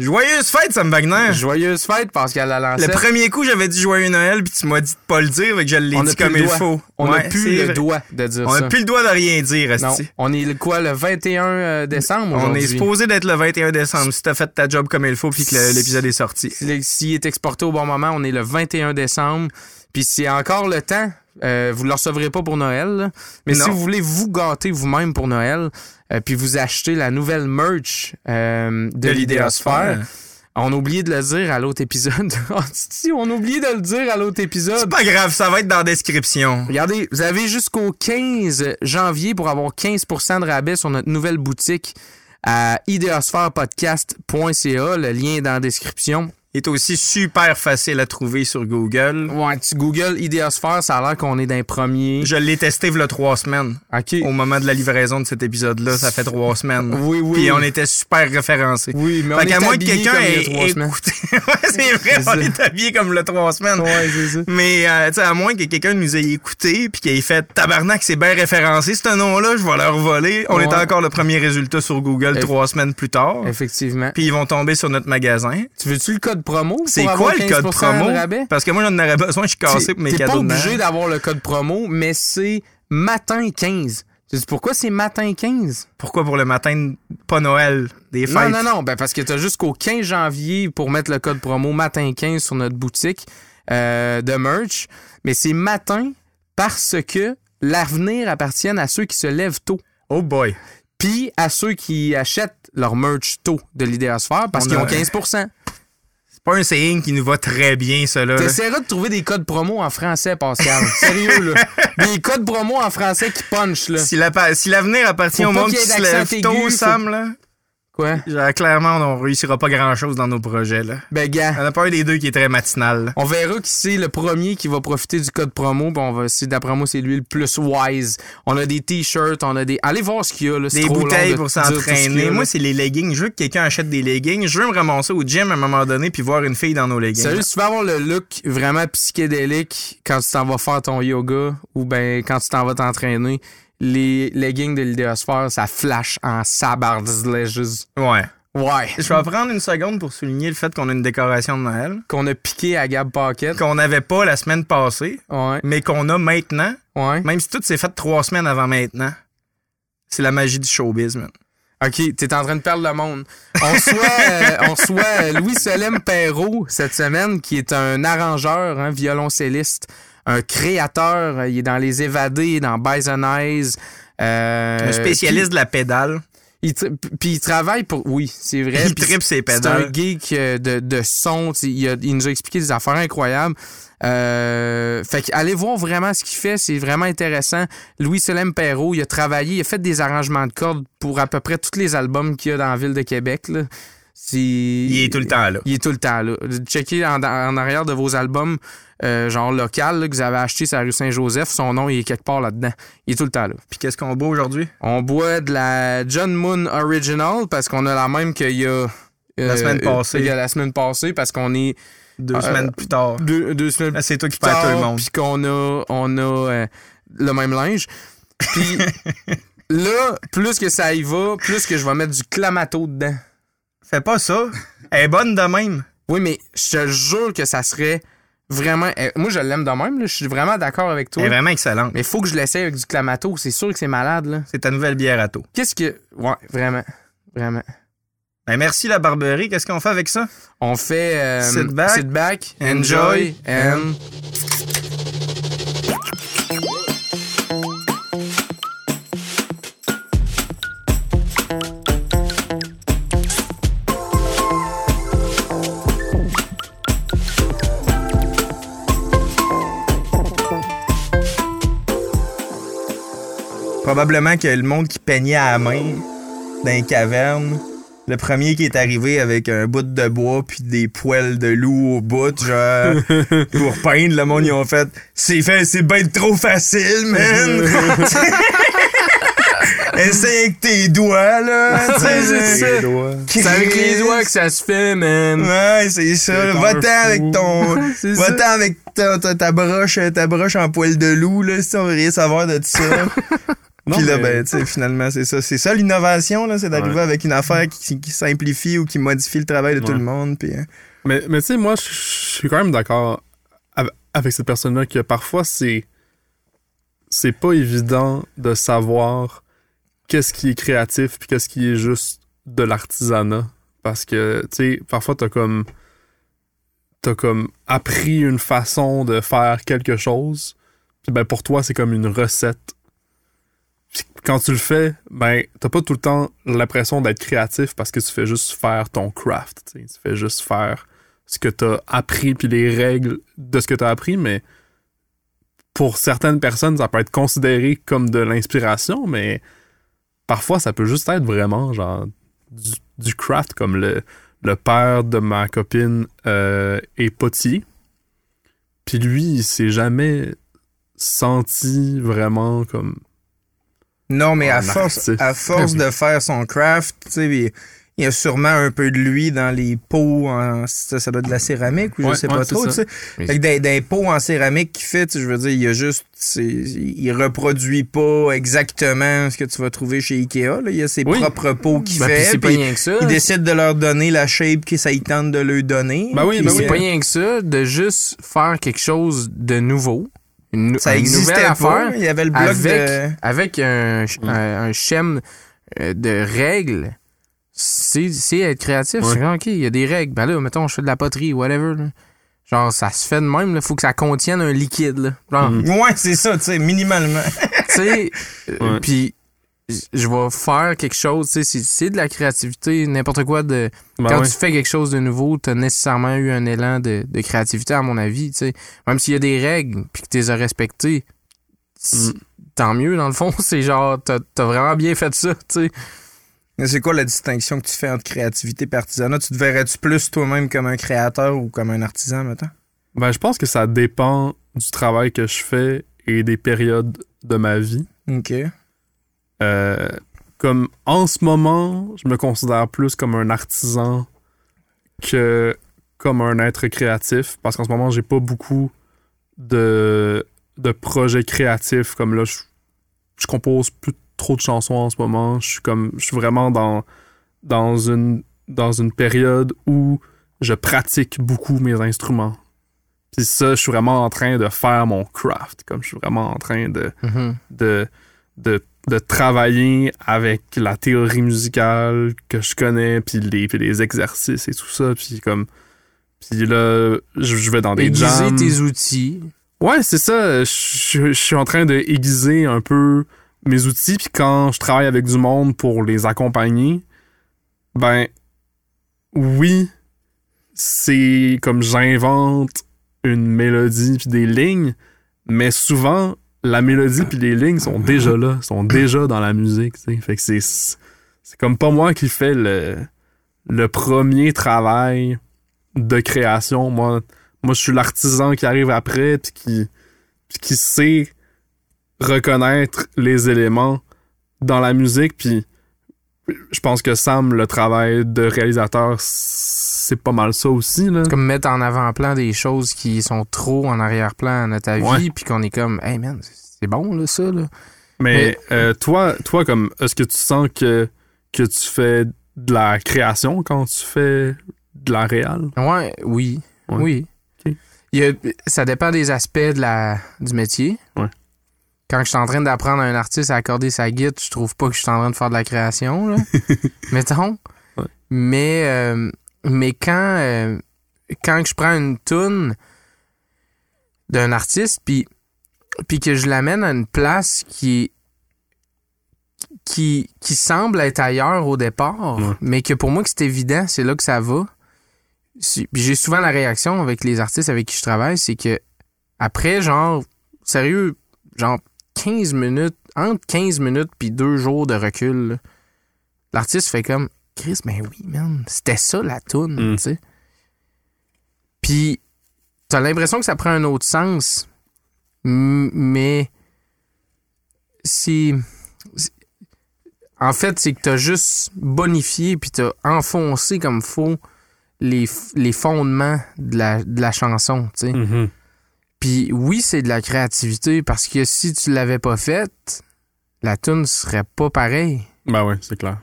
Joyeuse fête, Sam Wagner. Joyeuse fête, Pascal Le Lalancette. premier coup, j'avais dit Joyeux Noël, puis tu m'as dit de pas le dire, fait que je l'ai On dit a plus comme le il doigt. faut. On n'a Ouais, plus c'est le vrai. doigt de dire On ça. n'a plus le droit de rien dire, Non, on est le quoi, le 21 euh, décembre On est supposé d'être le 21 décembre si t'as fait ta job comme il faut puis que le- l'épisode est sorti. Le- S'il est exporté au bon moment, on est le 21 décembre. Puis c'est encore le temps. Euh, vous ne le recevrez pas pour Noël. là. Mais Non. si vous voulez vous gâter vous-même pour Noël, euh, puis vous acheter la nouvelle merch euh, de, l'idéosphère, on a oublié de le dire à l'autre épisode. Oh, si, on a oublié de le dire à l'autre C'est épisode. pas grave, ça va être dans la description. Regardez, vous avez jusqu'au 15 janvier pour avoir 15% de rabais sur notre nouvelle boutique à ideosphèrepodcast.ca. Le lien est dans la description. Est aussi super facile à trouver sur Google. Ouais, tu Google Ideosphère, ça a l'air qu'on est d'un premier. Je l'ai testé v'là trois semaines. OK. Au moment de la livraison de cet épisode-là, ça fait trois semaines. Oui, oui. Puis on était super référencés. Oui, mais on Fait est qu'à moins que quelqu'un ait écouté. ouais, c'est vrai, on ça. est habillés comme le trois semaines. Ouais, c'est ça. Mais, euh, tu sais, à moins que quelqu'un nous ait écouté puis qu'il ait fait tabarnak, c'est bien référencé, ce nom-là, je vais leur voler. On Ouais. est encore le premier résultat sur Google Eff- trois semaines plus tard. Effectivement. Puis ils vont tomber sur notre magasin. Tu veux-tu le code promo? C'est quoi le code 15% promo? Parce que moi, j'en aurais besoin, je suis cassé pour mes T'es pas cadeaux obligé d'avoir le code promo, mais c'est matin 15. Tu sais pourquoi c'est matin 15? Pourquoi pour le matin, pas Noël, des fêtes? Non, non, non. Ben parce que t'as jusqu'au 15 janvier pour mettre le code promo matin 15 sur notre boutique euh, de merch. Mais c'est matin parce que l'avenir appartient à ceux qui se lèvent tôt. Oh boy. Puis à ceux qui achètent leur merch tôt de l'idéosphère parce qu'ils ont 15 C'est pas un saying qui nous va très bien, là. T'essaieras de trouver des codes promo en français, Pascal. Sérieux, là. Des codes promo en français qui punch, là. Si la- si l'avenir appartient Faut au monde qui se lève tôt, Sam, là, Quoi? genre, clairement, on réussira pas grand-chose dans nos projets, là. Ben, gars. En a pas un des deux qui est très matinal. là. On verra qui c'est le premier qui va profiter du code promo. Puis on va, si d'après moi, c'est lui le plus wise. On a des t-shirts, on a des. Allez voir ce qu'il y a, là. Des bouteilles de pour ce s'entraîner. Moi, c'est les leggings. Je veux que quelqu'un achète des leggings. Je veux me ramasser au gym à un moment donné puis voir une fille dans nos leggings. Sérieux, si tu veux avoir le look vraiment psychédélique quand tu t'en vas faire ton yoga ou ben quand tu t'en vas t'entraîner, les leggings de l'idéosphère, ça flash en sabardisleges. Ouais. Ouais. Je vais prendre une seconde pour souligner le fait qu'on a une décoration de Noël Qu'on a piqué à Gab Pocket. qu'on n'avait pas la semaine passée, Ouais. mais qu'on a maintenant, Ouais. même si tout s'est fait trois semaines avant maintenant. C'est la magie du showbiz, man. OK, t'es en train de perdre le monde. On reçoit, euh, on euh, Louis Solem Perrault cette semaine, qui est un arrangeur, un violoncelliste, un créateur. Euh, Il est dans Les Évadés, dans Bison Eyes. euh, Un spécialiste de la pédale. Puis il, tra- puis il travaille pour... Oui, c'est vrai. Il tripe ses C'est un pédales. geek euh, de, de son. Il, a- il nous a expliqué des affaires incroyables. Euh, fait que allez voir vraiment ce qu'il fait, c'est vraiment intéressant. Louis Solem Perrault, il a travaillé, il a fait des arrangements de cordes pour à peu près tous les albums qu'il y a dans la ville de Québec. Là. Il est tout le temps là. Il est tout le temps là. Checkez en, en arrière de vos albums, euh, genre local, là, que vous avez acheté sur la rue Saint-Joseph, son nom il est quelque part là-dedans. Il est tout le temps là. Puis qu'est-ce qu'on boit aujourd'hui? On boit de la John Moon Original parce qu'on a la même qu'il y a. euh, La semaine passée. Il y a la semaine passée parce qu'on est Deux Euh, semaines plus tard. deux, deux semaines Ah, c'est toi qui plus tout le monde. puis qu'on a, on a euh, le même linge. Puis là, plus que ça y va, plus que je vais mettre du clamato dedans. Fais pas ça. Elle est bonne de même. Oui, mais je te jure que ça serait vraiment. eh, Moi, je l'aime de même, là, je suis vraiment d'accord avec toi. Elle est vraiment excellente. Mais il faut que je l'essaie avec du clamato. C'est sûr que c'est malade, là. C'est ta nouvelle bière à taux. Qu'est-ce que. Ouais, vraiment. Vraiment. Ben, merci la Barberie. Qu'est-ce qu'on fait avec ça? On fait. euh, Sit back, sit back, enjoy, enjoy, and. Probablement que le monde qui peignait à la main dans les cavernes, le premier qui est arrivé avec un bout de bois puis des poils de loup au bout, genre, pour peindre, le monde, ils ont fait « C'est fait, c'est ben trop facile, man! » Essaye avec tes doigts, là! tu sais, c'est ça. C'est avec les doigts que ça se fait, man. Ouais, c'est ça. C'est Va-t'en avec ton. C'est. Va-t'en avec ta, ta, ta broche, ta broche en poil de loup, là, si on veut rien savoir de ça. Non, Puis là, mais- ben, tu sais, finalement, c'est ça. C'est ça l'innovation, là, c'est d'arriver Ouais. avec une affaire qui, qui simplifie ou qui modifie le travail de tout le monde. Puis, hein. Mais, mais tu sais, moi, je suis quand même d'accord av- avec cette personne-là que parfois, c'est. C'est pas évident de savoir qu'est-ce qui est créatif puis qu'est-ce qui est juste de l'artisanat. Parce que, tu sais, parfois, t'as comme. T'as comme appris une façon de faire quelque chose. Puis ben, pour toi, c'est comme une recette. Quand tu le fais, ben, t'as pas tout le temps l'impression d'être créatif parce que tu fais juste faire ton craft. tu fais juste faire ce que tu as appris puis les règles de ce que tu as appris, mais pour certaines personnes, ça peut être considéré comme de l'inspiration, mais parfois, ça peut juste être vraiment genre du, du craft, comme le, le père de ma copine euh, est potier. Puis lui, il s'est jamais senti vraiment comme. Non, mais à Un force, artiste. à force de faire son craft, tu sais, il- y a sûrement un peu de lui dans les pots en. Ça, ça doit être de la céramique ou je Ouais, sais ouais, pas c'est trop, tu sais. Fait que des, des pots en céramique qu'il fait, je veux dire, il y a juste. c'est- Il reproduit pas exactement ce que tu vas trouver chez Ikea. Là. Il y a ses Oui. propres pots qu'il Ben, puis fait. c'est pas puis rien que ça. il décide de leur donner la shape que ça y tente de leur donner. Ben oui, puis ben C'est oui. pas rien que ça, de juste faire quelque chose de nouveau. Une, Ça une existait nouvelle pas. affaire Il y avait le bloc avec, de. avec un, un, un schème euh, de règles. C'est c'est être créatif. Ouais. C'est OK, il y a des règles. Ben là, mettons, je fais de la poterie, whatever. là. Genre, ça se fait de même. Il faut que ça contienne un liquide. Là. Genre, Mm. Ouais, c'est ça, tu sais, minimalement. tu sais, euh, puis je vais faire quelque chose, tu sais, c'est- c'est de la créativité, n'importe quoi de... Ben Quand tu fais quelque chose de nouveau, t'as nécessairement eu un élan de, de créativité, à mon avis, tu sais. Même s'il y a des règles, puis que tu les as respectées, Mm. tant mieux, dans le fond. C'est genre, t'as as vraiment bien fait ça, tu sais. Mais c'est quoi la distinction que tu fais entre créativité et artisanat? Tu te verrais-tu plus toi-même comme un créateur ou comme un artisan, mettons? Ben, je pense que ça dépend du travail que je fais et des périodes de ma vie. OK. Euh, comme en ce moment, je me considère plus comme un artisan que comme un être créatif parce qu'en ce moment, j'ai pas beaucoup de, de projets créatifs. Comme là je, je compose plus trop de chansons en ce moment, je suis comme je suis vraiment dans dans une dans une période où je pratique beaucoup mes instruments. Puis ça, je suis vraiment en train de faire mon craft, comme je suis vraiment en train de de, de, de travailler avec la théorie musicale que je connais, puis les, puis les exercices et tout ça, puis comme... Puis là, je, je vais dans des Aiguiser jams. tes outils. Ouais, c'est ça. Je, je- je suis en train de aiguiser un peu mes outils, puis quand je travaille avec du monde pour les accompagner, ben oui, c'est comme j'invente une mélodie puis des lignes, mais souvent la mélodie puis les lignes sont déjà là, sont déjà dans la musique, tu sais. Fait que c'est c'est comme pas moi qui fais le premier travail de création. Moi, je suis l'artisan qui arrive après puis qui puis qui sait reconnaître les éléments dans la musique puis je pense que Sam le travail de réalisateur c'est pas mal ça aussi là. Comme mettre en avant-plan des choses qui sont trop en arrière-plan dans ta vie, puis qu'on est comme, hey man, c'est bon, là, ça, là. Mais euh, toi, toi, comme est-ce que tu sens que, que tu fais de la création quand tu fais de la réal? Ouais, oui. Ouais. Oui. Il y a- ça dépend des aspects de la, du métier. Ouais. Quand je suis en train d'apprendre à un artiste à accorder sa guitare, je trouve pas que je suis en train de faire de la création, là? Mettons. Ouais. Mais, euh, mais quand, euh, quand je prends une tune d'un artiste, puis puis que je l'amène à une place qui qui, qui semble être ailleurs au départ, Ouais. mais que pour moi que c'est évident, c'est là que ça va. J'ai souvent la réaction avec les artistes avec qui je travaille, c'est que après, genre, sérieux, genre 15 minutes, entre 15 minutes puis deux jours de recul, l'artiste fait comme Chris, ben oui, man, c'était ça la toune, Mm. tu sais. Puis t'as l'impression que ça prend un autre sens, mais c'est. En fait, c'est que t'as juste bonifié puis t'as enfoncé comme faux les, les fondements de la, de la chanson, tu sais. Mhm. Puis oui, c'est de la créativité parce que si tu l'avais pas faite, la tune serait pas pareille. Ben ouais, c'est clair.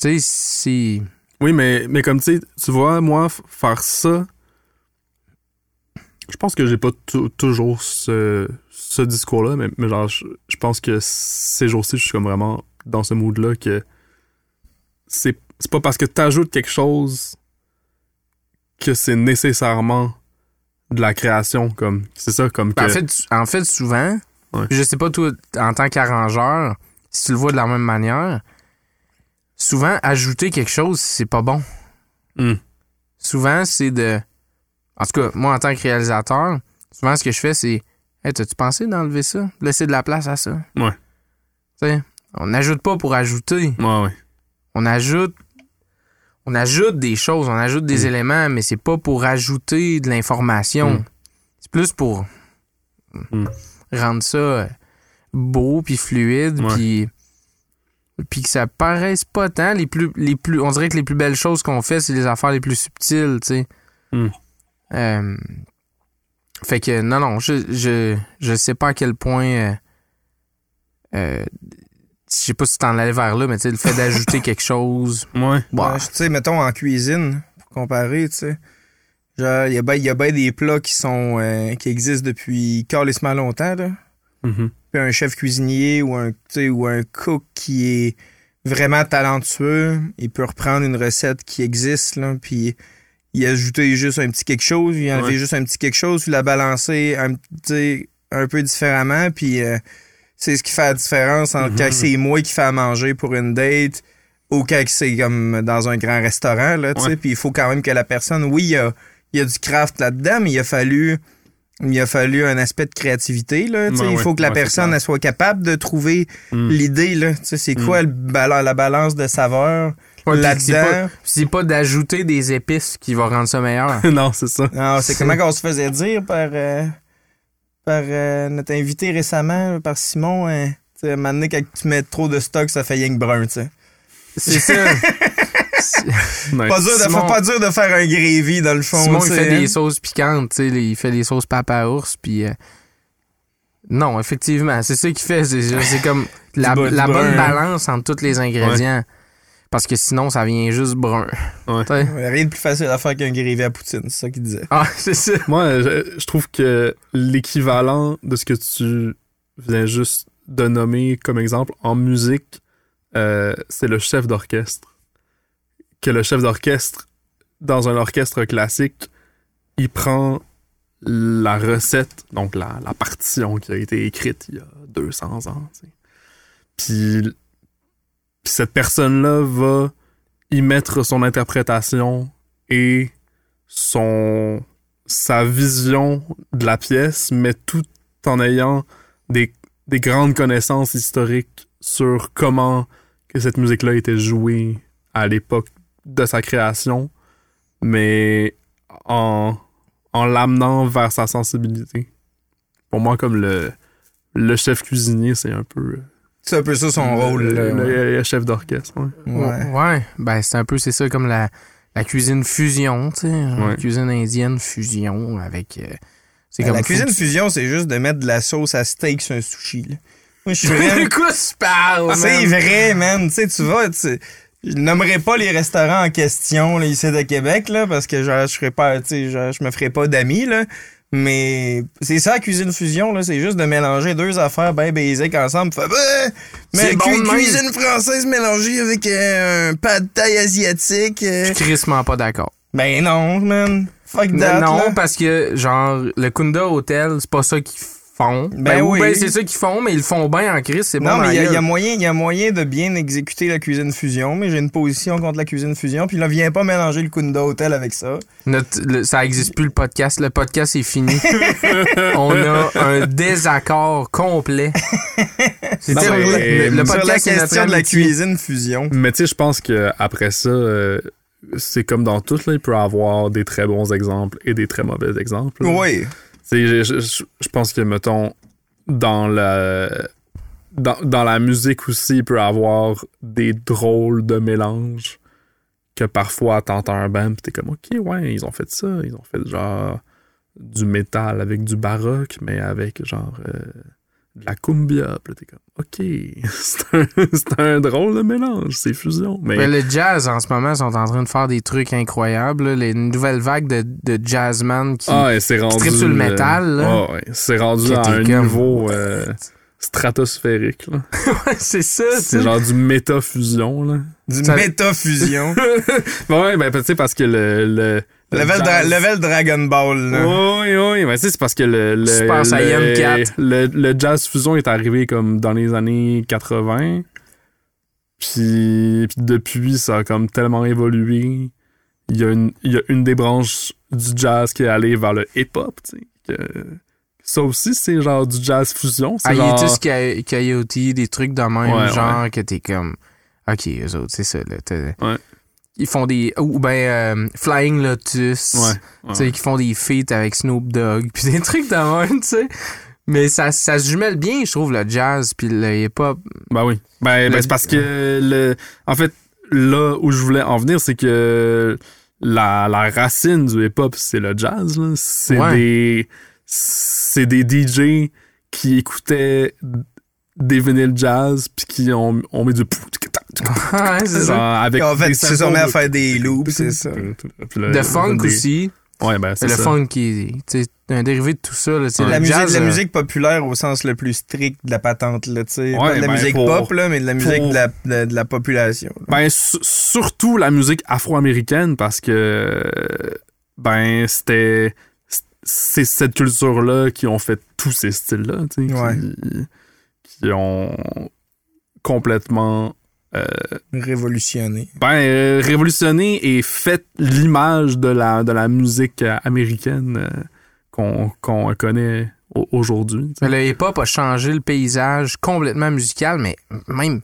Tu sais, si. Oui, mais, mais comme tu tu vois, moi, faire ça, je pense que j'ai pas tou- toujours ce, ce discours-là, mais, mais genre, je, je pense que ces jours-ci, je suis comme vraiment dans ce mood-là que c'est c'est pas parce que t'ajoutes quelque chose que c'est nécessairement de la création, comme, c'est ça, comme Ben, que... en, fait, tu- en fait, souvent, Ouais. je sais pas, toi, en tant qu'arrangeur, si tu le vois de la même manière, souvent, ajouter quelque chose, c'est pas bon. Hmm. Souvent, c'est de. En tout cas, moi, en tant que réalisateur, souvent, ce que je fais, c'est. Hey, t'as-tu pensé d'enlever ça? Laisser de la place à ça? Ouais. Tu sais, on n'ajoute pas pour ajouter. Ouais, ouais. On ajoute. On ajoute des choses, on ajoute des Mm. éléments, mais c'est pas pour ajouter de l'information. Mm. C'est plus pour Mm. rendre ça euh, beau puis fluide puis puis que ça paraisse pas tant les plus les plus on dirait que les plus belles choses qu'on fait c'est les affaires les plus subtiles, tu sais. Euh, fait que non non, je je je sais pas à quel point euh, euh, je sais pas si t'en allais vers là, mais tu sais, le fait d'ajouter quelque chose. Ouais. bah, Ouais, tu sais, mettons en cuisine, pour comparer, tu sais. Genre, il y a bien y a ben des plats qui sont euh, qui existent depuis carrément longtemps, là. Mhm. Puis un chef cuisinier ou un, tu sais, ou un cook qui est vraiment talentueux, il peut reprendre une recette qui existe, là, puis y ajouter juste un petit quelque chose, y enlever Ouais. juste un petit quelque chose, puis la balancer un, un peu différemment, puis euh, c'est ce qui fait la différence entre Mhm. quand c'est moi qui fais à manger pour une date ou quand c'est comme dans un grand restaurant, là, tu sais, Ouais. puis il faut quand même que la personne, oui, il y a, y a du craft là-dedans, mais il a fallu il a fallu un aspect de créativité. Là, il faut que la personne elle soit capable de trouver Mm. l'idée. C'est Mm. quoi le bala- la balance de saveur Ouais, puis c'est pas, là-dedans? c'est pas d'ajouter des épices qui va rendre ça meilleur. non, c'est ça. C'est comment qu'on se faisait dire par, euh, par euh, notre invité récemment, par Simon. hein. Tu sais, à un moment donné, quand tu mets trop de stock, ça fait que brun. tu sais. C'est ça. Nice. Pas dur de, Simon- pas dur de faire un gravy dans le fond. Simon, il fait hein. des sauces piquantes, tu sais, il fait des sauces papa ours, puis... euh, Non, effectivement, c'est ça qu'il fait. C'est, comme la, la bonne brun. balance entre tous les ingrédients. Parce que sinon, ça vient juste brun. Ouais. Ouais, Rien de plus facile à faire qu'un gravy à poutine, c'est ça qu'il disait. Ah, c'est ça. Moi, je, je trouve que l'équivalent de ce que tu viens juste de nommer comme exemple en musique, euh, c'est le chef d'orchestre. Que le chef d'orchestre, dans un orchestre classique, il prend la recette, donc la, la partition qui a été écrite il y a 200 ans. Puis, puis cette personne-là va y mettre son interprétation et son sa vision de la pièce, mais tout en ayant des, des grandes connaissances historiques sur comment que cette musique-là était jouée à l'époque de sa création, mais en, en l'amenant vers sa sensibilité. Pour moi, comme le, le chef cuisinier, c'est un peu C'est un peu ça son rôle. le, là. le- le chef d'orchestre. ouais. Ouais. Ouais, ben c'est un peu, c'est ça, comme la, la cuisine fusion, tu sais. La Ouais. cuisine indienne fusion avec... euh, c'est Ben, comme la cuisine fusion, c'est juste de mettre de la sauce à steak sur un sushi. là. Moi, je suis vraiment... De quoi tu parles, C'est vrai, man. Tu sais, tu vas... tu- Je nommerai pas les restaurants en question là, ici de Québec, là, parce que genre, je serais pas, tu sais, genre, je me ferais pas d'amis, là. Mais c'est ça, la cuisine fusion, là. C'est juste de mélanger deux affaires bien basiques ensemble. Fait, bah, mais C'est bon cu- cuisine française mélangée avec euh, un pad thai asiatique. euh. Je suis crissement pas d'accord. Ben non, man. Fuck that, non, là. parce que, genre, le Kunda Hotel, c'est pas ça qu'ils font. Ben ou oui. ben c'est ça qu'ils font, mais ils le font bien en crise, c'est bon Non, mais il y, a- la y moyen, il y a moyen de bien exécuter la cuisine fusion, mais j'ai une position contre la cuisine fusion. Puis là, viens pas mélanger le Kunda Hotel avec ça. Notre- le- ça existe plus le podcast. Le podcast est fini. On a un désaccord complet. C'est mais, le, le Sur la podcast c'est notre question de la cuisine fusion. Mais tu sais, je pense que après ça, euh, c'est comme dans tout, là, il peut y avoir des très bons exemples et des très mauvais exemples. là. Oui. Je, pense que, mettons, dans la, musique aussi, il peut y avoir des drôles de mélanges que parfois t'entends un band pis t'es comme, ok, ouais, ils ont fait ça. Ils ont fait genre du métal avec du baroque, mais avec genre euh, de la cumbia. T'es comme, OK, c'est un, un drôle de mélange, c'est fusion. Mais, Mais le jazz, en ce moment, sont en train de faire des trucs incroyables. là. Les nouvelles vagues de, de jazzman qui. ah, rendu. trippent sur le euh, métal, là. ah, ouais, c'est rendu à un comme, niveau euh, stratosphérique. Là. Ouais, c'est ça, C'est genre du méta-fusion. Là. Du Ça- méta-fusion. ouais, ben, tu sais, parce que le le level, dra- jazz- level Dragon Ball, là. Oui, oui, mais tu sais, c'est parce que le, le, Super Saiyan le, 4. le, le jazz fusion est arrivé comme dans les années 80. Puis, puis depuis, ça a comme tellement évolué. Il y, a une, il y a une des branches du jazz qui est allée vers le hip-hop, tu sais. que- Ça aussi, c'est genre du jazz fusion. C'est Ah, genre... Hiatus Coy- Coyote, des trucs de même, Ouais, genre que t'es comme. Ok, eux autres, c'est ça, là. Ouais. Ils font des. Ou ben, euh, Flying Lotus. Ouais, Tu sais, qui font des feats avec Snoop Dogg, puis des trucs de même, tu sais. Mais ça, ça se jumelle bien, je trouve, le jazz puis le hip-hop. Ben oui. Ben, ben, c'est parce que le. En fait, là où je voulais en venir, c'est que la, la racine du hip-hop, c'est le jazz. là. C'est Ouais. des. C'est des DJ qui écoutaient des vinyles jazz puis qui ont, ont mis du. Ouais, c'est ça. Avec En fait, samples mis à de- faire des loops, c'est ça. Puis le- funk des- aussi. Ouais, ben, c'est Le ça. funk qui est un dérivé de tout ça. Là, le La, musique, jazz, la euh, musique populaire au sens le plus strict de la patente, là, tu sais. Ouais, Pas de la ben, musique pour- pop, là, mais de la musique pour- de, la, de, de la population. là. Ben, su- surtout la musique afro-américaine parce que, ben, c'était. C'est cette culture-là qui ont fait tous ces styles-là, tu sais. Ouais. Qui, qui ont complètement. Euh, Révolutionné. ben, euh, révolutionné et fait l'image de la, de la musique euh, américaine euh, qu'on qu'on connaît au- aujourd'hui. Le hip-hop a changé le paysage complètement musical, mais même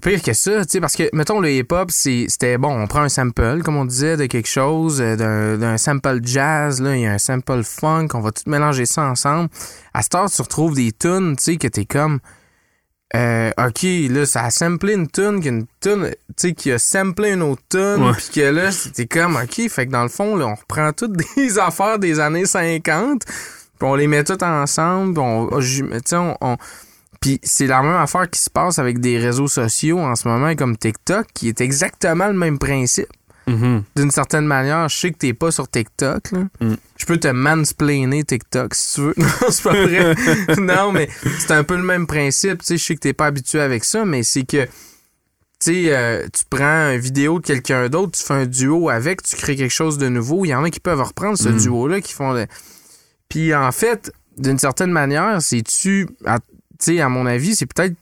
pire que ça, tu sais, parce que, mettons, le hip-hop, c'est- c'était, bon, on prend un sample, comme on disait, de quelque chose, d'un d'un sample jazz, là, il y a un sample funk, on va tout mélanger ça ensemble. À cette heure, tu retrouves des tunes, tu sais, que t'es comme, euh, OK, là, ça a samplé une tune, qu'une tune, tu sais, qui a samplé une autre tune, puis que là, c'était comme, OK, fait que dans le fond, là, on reprend toutes des affaires des années 50, puis on les met toutes ensemble, on, tu sais, on, on- puis c'est la même affaire qui se passe avec des réseaux sociaux en ce moment, comme TikTok, qui est exactement le même principe. Mhm. D'une certaine manière, je sais que t'es pas sur TikTok, là. Mm. Je peux te mansplainer TikTok si tu veux. Non, c'est pas vrai. non, mais c'est un peu le même principe. Tu sais, je sais que t'es pas habitué avec ça, mais c'est que, euh, tu prends une vidéo de quelqu'un d'autre, tu fais un duo avec, tu crées quelque chose de nouveau. Il y en a qui peuvent reprendre ce Mm. duo-là, qui font le... Puis en fait, d'une certaine manière, c'est-tu, à- à mon avis, c'est peut-être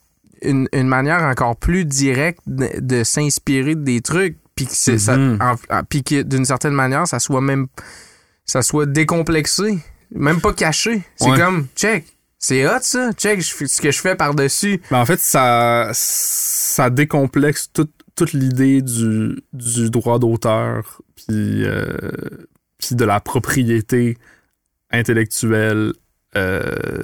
une, une manière encore plus directe de, de s'inspirer de des trucs, puis que, ça- Mhm. en- en- puis que d'une certaine manière, ça soit même, ça soit décomplexé, même pas caché. C'est Ouais. comme, check, c'est hot ça, check ce que je fais par-dessus. Ben, en fait, ça, ça décomplexe toute, toute l'idée du, du droit d'auteur, puis, euh, puis de la propriété intellectuelle euh,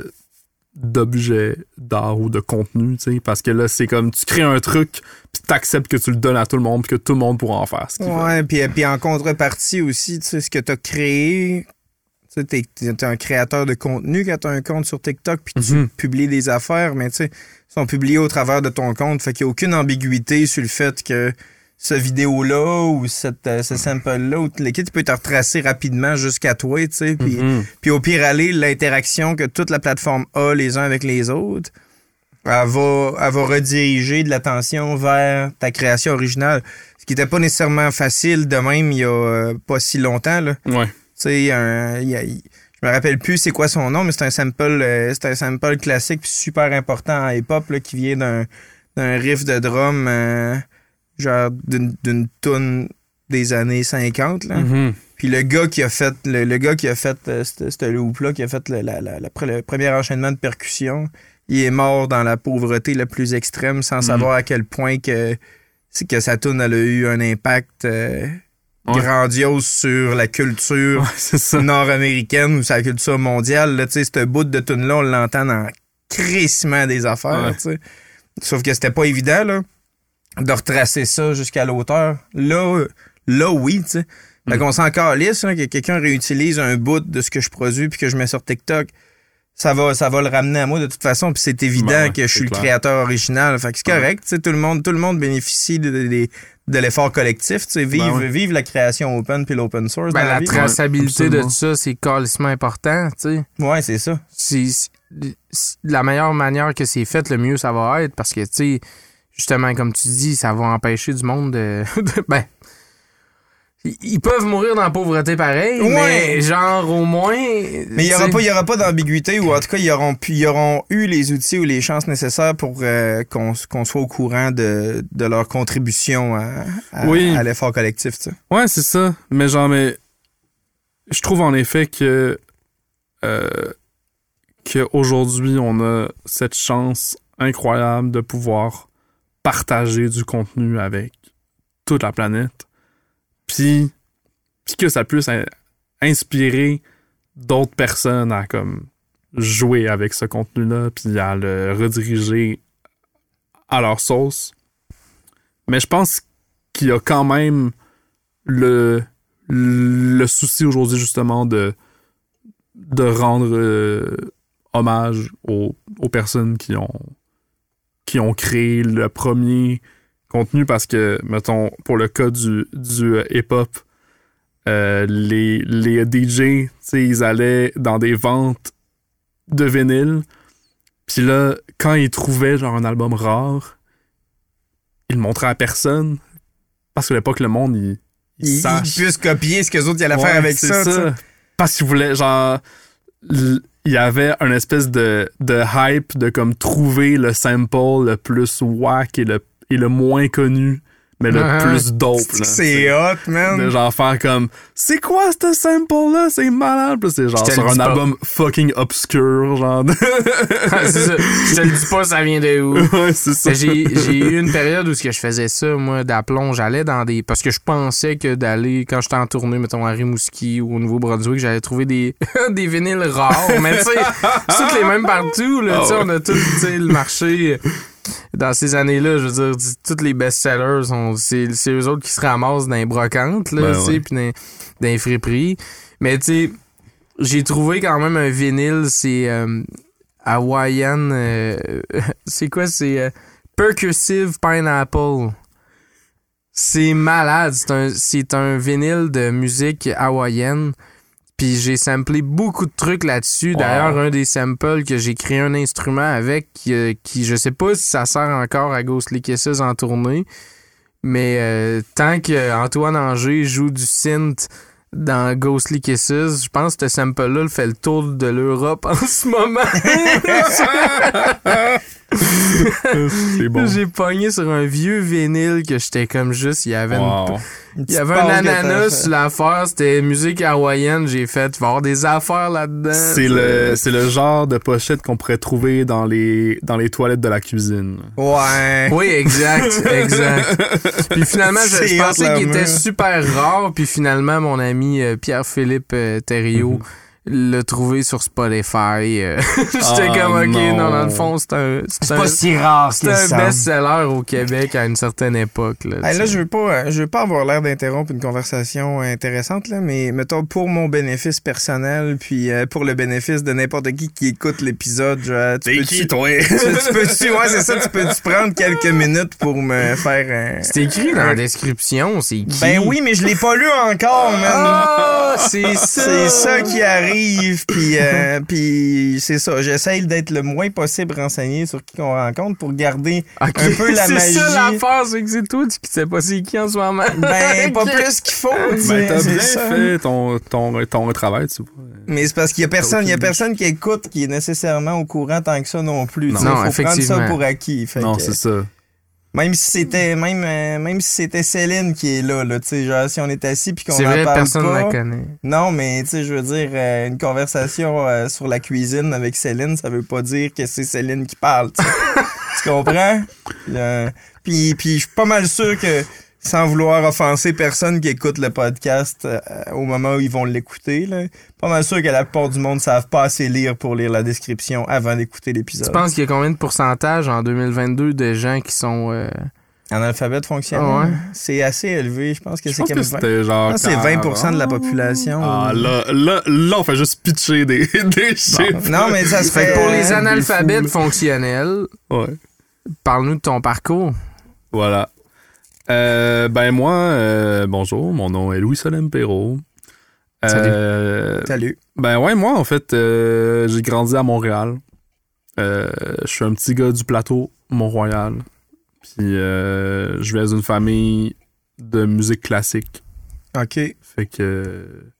d'objets d'art ou de contenu, tu sais, parce que là, c'est comme, tu crées un truc, puis t'acceptes que tu le donnes à tout le monde, puis que tout le monde pourra en faire ce. Ouais, puis, puis en contrepartie aussi, tu sais, ce que tu as créé, tu sais, t'es, t'es un créateur de contenu quand tu as un compte sur TikTok, puis tu Mhm. publies des affaires, mais tu sais, ils sont publiés au travers de ton compte, fait qu'il n'y a aucune ambiguïté sur le fait que ce vidéo-là ou cette, euh, ce sample-là ou le kit peut te retracer rapidement jusqu'à toi, tu sais, puis Mhm. puis au pire aller, l'interaction que toute la plateforme a les uns avec les autres, elle va, elle va rediriger de l'attention vers ta création originale. Ce qui n'était pas nécessairement facile de même il y a euh, pas si longtemps. Là. Ouais. Tu sais, un- il y a- il- je me rappelle plus c'est quoi son nom, mais c'est un sample, euh, c'est un sample classique super important en hip-hop qui vient d'un, d'un riff de drum genre d'une, toune des années 50. Là. Mhm. Puis le gars qui a fait le, le gars qui a fait euh, cette, cette loop-là, qui a fait le, la- la- le premier enchaînement de percussion, il est mort dans la pauvreté la plus extrême sans savoir à quel point que, que sa tune elle a eu un impact euh, Ouais. grandiose sur la culture Ouais, nord-américaine ou la culture mondiale. Là, tu sais, ce bout de tune-là, on l'entend dans crissement des affaires. Ouais. tu sais. Sauf que c'était pas évident là, de retracer ça jusqu'à l'auteur. Là, là oui, tu sais. Fait Mm. qu'on s'en calisse, hein, que quelqu'un réutilise un bout de ce que je produis puis que je mets sur TikTok. ça va, ça va le ramener à moi de toute façon. Puis c'est évident Ben ouais, que je suis le créateur original. Fait que c'est correct. tu sais, Tout le monde, tout le monde bénéficie de, de- de- de l'effort collectif. tu sais, Vive, Ben ouais. vive la création open puis l'open source. Ben, dans la la vie. traçabilité de tout ça, c'est carrément important, tu sais. Ouais, c'est ça. c'est la meilleure manière que c'est fait, le mieux ça va être parce que, tu sais, justement, comme tu dis, ça va empêcher du monde de. de- ben. ils- peuvent mourir dans la pauvreté pareil, Ouais. mais genre au moins. Mais il n'y aura pas, il y aura pas d'ambiguïté ou en tout cas, ils auront, pu- ils auront eu les outils ou les chances nécessaires pour euh, qu'on qu'on soit au courant de, de leur contribution à, à- Oui. à l'effort collectif. tu sais. Ouais, c'est ça. Mais genre, mais je trouve en effet que euh, qu'aujourd'hui, on a cette chance incroyable de pouvoir partager du contenu avec toute la planète. Puis, puis que ça puisse in- inspirer d'autres personnes à comme jouer avec ce contenu-là, puis à le rediriger à leur sauce. Mais je pense qu'il y a quand même le, le souci aujourd'hui justement de, de rendre euh, hommage aux, aux personnes qui ont, qui ont créé le premier contenu parce que, mettons, pour le cas du, du euh, hip-hop, euh, les, les DJ, tu sais, ils allaient dans des ventes de vinyle. Puis là, quand ils trouvaient genre un album rare, ils le montraient à personne. Parce que l'époque, le monde, il, il puissent copier ce que les autres allaient Ouais, faire avec c'est ça. sais. Parce qu'ils voulaient, genre, il y avait un espèce de, de hype de comme trouver le sample le plus whack et le, et le moins connu, mais le Ah, plus dope. là. C'est hot, de man. genre faire comme c'est quoi ce sample là c'est malade c'est genre sur un pas. album fucking obscur genre ça. Je te le dis pas, ça vient de où. ouais c'est ça J'ai j'ai eu une période où ce que je faisais ça, moi, d'aplomb. J'allais dans des. Parce que je pensais que d'aller, quand j'étais en tournée, mettons à Rimouski ou au Nouveau-Brunswick, j'allais trouver des, des vinyles rares. Mais tu sais, c'est toutes les mêmes partout. Là, Ah Tu sais, ouais. On a tout tu sais, le marché. Dans ces années-là, je veux dire, tous les best-sellers, sont- c'est eux autres qui se ramassent dans les brocantes, là, Ben tu sais, ouais. puis dans, dans les friperies. Mais tu sais, j'ai trouvé quand même un vinyle, c'est euh, Hawaiian. euh, c'est quoi? C'est euh, Percussive Pineapple. C'est malade. C'est un, c'est un vinyle de musique hawaïenne. Puis j'ai samplé beaucoup de trucs là-dessus. Wow. D'ailleurs, un des samples que j'ai créé un instrument avec, qui, euh, qui je sais pas si ça sert encore à Ghostly Kisses en tournée. Mais euh, tant que Antoine Anger joue du synth dans Ghostly Kisses, je pense que ce sample-là le fait le tour de l'Europe en ce moment. c'est bon J'ai pogné sur un vieux vinyle que j'étais comme juste, il y avait une- wow. Une il y avait un ananas sur l'affaire, c'était musique hawaïenne, j'ai fait, il va y avoir des affaires là-dedans. c'est le c'est le genre de pochette qu'on pourrait trouver dans les dans les toilettes de la cuisine. Ouais. Oui, exact, exact. Puis finalement, je, pensais qu'il était super rare, puis finalement, mon ami euh, Pierre-Philippe euh, Thériault l'a trouvé sur Spotify. euh. J'étais Ah, comme, OK, non. non. dans le fond, c'est un, c'est pas si rare c'est un best-seller au Québec à une certaine époque. Là, Hey, là, je veux pas, euh, je veux pas avoir l'air d'interrompre une conversation intéressante, là, mais mettons pour mon bénéfice personnel, puis euh, pour le bénéfice de n'importe qui qui écoute l'épisode, je- tu peux-tu- toi tu, tu peux-tu, ouais, c'est ça, tu peux-tu prendre quelques minutes pour me faire un. C'est écrit dans la description, c'est qui? Ben oui, mais je l'ai pas lu encore, man. Ah, c'est ça! C'est ça qui arrive, puis euh, puis c'est ça. J'essaye d'être le moins possible renseigné sur qui qu'on rencontre pour garder Ok, un peu la C'est ça magie. l'affaire, c'est que c'est toi qui sais pas c'est qui en ce moment. ben pas plus qu'il faut. tu ben t'as bien ça. fait ton ton ton travail tu vois Mais c'est parce qu'il y a personne, il y a personne qui écoute qui est nécessairement au courant tant que ça non plus. Non. tu. Non, faut prendre ça effectivement. pour acquis. Fait non c'est ça même si c'était même euh, même si c'était Céline qui est là, là tu sais, genre si on est assis puis qu'on en vrai, parle personne ne pas. la connaît. Non, mais tu sais, je veux dire, euh, une conversation euh, sur la cuisine avec Céline, ça veut pas dire que c'est Céline qui parle. tu comprends? Puis, puis je suis pas mal sûr que, sans vouloir offenser personne qui écoute le podcast euh, au moment où ils vont l'écouter, là, pas mal sûr que la plupart du monde savent pas assez lire pour lire la description avant d'écouter l'épisode. Tu penses qu'il y a combien de pourcentage en 2022 de gens qui sont euh, Analphabète fonctionnel. Ah ouais. C'est assez élevé. Je pense que Je c'est pense comme que 20. c'était genre. Que c'est 20% de la population. Ah, là, là, là, on fait juste pitcher des, des chiffres. Non, mais ça se Fait que pour les analphabètes fonctionnels, Ouais. parle-nous de ton parcours. Voilà. Euh, ben, moi, euh, bonjour, mon nom est Louis Solem Perrault. Salut. Euh, Salut. Ben ouais, moi, en fait, euh, j'ai grandi à Montréal. Je suis un petit gars du plateau Mont-Royal. Puis je viens d'une famille de musique classique. OK. Fait que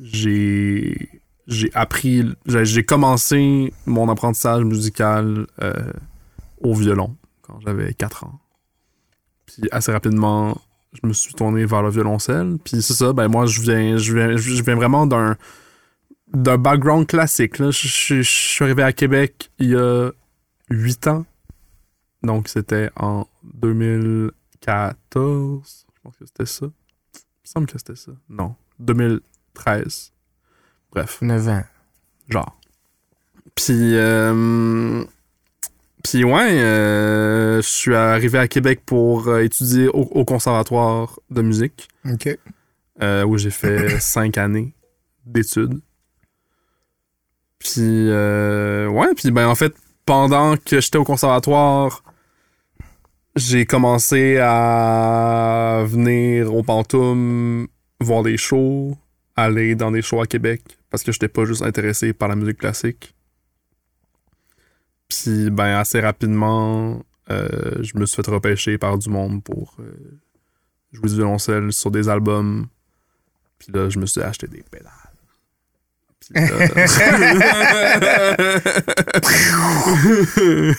j'ai j'ai appris j'ai commencé mon apprentissage musical au violon quand j'avais 4 ans. Puis assez rapidement, je me suis tourné vers le violoncelle. Puis c'est ça, ben moi je viens je viens je viens vraiment d'un d'un background classique là. Je, je- je suis arrivé à Québec il y a 8 ans. Donc c'était en 2014. Je pense que c'était ça. Il me semble que c'était ça. Non. 2013. Bref, 9 ans. genre. Puis, euh, puis ouais, euh, je suis arrivé à Québec pour euh, étudier au, au conservatoire de musique, OK. euh, où j'ai fait cinq années d'études. Puis, ouais, puis ben en fait, pendant que j'étais au conservatoire, j'ai commencé à venir au Pantoum voir des shows, aller dans des shows à Québec, parce que j'étais pas juste intéressé par la musique classique. Puis, ben, assez rapidement, euh, je me suis fait repêcher par du monde pour euh, jouer du violoncelle sur des albums. Puis là, je me suis acheté des pédales. Puis là-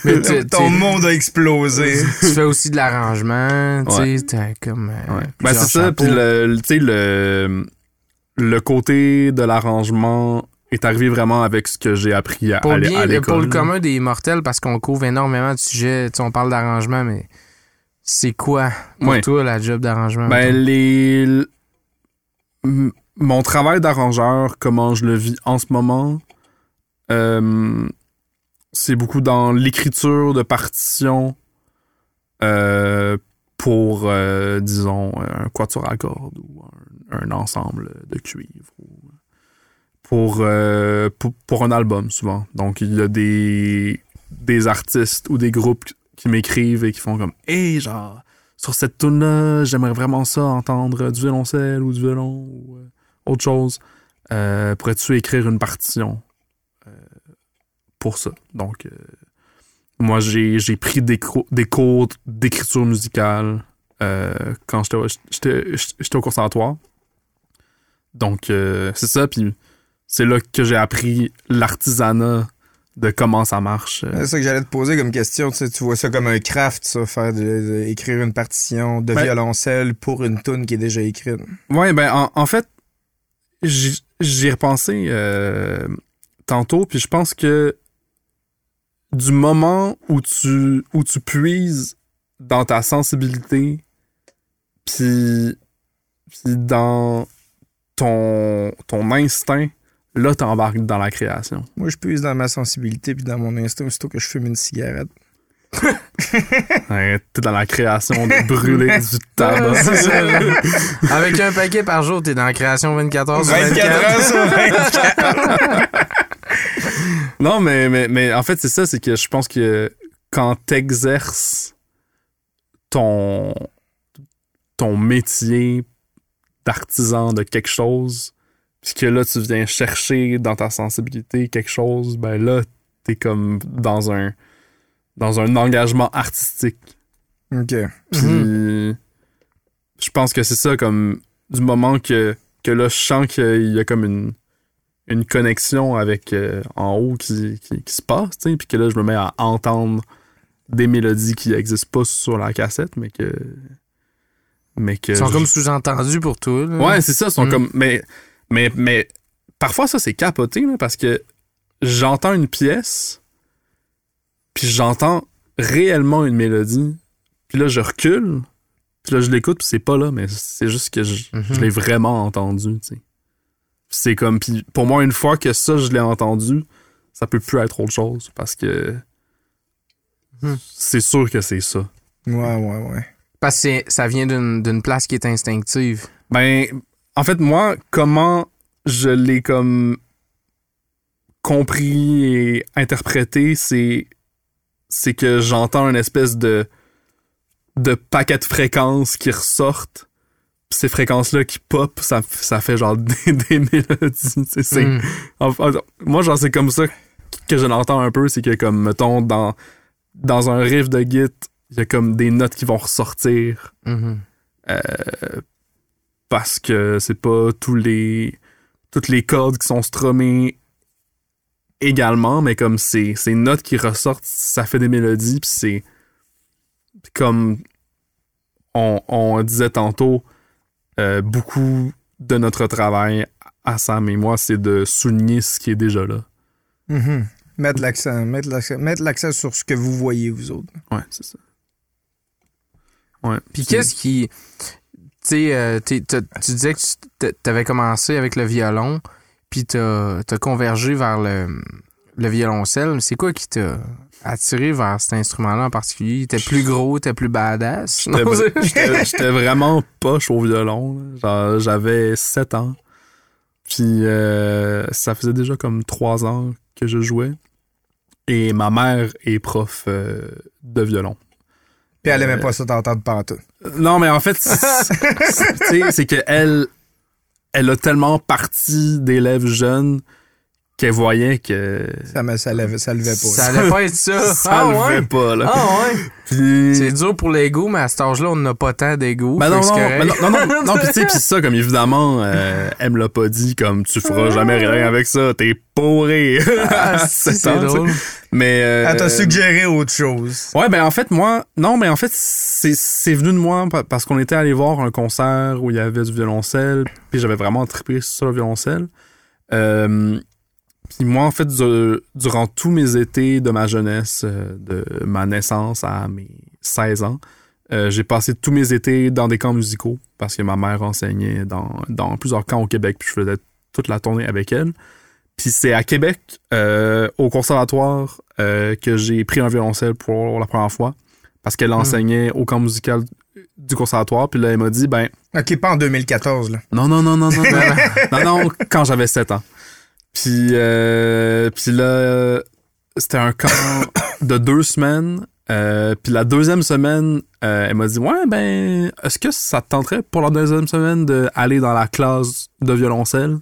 Mais tu, Ton tu- monde a explosé. tu fais aussi de l'arrangement, tu sais, t'as comme. euh, Ouais. Ben, c'est ça. Puis le, le- tu sais, le, le côté de l'arrangement est arrivé vraiment avec ce que j'ai appris à, Pour, à bien, à le- pour l'école. le commun des mortels, parce qu'on couvre énormément de sujets, on parle d'arrangement, mais c'est quoi pour Ouais. toi la job d'arrangement? Ben, les. Mon travail d'arrangeur, comment je le vis en ce moment, euh, c'est beaucoup dans l'écriture de partitions euh, pour, euh, disons, un quatuor à cordes ou un, un ensemble de cuivre. ou pour, euh, pour, pour un album, souvent. Donc, il y a des, des artistes ou des groupes qui m'écrivent et qui font comme Hey, genre, sur cette tune là j'aimerais vraiment ça, entendre du violoncelle ou du violon ou euh, autre chose. Euh, Pourrais-tu écrire une partition pour ça? Donc, moi, j'ai pris des, des cours d'écriture musicale quand j'étais au- conservatoire. Donc, c'est ça. Puis, c'est là que j'ai appris l'artisanat de comment ça marche. C'est ça que j'allais te poser comme question. Tu, sais, tu vois ça comme un craft, ça, faire de, de- écrire une partition de Ben- violoncelle pour une tune qui est déjà écrite. Ouais, ben en, en fait, j'y repensé euh, tantôt, puis je pense que du moment où tu, où tu puises dans ta sensibilité, puis puis dans ton, ton instinct, là, t'embarques dans la création. Moi, je puise dans ma sensibilité puis dans mon instinct aussitôt que je fume une cigarette. Ouais, T'es dans la création de brûler du tabac. Avec un paquet par jour, t'es dans la création 24 heures sur 24 heures sur 24. Non, mais, mais, mais en fait, c'est ça, c'est que je pense que quand t'exerces ton, ton métier d'artisan de quelque chose, puis que là, tu viens chercher dans ta sensibilité quelque chose, ben là, t'es comme dans un, dans un engagement artistique. OK. Puis je pense que c'est ça, comme du moment que, que là, je sens qu'il y a comme une, une connexion avec euh, en haut qui, qui, qui se passe, tu sais, puis que là, je me mets à entendre des mélodies qui n'existent pas sur la cassette, mais que. Mais que. Ils sont je- comme sous-entendus pour toi. là. Ouais, c'est ça, ils sont Mm. comme. Mais, mais, mais parfois, ça, c'est capoté, là, parce que j'entends une pièce, puis j'entends réellement une mélodie, puis là, je recule, puis là, je l'écoute, puis c'est pas là, mais c'est juste que je, Mhm. je l'ai vraiment entendu, tu sais. C'est comme. Puis pour moi, une fois que ça, je l'ai entendu, ça peut plus être autre chose, parce que Mhm. c'est sûr que c'est ça. Ouais, ouais, ouais. Parce que ça vient d'une d'une place qui est instinctive. Ben, en fait, moi, comment je l'ai comme compris et interprété, c'est c'est que j'entends une espèce de de paquet de fréquences qui ressortent. Ces fréquences-là qui pop, ça, ça fait genre des, des mélodies. c'est- Mm. Enfin, moi, genre, c'est comme ça que je l'entends un peu. C'est que, comme, mettons, dans, dans un riff de Git, il y a comme des notes qui vont ressortir Mhm. Parce que c'est pas tous les toutes les cordes qui sont strummées également, mais comme c'est ces notes qui ressortent, ça fait des mélodies, puis c'est comme on, on disait tantôt, euh, beaucoup de notre travail à Sam et moi, c'est de souligner ce qui est déjà là. Mhm. Mettre l'accent, mettre l'accent, mettre l'accent sur ce que vous voyez, vous autres. Ouais, c'est ça. Ouais. Puis qu'est-ce qui. Tu sais, euh, tu disais que tu avais commencé avec le violon, puis t'as as convergé vers le, le violoncelle. C'est quoi qui t'a attiré vers cet instrument-là en particulier? T'es plus gros, t'es plus badass? J'étais vraiment poche au violon. J'avais 7 ans. Puis euh, ça faisait déjà comme 3 ans que je jouais. Et ma mère est prof euh, de violon. Puis elle aimait Euh, pas ça t'entendre pantoute. Non, mais en fait, c'est- c'est- tu sais, c'est que elle, elle a tellement parti d'élèves jeunes qu'elle voyait que Ça, me, ça, levait, ça levait pas. Ça allait pas être ça. ça ah, le ouais? fait pas. Là. Ah ouais? Puis- C'est dur pour l'ego, mais à cet âge-là, on n'a pas tant d'ego. Ben non, non, ben non, non, non, non, pis tu sais, pis ça, comme évidemment, euh, elle me l'a pas dit, comme tu feras jamais rien avec ça, t'es pourri. Ah, si, c'est drôle. Mais. euh, Elle t'a suggéré autre chose. Ouais, ben en fait, moi, non, mais en fait, c'est c'est venu de moi pa- parce qu'on était allé voir un concert où il y avait du violoncelle, puis j'avais vraiment trippé sur le violoncelle. Euh, puis moi, en fait, du- durant tous mes étés de ma jeunesse, euh, de ma naissance à mes 16 ans, euh, j'ai passé tous mes étés dans des camps musicaux parce que ma mère enseignait dans, dans plusieurs camps au Québec, puis je faisais toute la tournée avec elle. Puis c'est à Québec, euh, au conservatoire, euh, que j'ai pris un violoncelle pour la première fois. Parce qu'elle hmm. enseignait au camp musical du conservatoire. Puis là, elle m'a dit, ben. Ok, pas en 2014, là. Non, non, non, non, non. non, non, quand j'avais 7 ans. Puis, euh, puis là, c'était un camp de deux semaines. puis la deuxième semaine, elle m'a dit Ouais, ben, est-ce que ça te tenterait pour la deuxième semaine d'aller dans la classe de violoncelle?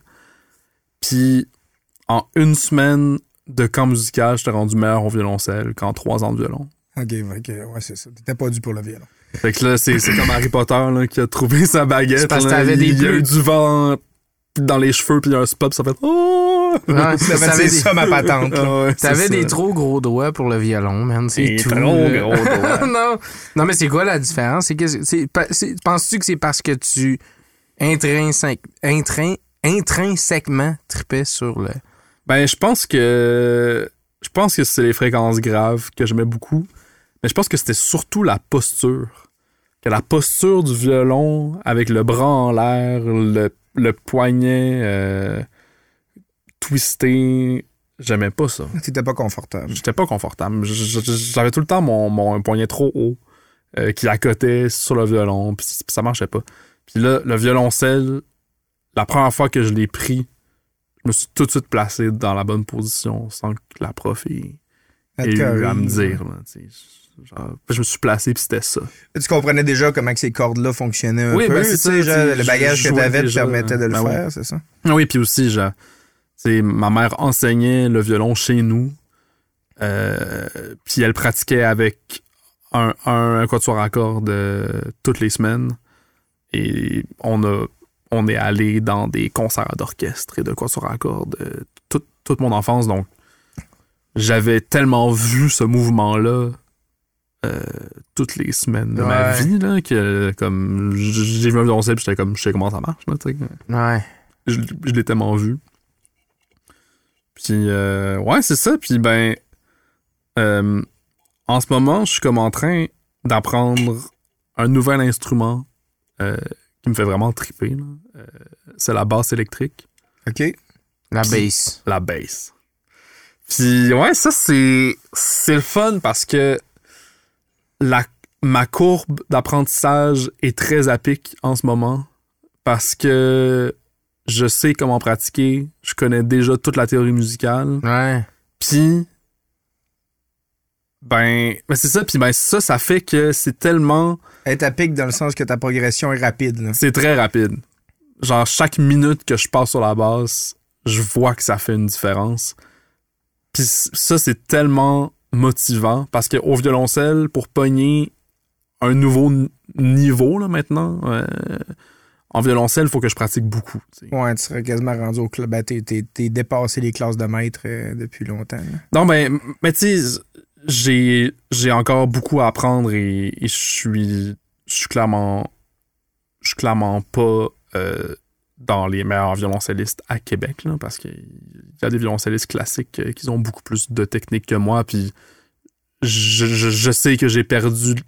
Puis en une semaine de camp musical, j'étais rendu meilleur au violoncelle qu'en trois ans de violon. Ok, ok, ouais, c'est ça. T'étais pas dû pour le violon. Fait que là, c'est comme Harry Potter là, qui a trouvé sa baguette. C'est parce que là. il, des il y a bleus. eu du vent dans les cheveux, puis un spot, ça fait Oh! Ouais, c'est des- ça ma patente. Ah ouais, T'avais des trop gros doigts pour le violon, man. C'est tout. trop là. gros doigts. non. non, mais c'est quoi la différence? Penses-tu que c'est parce que tu intrinsèque, intrin, intrinsèquement tripais sur le. Ben, je pense que. Je pense que c'est les fréquences graves que j'aimais beaucoup. Mais je pense que c'était surtout la posture. Que la posture du violon, avec le bras en l'air, le, le poignet euh, twisté, j'aimais pas ça. T'étais pas confortable. J'étais pas confortable. J'avais tout le temps mon, mon poignet trop haut euh, qui accotait sur le violon, puis ça marchait pas. Puis là, le violoncelle, la première fois que je l'ai pris, me suis tout de suite placé dans la bonne position sans que la prof ait, ait eu à me dire. là, tu. Genre, je me suis placé, puis c'était ça. Tu comprenais déjà comment que ces cordes-là fonctionnaient un Oui, peu. ben, tu ça, genre, tu le bagage je que jouais t'avais te permettait de le ben faire, c'est ça? Oui, puis aussi, je, tu sais, ma mère enseignait le violon chez nous. euh, puis elle pratiquait avec un, un, un quatuor à cordes euh, toutes les semaines. Et on a on est allé dans des concerts d'orchestre et de quatuor à cordes euh, toute, toute mon enfance. Donc, j'avais tellement vu ce mouvement-là euh, toutes les semaines de ma vie là, que comme j'ai vu un violoncelle puis j'étais comme je sais comment ça marche là, Ouais. je, je l'ai tellement vu. Puis, euh, ouais, c'est ça. Puis, ben, euh, en ce moment, je suis comme en train d'apprendre un nouvel instrument euh, qui me fait vraiment triper. Euh, c'est la basse électrique, OK. La bass. la bass. Puis, ouais, ça, c'est, c'est le fun parce que la, ma courbe d'apprentissage est très à pic en ce moment parce que je sais comment pratiquer, je connais déjà toute la théorie musicale. Ouais. Puis ben, ben c'est ça puis ben ça ça fait que c'est tellement Être à pic dans le sens que ta progression est rapide. là. c'est très rapide. Genre chaque minute que je passe sur la basse, je vois que ça fait une différence. Puis ça c'est tellement motivant parce que au violoncelle pour pogner un nouveau n- niveau là maintenant euh, en violoncelle, il faut que je pratique beaucoup. Ouais, tu serais quasiment rendu au club. Ben, t'es, t'es- t'es dépassé les classes de maître euh, depuis longtemps. là. Non, mais, mais tu sais, j'ai, j'ai encore beaucoup à apprendre et, et je suis, je suis clairement, je suis clairement pas euh, dans les meilleurs violoncellistes à Québec, là, parce qu'il y a des violoncellistes classiques euh, qui ont beaucoup plus de technique que moi, puis je, je- je sais que j'ai perdu de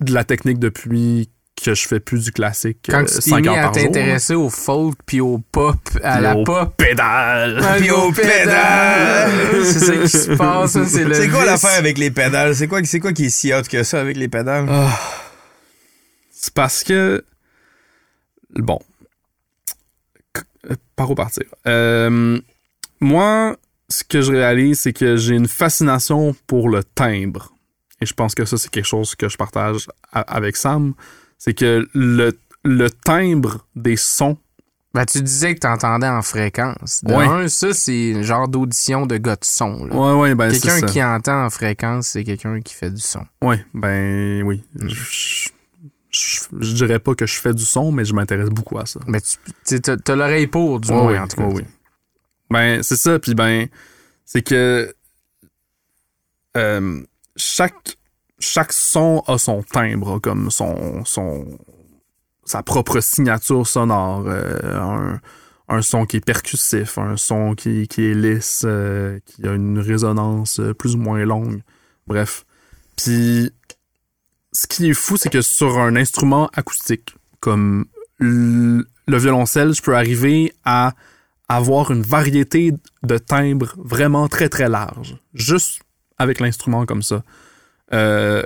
de la technique depuis que je fais plus du classique Quand euh, tu t'es mis heures à par jour, là. t'intéresser au folk puis au pop, à la au pop. pédale! Puis au pédale! C'est ça qui se passe, c'est le C'est quoi l'affaire avec les pédales? C'est quoi, c'est quoi qui est si hot que ça avec les pédales? Ah. c'est parce que. Bon. Euh, Par où partir? Euh, moi, ce que je réalise, c'est que j'ai une fascination pour le timbre. Et je pense que ça, c'est quelque chose que je partage avec Sam. C'est que le, le timbre des sons. Ben, tu disais que t'entendais en fréquence. De Ouais. un, ça, c'est le genre d'audition de gars de son. là. Ouais, ouais, ben c'est quelqu'un qui entend en fréquence, c'est quelqu'un qui fait du son. Ouais, ben oui. Mm. Je, je- je dirais pas que je fais du son, mais je m'intéresse beaucoup à ça. Mais tu tu t'as l'oreille pour, du Ouais, moins, oui, en tout cas. ouais, oui. Ben, c'est ça, puis ben, c'est que euh, chaque, chaque son a son timbre, comme son, son sa propre signature sonore. euh, un, son qui est percussif, un son qui, qui est lisse, euh, qui a une résonance euh, plus ou moins longue. Bref. Puis, ce qui est fou, c'est que sur un instrument acoustique, comme le violoncelle, je peux arriver à avoir une variété de timbres vraiment très très large, juste avec l'instrument comme ça. Euh,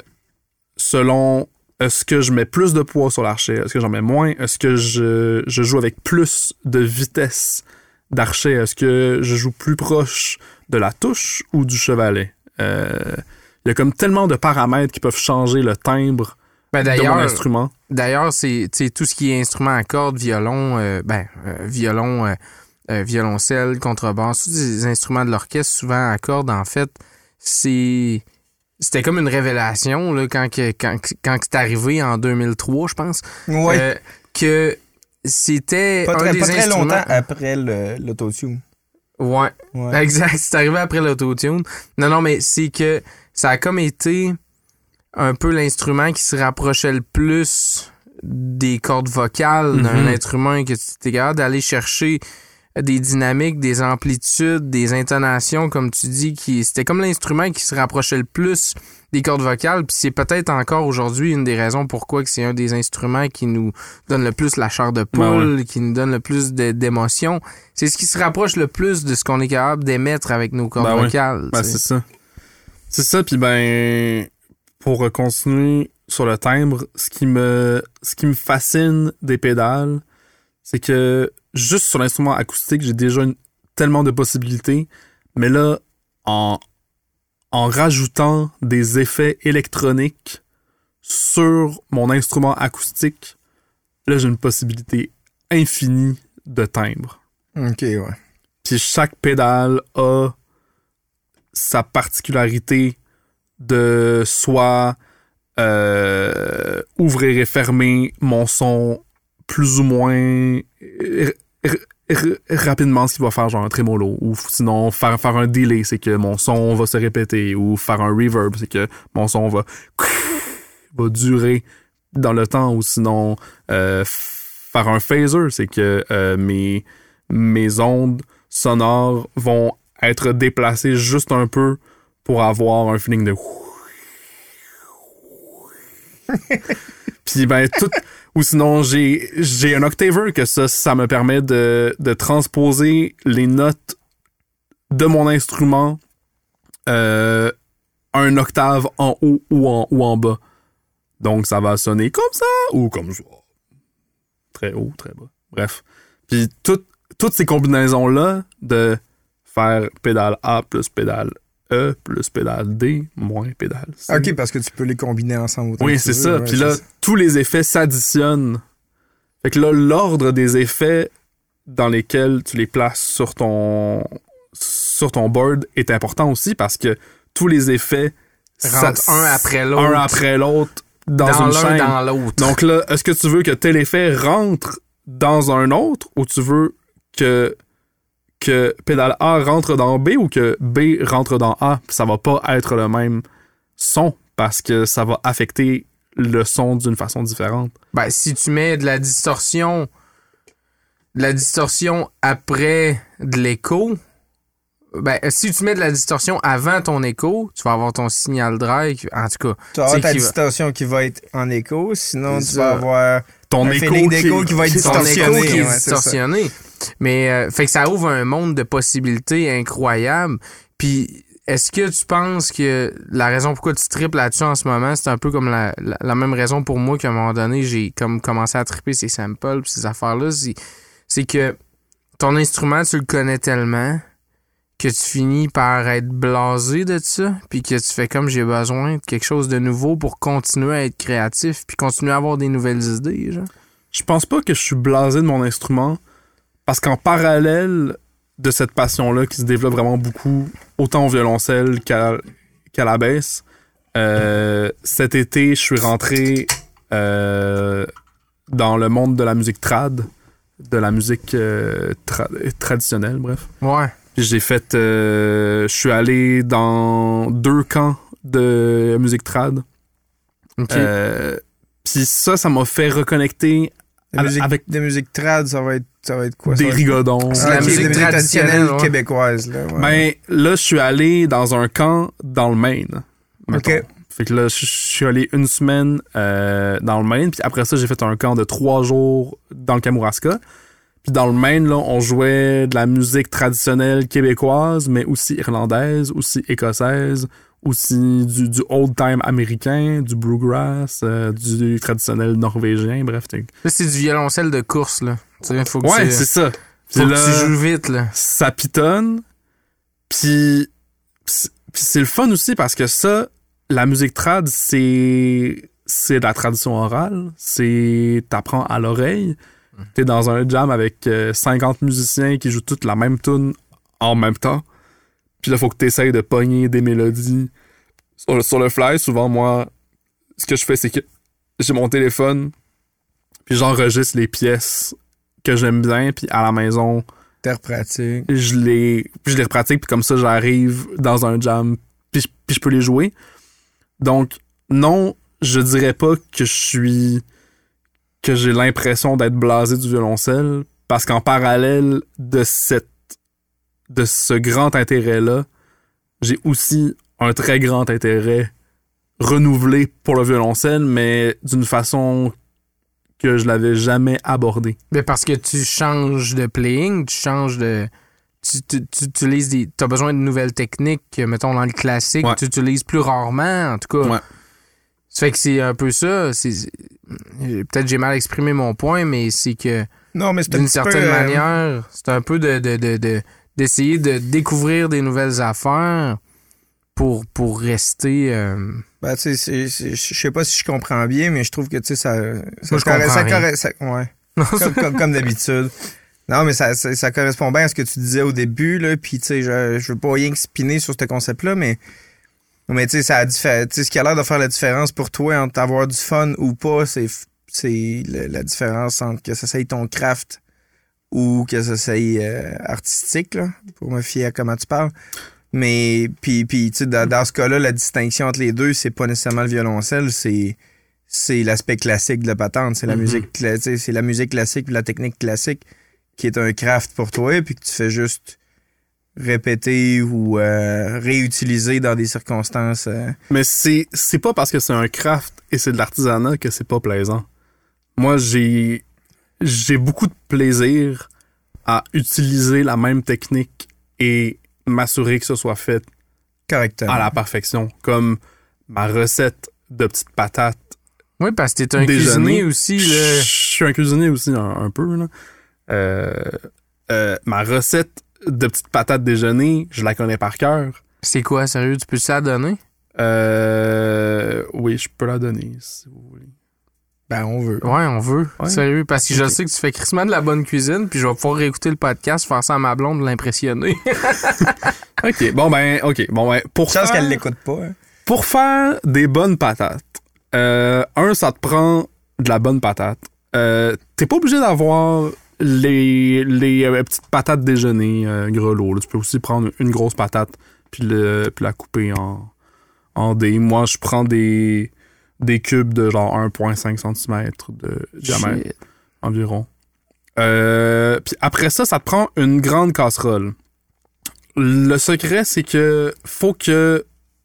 selon est-ce que je mets plus de poids sur l'archet, est-ce que j'en mets moins, est-ce que je, je joue avec plus de vitesse d'archet, est-ce que je joue plus proche de la touche ou du chevalet? Euh, Il y a comme tellement de paramètres qui peuvent changer le timbre Ben, de mon d'ailleurs, instrument. D'ailleurs, c'est tout ce qui est instrument à cordes, violon, euh, ben, euh, violon, euh, euh, violoncelle, contrebasse, tous des instruments de l'orchestre, souvent à cordes, en fait, c'est. C'était comme une révélation là, quand, que, quand, quand c'est arrivé en 2003, je pense. Ouais. euh, que c'était pas un très, des pas très instruments. longtemps après l'autotune. Ouais, Ouais. Exact, c'est arrivé après l'autotune. Non, non, mais c'est que ça a comme été un peu l'instrument qui se rapprochait le plus des cordes vocales d'un Mhm. être humain, que tu étais capable d'aller chercher des dynamiques, des amplitudes, des intonations, comme tu dis, qui c'était comme l'instrument qui se rapprochait le plus des cordes vocales, puis c'est peut-être encore aujourd'hui une des raisons pourquoi que c'est un des instruments qui nous donne le plus la chair de poule, Ben qui nous donne le plus d'émotions. C'est ce qui se rapproche le plus de ce qu'on est capable d'émettre avec nos cordes Ben vocales. Ben, c'est ça. C'est ça, puis ben, pour continuer sur le timbre, ce qui me, ce qui me fascine des pédales, c'est que juste sur l'instrument acoustique, j'ai déjà une- tellement de possibilités, mais là, en, en rajoutant des effets électroniques sur mon instrument acoustique, là, j'ai une possibilité infinie de timbres. Ok, ouais. Puis chaque pédale a sa particularité de soit euh, ouvrir et fermer mon son plus ou moins rapidement ce qui va faire genre un trémolo ou sinon faire, faire un delay c'est que mon son va se répéter ou faire un reverb c'est que mon son va va durer dans le temps ou sinon euh, faire un phaser c'est que euh, mes mes ondes sonores vont être déplacées juste un peu pour avoir un feeling de puis ben tout ou sinon j'ai j'ai un octaver que ça me permet de, transposer les notes de mon instrument euh, un octave en haut ou en bas Donc, ça va sonner comme ça ou comme ça. Très haut, très bas. Bref. Puis, tout- toutes ces combinaisons-là de faire pédale A plus pédale E plus pédale D moins pédale C. Ok, parce que tu peux les combiner ensemble. autant Oui, c'est ça. ouais, Puis là, ça. tous les effets s'additionnent. Fait que là, l'ordre des effets dans lesquels tu les places sur ton sur ton board est important aussi parce que tous les effets Rentre ça- un après l'autre. un après l'autre dans, dans une l'un, chaîne. dans l'autre. Donc là, est-ce que tu veux que tel effet rentre dans un autre ou tu veux que que pédale A rentre dans B ou que B rentre dans A, ça va pas être le même son parce que ça va affecter le son d'une façon différente. Ben, si tu mets de la distorsion, de la distorsion après de l'écho, ben, si tu mets de la distorsion avant ton écho, tu vas avoir ton signal drive. En tout cas, Tu vas avoir ta qui va- distorsion qui va être en écho, sinon tu ça. vas avoir Ton un écho qui- d'écho qui va être qui- ton distorsionné. écho qui est ouais, c'est ça. distorsionné. Mais, euh, fait que ça ouvre un monde de possibilités incroyables. Puis, est-ce que tu penses que la raison pourquoi tu tripes là-dessus en ce moment, c'est un peu comme la, la- même raison pour moi qu'à un moment donné, j'ai comme commencé à triper ces samples pis ces affaires-là, c'est, c'est que ton instrument, tu le connais tellement que tu finis par être blasé de ça, puis que tu fais comme j'ai besoin de quelque chose de nouveau pour continuer à être créatif, puis continuer à avoir des nouvelles idées, genre. Je pense pas que je suis blasé de mon instrument parce qu'en parallèle de cette passion-là qui se développe vraiment beaucoup, autant au violoncelle qu'à qu'à la baisse, euh, cet été, je suis rentré euh, dans le monde de la musique trad, de la musique euh, tra- traditionnelle, bref. Ouais. Puis j'ai fait. je suis allé dans deux camps de musique trad. OK. Euh, Puis ça, ça m'a fait reconnecter La Avec- musique, avec- de musique trad, ça va être, ça va être quoi? ça des être- rigodons. C'est Ah, la ok, musique traditionnelle, ouais. québécoise. Là, ouais. Ben là, je suis allé dans un camp dans le Maine. mettons. Ok. Fait que là, je je suis allé une semaine euh, dans le Maine, puis après ça, j'ai fait un camp de trois jours dans le Kamouraska. Puis dans le Maine, là, on jouait de la musique traditionnelle québécoise, mais aussi irlandaise, aussi écossaise, aussi du, du old time américain, du bluegrass, euh, du traditionnel norvégien, bref. c'est du violoncelle de course, là. Tu sais, faut que, Ouais, tu, c'est ça. faut que tu joues vite, là. ça pitonne. Puis puis c'est le fun aussi parce que ça, la musique trad, c'est c'est de la tradition orale. C'est t'apprends à l'oreille. T'es dans un jam avec euh, 50 musiciens qui jouent toutes la même tune en même temps. Puis là, faut que tu essayes de pogner des mélodies sur le, sur le fly. Souvent, moi, ce que je fais, c'est que j'ai mon téléphone, puis j'enregistre les pièces que j'aime bien, puis à la maison, je les, puis je les repratique, puis comme ça, j'arrive dans un jam, puis je, puis je peux les jouer. Donc, non, je dirais pas que je suis. que j'ai l'impression d'être blasé du violoncelle, parce qu'en parallèle de cette. De ce grand intérêt-là, j'ai aussi un très grand intérêt renouvelé pour le violoncelle, mais d'une façon que je l'avais jamais abordé. Mais parce que tu changes de playing, tu changes de. Tu, tu, tu utilises des. T'as besoin de nouvelles techniques, que, mettons, dans le classique, Ouais. tu utilises plus rarement, en tout cas. Ouais. Ça fait que c'est un peu ça. c'est Peut-être j'ai mal exprimé mon point, mais c'est que Non, mais c'est d'une peu, certaine euh, manière, c'est un peu de, de, de, de- d'essayer de découvrir des nouvelles affaires pour, pour rester. euh, Ben, tu sais, je sais pas si je comprends bien, mais je trouve que, tu sais, ça. ça, Moi, je ça rien. corre- ça- ouais. comme, comme, comme d'habitude. Non, mais ça, ça, ça correspond bien à ce que tu disais au début, là. Puis, tu sais, je, je veux pas rien spinner sur ce concept-là, mais. Mais, tu sais, ça a diffé- ce qui a l'air de faire la différence pour toi entre avoir du fun ou pas, c'est, la différence entre que ça soit ton craft ou que ça soit euh, artistique, là, pour me fier à comment tu parles. Mais, puis, puis tu sais, dans, dans ce cas-là, la distinction entre les deux, c'est pas nécessairement le violoncelle, c'est c'est l'aspect classique de la patente, c'est la Mhm. musique c'est la musique classique puis la technique classique qui est un craft pour toi puis que tu fais juste répéter ou euh, réutiliser dans des circonstances euh, Mais c'est c'est pas parce que c'est un craft et c'est de l'artisanat que c'est pas plaisant. Moi, j'ai j'ai beaucoup de plaisir à utiliser la même technique et m'assurer que ce soit fait correctement. à la perfection. Comme ma recette de petites patates Oui, parce que t'es un Déjeuner. cuisinier aussi. Je suis un cuisinier aussi, un, un peu. Là. Euh, euh, ma recette de petites patates déjeuner, je la connais par cœur. C'est quoi, sérieux? Tu peux ça donner? Euh, oui, je peux la donner si vous voulez. Ben, on veut. Ouais, on veut. Ouais. Sérieux. Parce que je sais que tu fais crissement de la bonne cuisine, puis je vais pouvoir réécouter le podcast, faire ça à ma blonde, l'impressionner. Ok, bon ben, ok, bon ben, pour Chance faire, qu'elle l'écoute pas. hein. pour faire des bonnes patates, euh, un, ça te prend de la bonne patate. Euh, T'es pas obligé d'avoir les, les euh, petites patates déjeuner euh, grelots. Tu peux aussi prendre une grosse patate puis, le, puis la couper en, en dés. Moi, je prends des, des cubes de genre 1,5 cm de diamètre Shit. environ. Euh, puis après ça, ça te prend une grande casserole. Le secret, c'est que faut que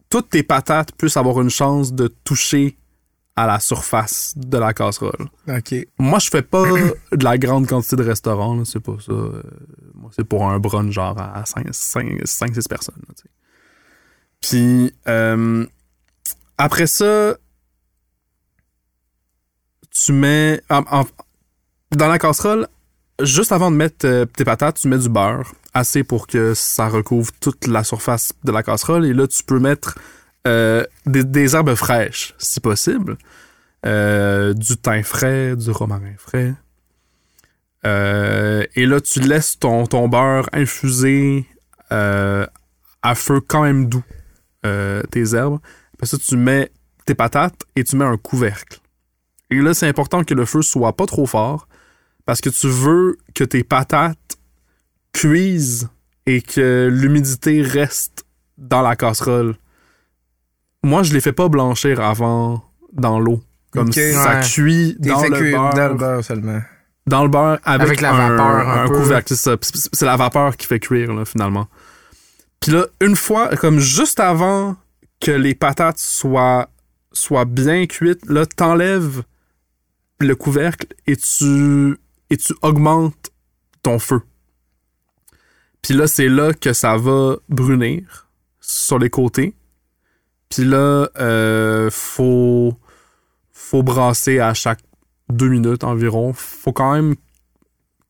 toutes tes patates puissent avoir une chance de toucher à la surface de la casserole. OK. Moi, je fais pas de la grande quantité de restaurant, là, c'est pas ça. Euh, moi, c'est pour un brunch genre à 5-6 personnes. là. Puis, euh, après ça, tu mets. dans la casserole, juste avant de mettre euh, tes patates, tu mets du beurre, assez pour que ça recouvre toute la surface de la casserole. Et là, tu peux mettre euh, des, herbes fraîches, si possible. Euh, du thym frais, du romarin frais. Et là, tu laisses ton, ton beurre infuser à feu quand même doux, tes herbes. Après ça, tu mets tes patates et tu mets un couvercle. Et là, c'est important que le feu soit pas trop fort parce que tu veux que tes patates cuisent et que l'humidité reste dans la casserole. Moi, je les fais pas blanchir avant dans l'eau. Comme ça Ouais. cuit dans le, beurre, dans le beurre seulement. dans le beurre avec, Avec la un, vapeur un couvercle, c'est la vapeur qui fait cuire, là, finalement. Puis là, une fois, comme juste avant que les patates soient, soient bien cuites, là, t'enlèves le couvercle et tu, et tu augmentes ton feu. Puis là, c'est là que ça va brunir sur les côtés. Puis là, euh, faut, faut brasser à chaque deux minutes environ. Faut quand même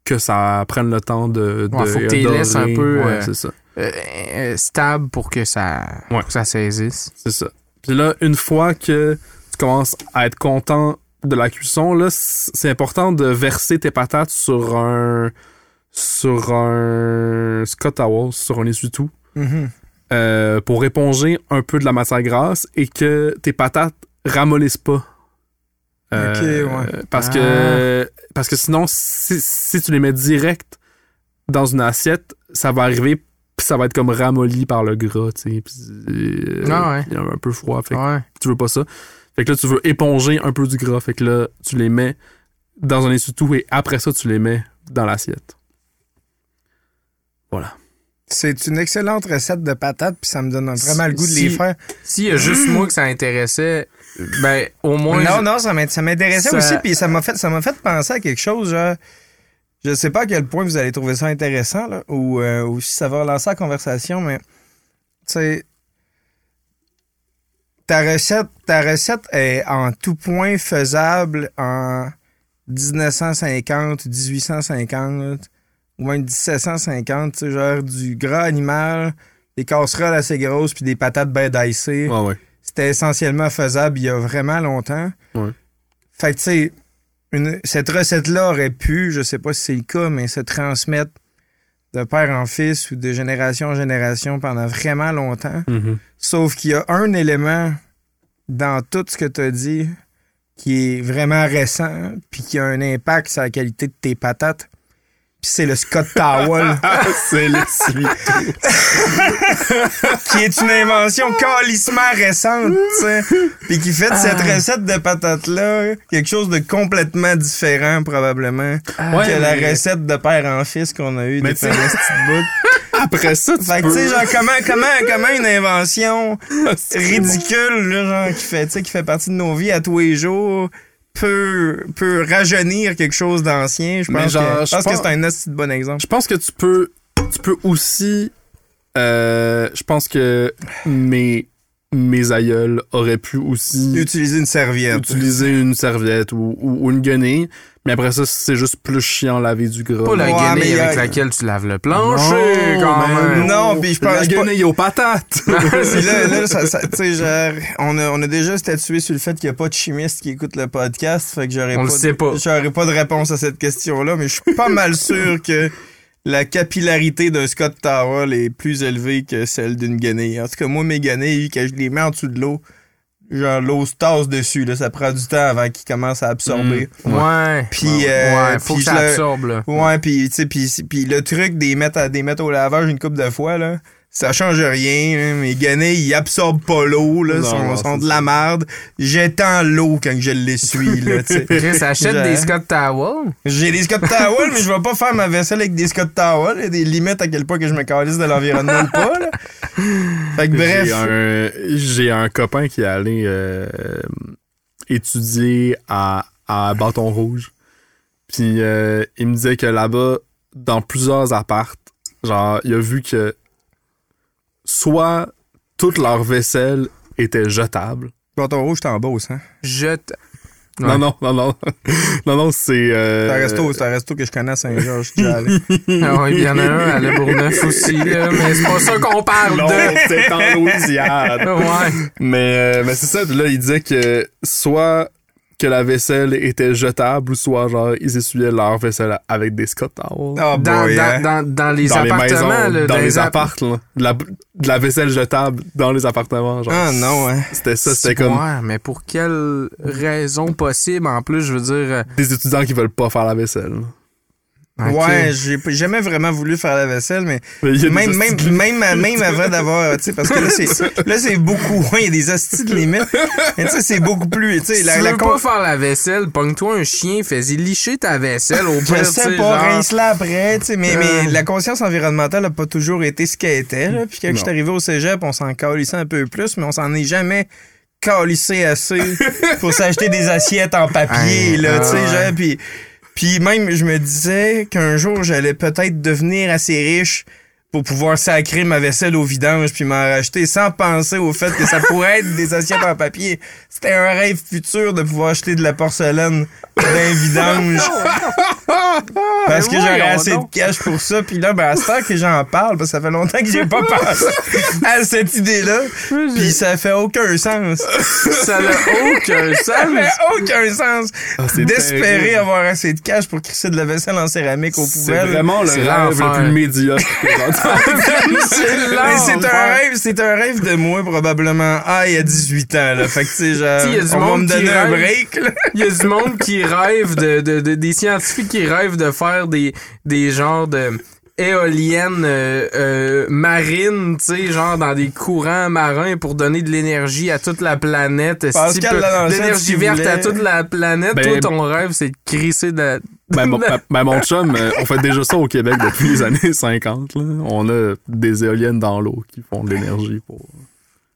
que ça prenne le temps de. Ouais, de faut que dorer. laisses un peu, Ouais, euh, c'est ça. Euh, euh, stable pour que ça, Ouais. pour que ça saisisse. C'est ça. Puis là, une fois que tu commences à être content de la cuisson, là, c'est important de verser tes patates sur un. sur un Scott sur un essuie-tout, Mhm. euh, pour éponger un peu de la matière grasse et que tes patates ramollissent pas. Euh, Ok, ouais. Parce Ah. que parce que sinon, si, si tu les mets direct dans une assiette, ça va arriver puis ça va être comme ramolli par le gras, tu sais. puis, euh, Ah ouais. Il y a un peu froid, fait Ouais. tu veux pas ça. Fait que là, tu veux éponger un peu du gras, fait que là, tu les mets dans un essuie-tout et après ça, tu les mets dans l'assiette. Voilà. C'est une excellente recette de patates, puis ça me donne vraiment le goût de les Si- faire. S'il y a juste moi que ça intéressait, ben, au moins. non, je- non, ça m'int- ça m'intéressait Ça- aussi, puis ça m'a fait, ça m'a fait penser à quelque chose, genre. Je sais pas à quel point vous allez trouver ça intéressant, là, ou, euh, ou si ça va relancer la conversation, mais. Tu sais. Ta recette, ta recette est en tout point faisable en 1950, 1850, ou même 1750, tu sais, genre du gras animal, des casseroles assez grosses, puis des patates bien dicées ouais. c'était essentiellement faisable il y a vraiment longtemps. Ouais. Fait que, tu sais, cette recette-là aurait pu, je sais pas si c'est le cas, mais se transmettre de père en fils ou de génération en génération pendant vraiment longtemps. Mhm. Sauf qu'il y a un élément dans tout ce que tu as dit qui est vraiment récent, puis qui a un impact sur la qualité de tes patates. Puis c'est le Scott Towel, c'est l'essuie. qui est une invention calissement récente, tu sais. Puis qui fait de cette Ah. recette de patates-là quelque chose de complètement différent, probablement, Ouais, que la mais- recette de père en fils qu'on a eu Mais depuis tu sais- un petit bout. Après ça, tu Fait que, peux... tu sais, genre, comment, comment, comment une invention ridicule, là, genre, qui fait, tu sais, qui fait partie de nos vies à tous les jours, peut, peut rajeunir quelque chose d'ancien. Je pense, genre, que, je pense que c'est un assez bon exemple. Je pense que tu peux, tu peux aussi. euh, je pense que mes, mes aïeuls auraient pu aussi Utiliser une serviette. utiliser une serviette ou, ou- ou une guenille. Mais après ça, c'est juste plus chiant laver du gras. Pas la Ouais, guenille avec euh, laquelle tu laves le plancher, Non, quand même. Non, puis je pense La pas- guenille aux patates! Là, là, ça, ça- tu sais, genre, on a, on a déjà statué sur le fait qu'il n'y a pas de chimiste qui écoute le podcast, fait que j'aurais On pas, le sait pas. de- j'aurais pas de réponse à cette question-là, mais je suis pas mal sûr que la capillarité d'un Scott Towel est plus élevée que celle d'une guenille. En tout cas, moi, mes guenilles, quand je les mets en dessous de l'eau, genre, l'eau se tasse dessus, là, ça prend du temps avant qu'ils commencent à absorber. Ouais. Puis, ouais, euh, faut que ça le- absorbe, là. Ouais, puis tu sais, puis puis le truc des mettre, à, des mettre au lavage une coupe de fois, là, ça change rien. là. Mes guenilles, ils absorbent pas l'eau, là, Non, sont, non, sont c'est de la merde. J'étends l'eau quand je l'essuie, là, tu sais. Chris, achète des Scott Towel. J'ai des Scott Towel, mais je vais pas faire ma vaisselle avec des Scott Towel. Il y a des limites à quel point que je me calisse de l'environnement ou pas, là. Fait que bref. J'ai un, j'ai un copain qui est allé euh, étudier à, à Bâton Rouge. Puis euh, il me disait que là-bas, dans plusieurs appartes, genre, il a vu que soit toute leur vaisselle était jetable. Bâton rouge, t'es en Beauce, hein? Je te- Non, non, non, non. non, non, c'est. euh, C'est un resto, c'est un resto que je connais à Saint-Georges. allé. Ah il y en a un à Le Bourgneuf aussi, là, mais c'est pas ça qu'on parle Non, de. c'est en Louisiane. Ouais. Mais, euh, mais c'est ça, là, il disait que soit que la vaisselle était jetable ou soit genre ils essuyaient leur vaisselle avec des Scott Towels. Oh Dans, boy, dans, hein? dans, dans les dans les appartements, maisons, là, dans les app- appartes, là. De la, de la vaisselle jetable dans les appartements, genre. Ah non, hein? C'était ça, c'était comme Ouais, mais pour quelle raison possible, en plus, je veux dire... euh, des étudiants qui veulent pas faire la vaisselle. Ok. Ouais, j'ai jamais vraiment voulu faire la vaisselle, mais Mais il y a des même, même, même, même avant d'avoir, tu sais, parce que là, c'est, là, c'est beaucoup, ouais, il y a des hosties de limite. Mais tu sais, c'est beaucoup plus, tu sais, Si la, tu la veux con- pas faire la vaisselle, pogne-toi un chien, fais-y licher ta vaisselle au je pire, tu sais pas, genre- rince-la après, tu sais, mais, Euh. mais la conscience environnementale a pas toujours été ce qu'elle était, là. Puis quand Non. je suis arrivé au cégep, on s'en calissait un peu plus, mais on s'en est jamais calissé assez pour s'acheter des assiettes en papier, là, tu sais, ah genre, puis... Puis même, je me disais qu'un jour, j'allais peut-être devenir assez riche pour pouvoir sacrer ma vaisselle au vidange puis m'en racheter sans penser au fait que ça pourrait être des assiettes en papier. C'était un rêve futur de pouvoir acheter de la porcelaine d'un vidange. Parce que Mais j'aurais assez de cash pour ça. Puis là, ben, à ce temps que j'en parle, parce que ça fait longtemps que j'ai pas pensé à cette idée-là. Puis ça fait aucun sens. Ça n'a aucun Ça sens. fait aucun sens Ah, c'est d'espérer avoir assez de cash pour crisser de la vaisselle en céramique aux C'est poubelles. vraiment le C'est rêve le plus médiocre que c'est Mais c'est un rêve, c'est un rêve de moi probablement ah il y a 18 ans là. Fait que tu sais genre Tu sais, il y a du on va monde me donner un break. Il y a du monde qui rêve de, de, de- des scientifiques qui rêvent de faire des, des genres de éoliennes euh, euh, marines, tu sais, genre dans des courants marins pour donner de l'énergie à toute la planète. Pascal L'énergie verte à toute la planète. Ben, Toi, ton rêve, c'est de crisser de la... Ben, mon, ben, ben, mon chum, euh, on fait déjà ça au Québec depuis les années 50. Là. On a des éoliennes dans l'eau qui font de l'énergie pour.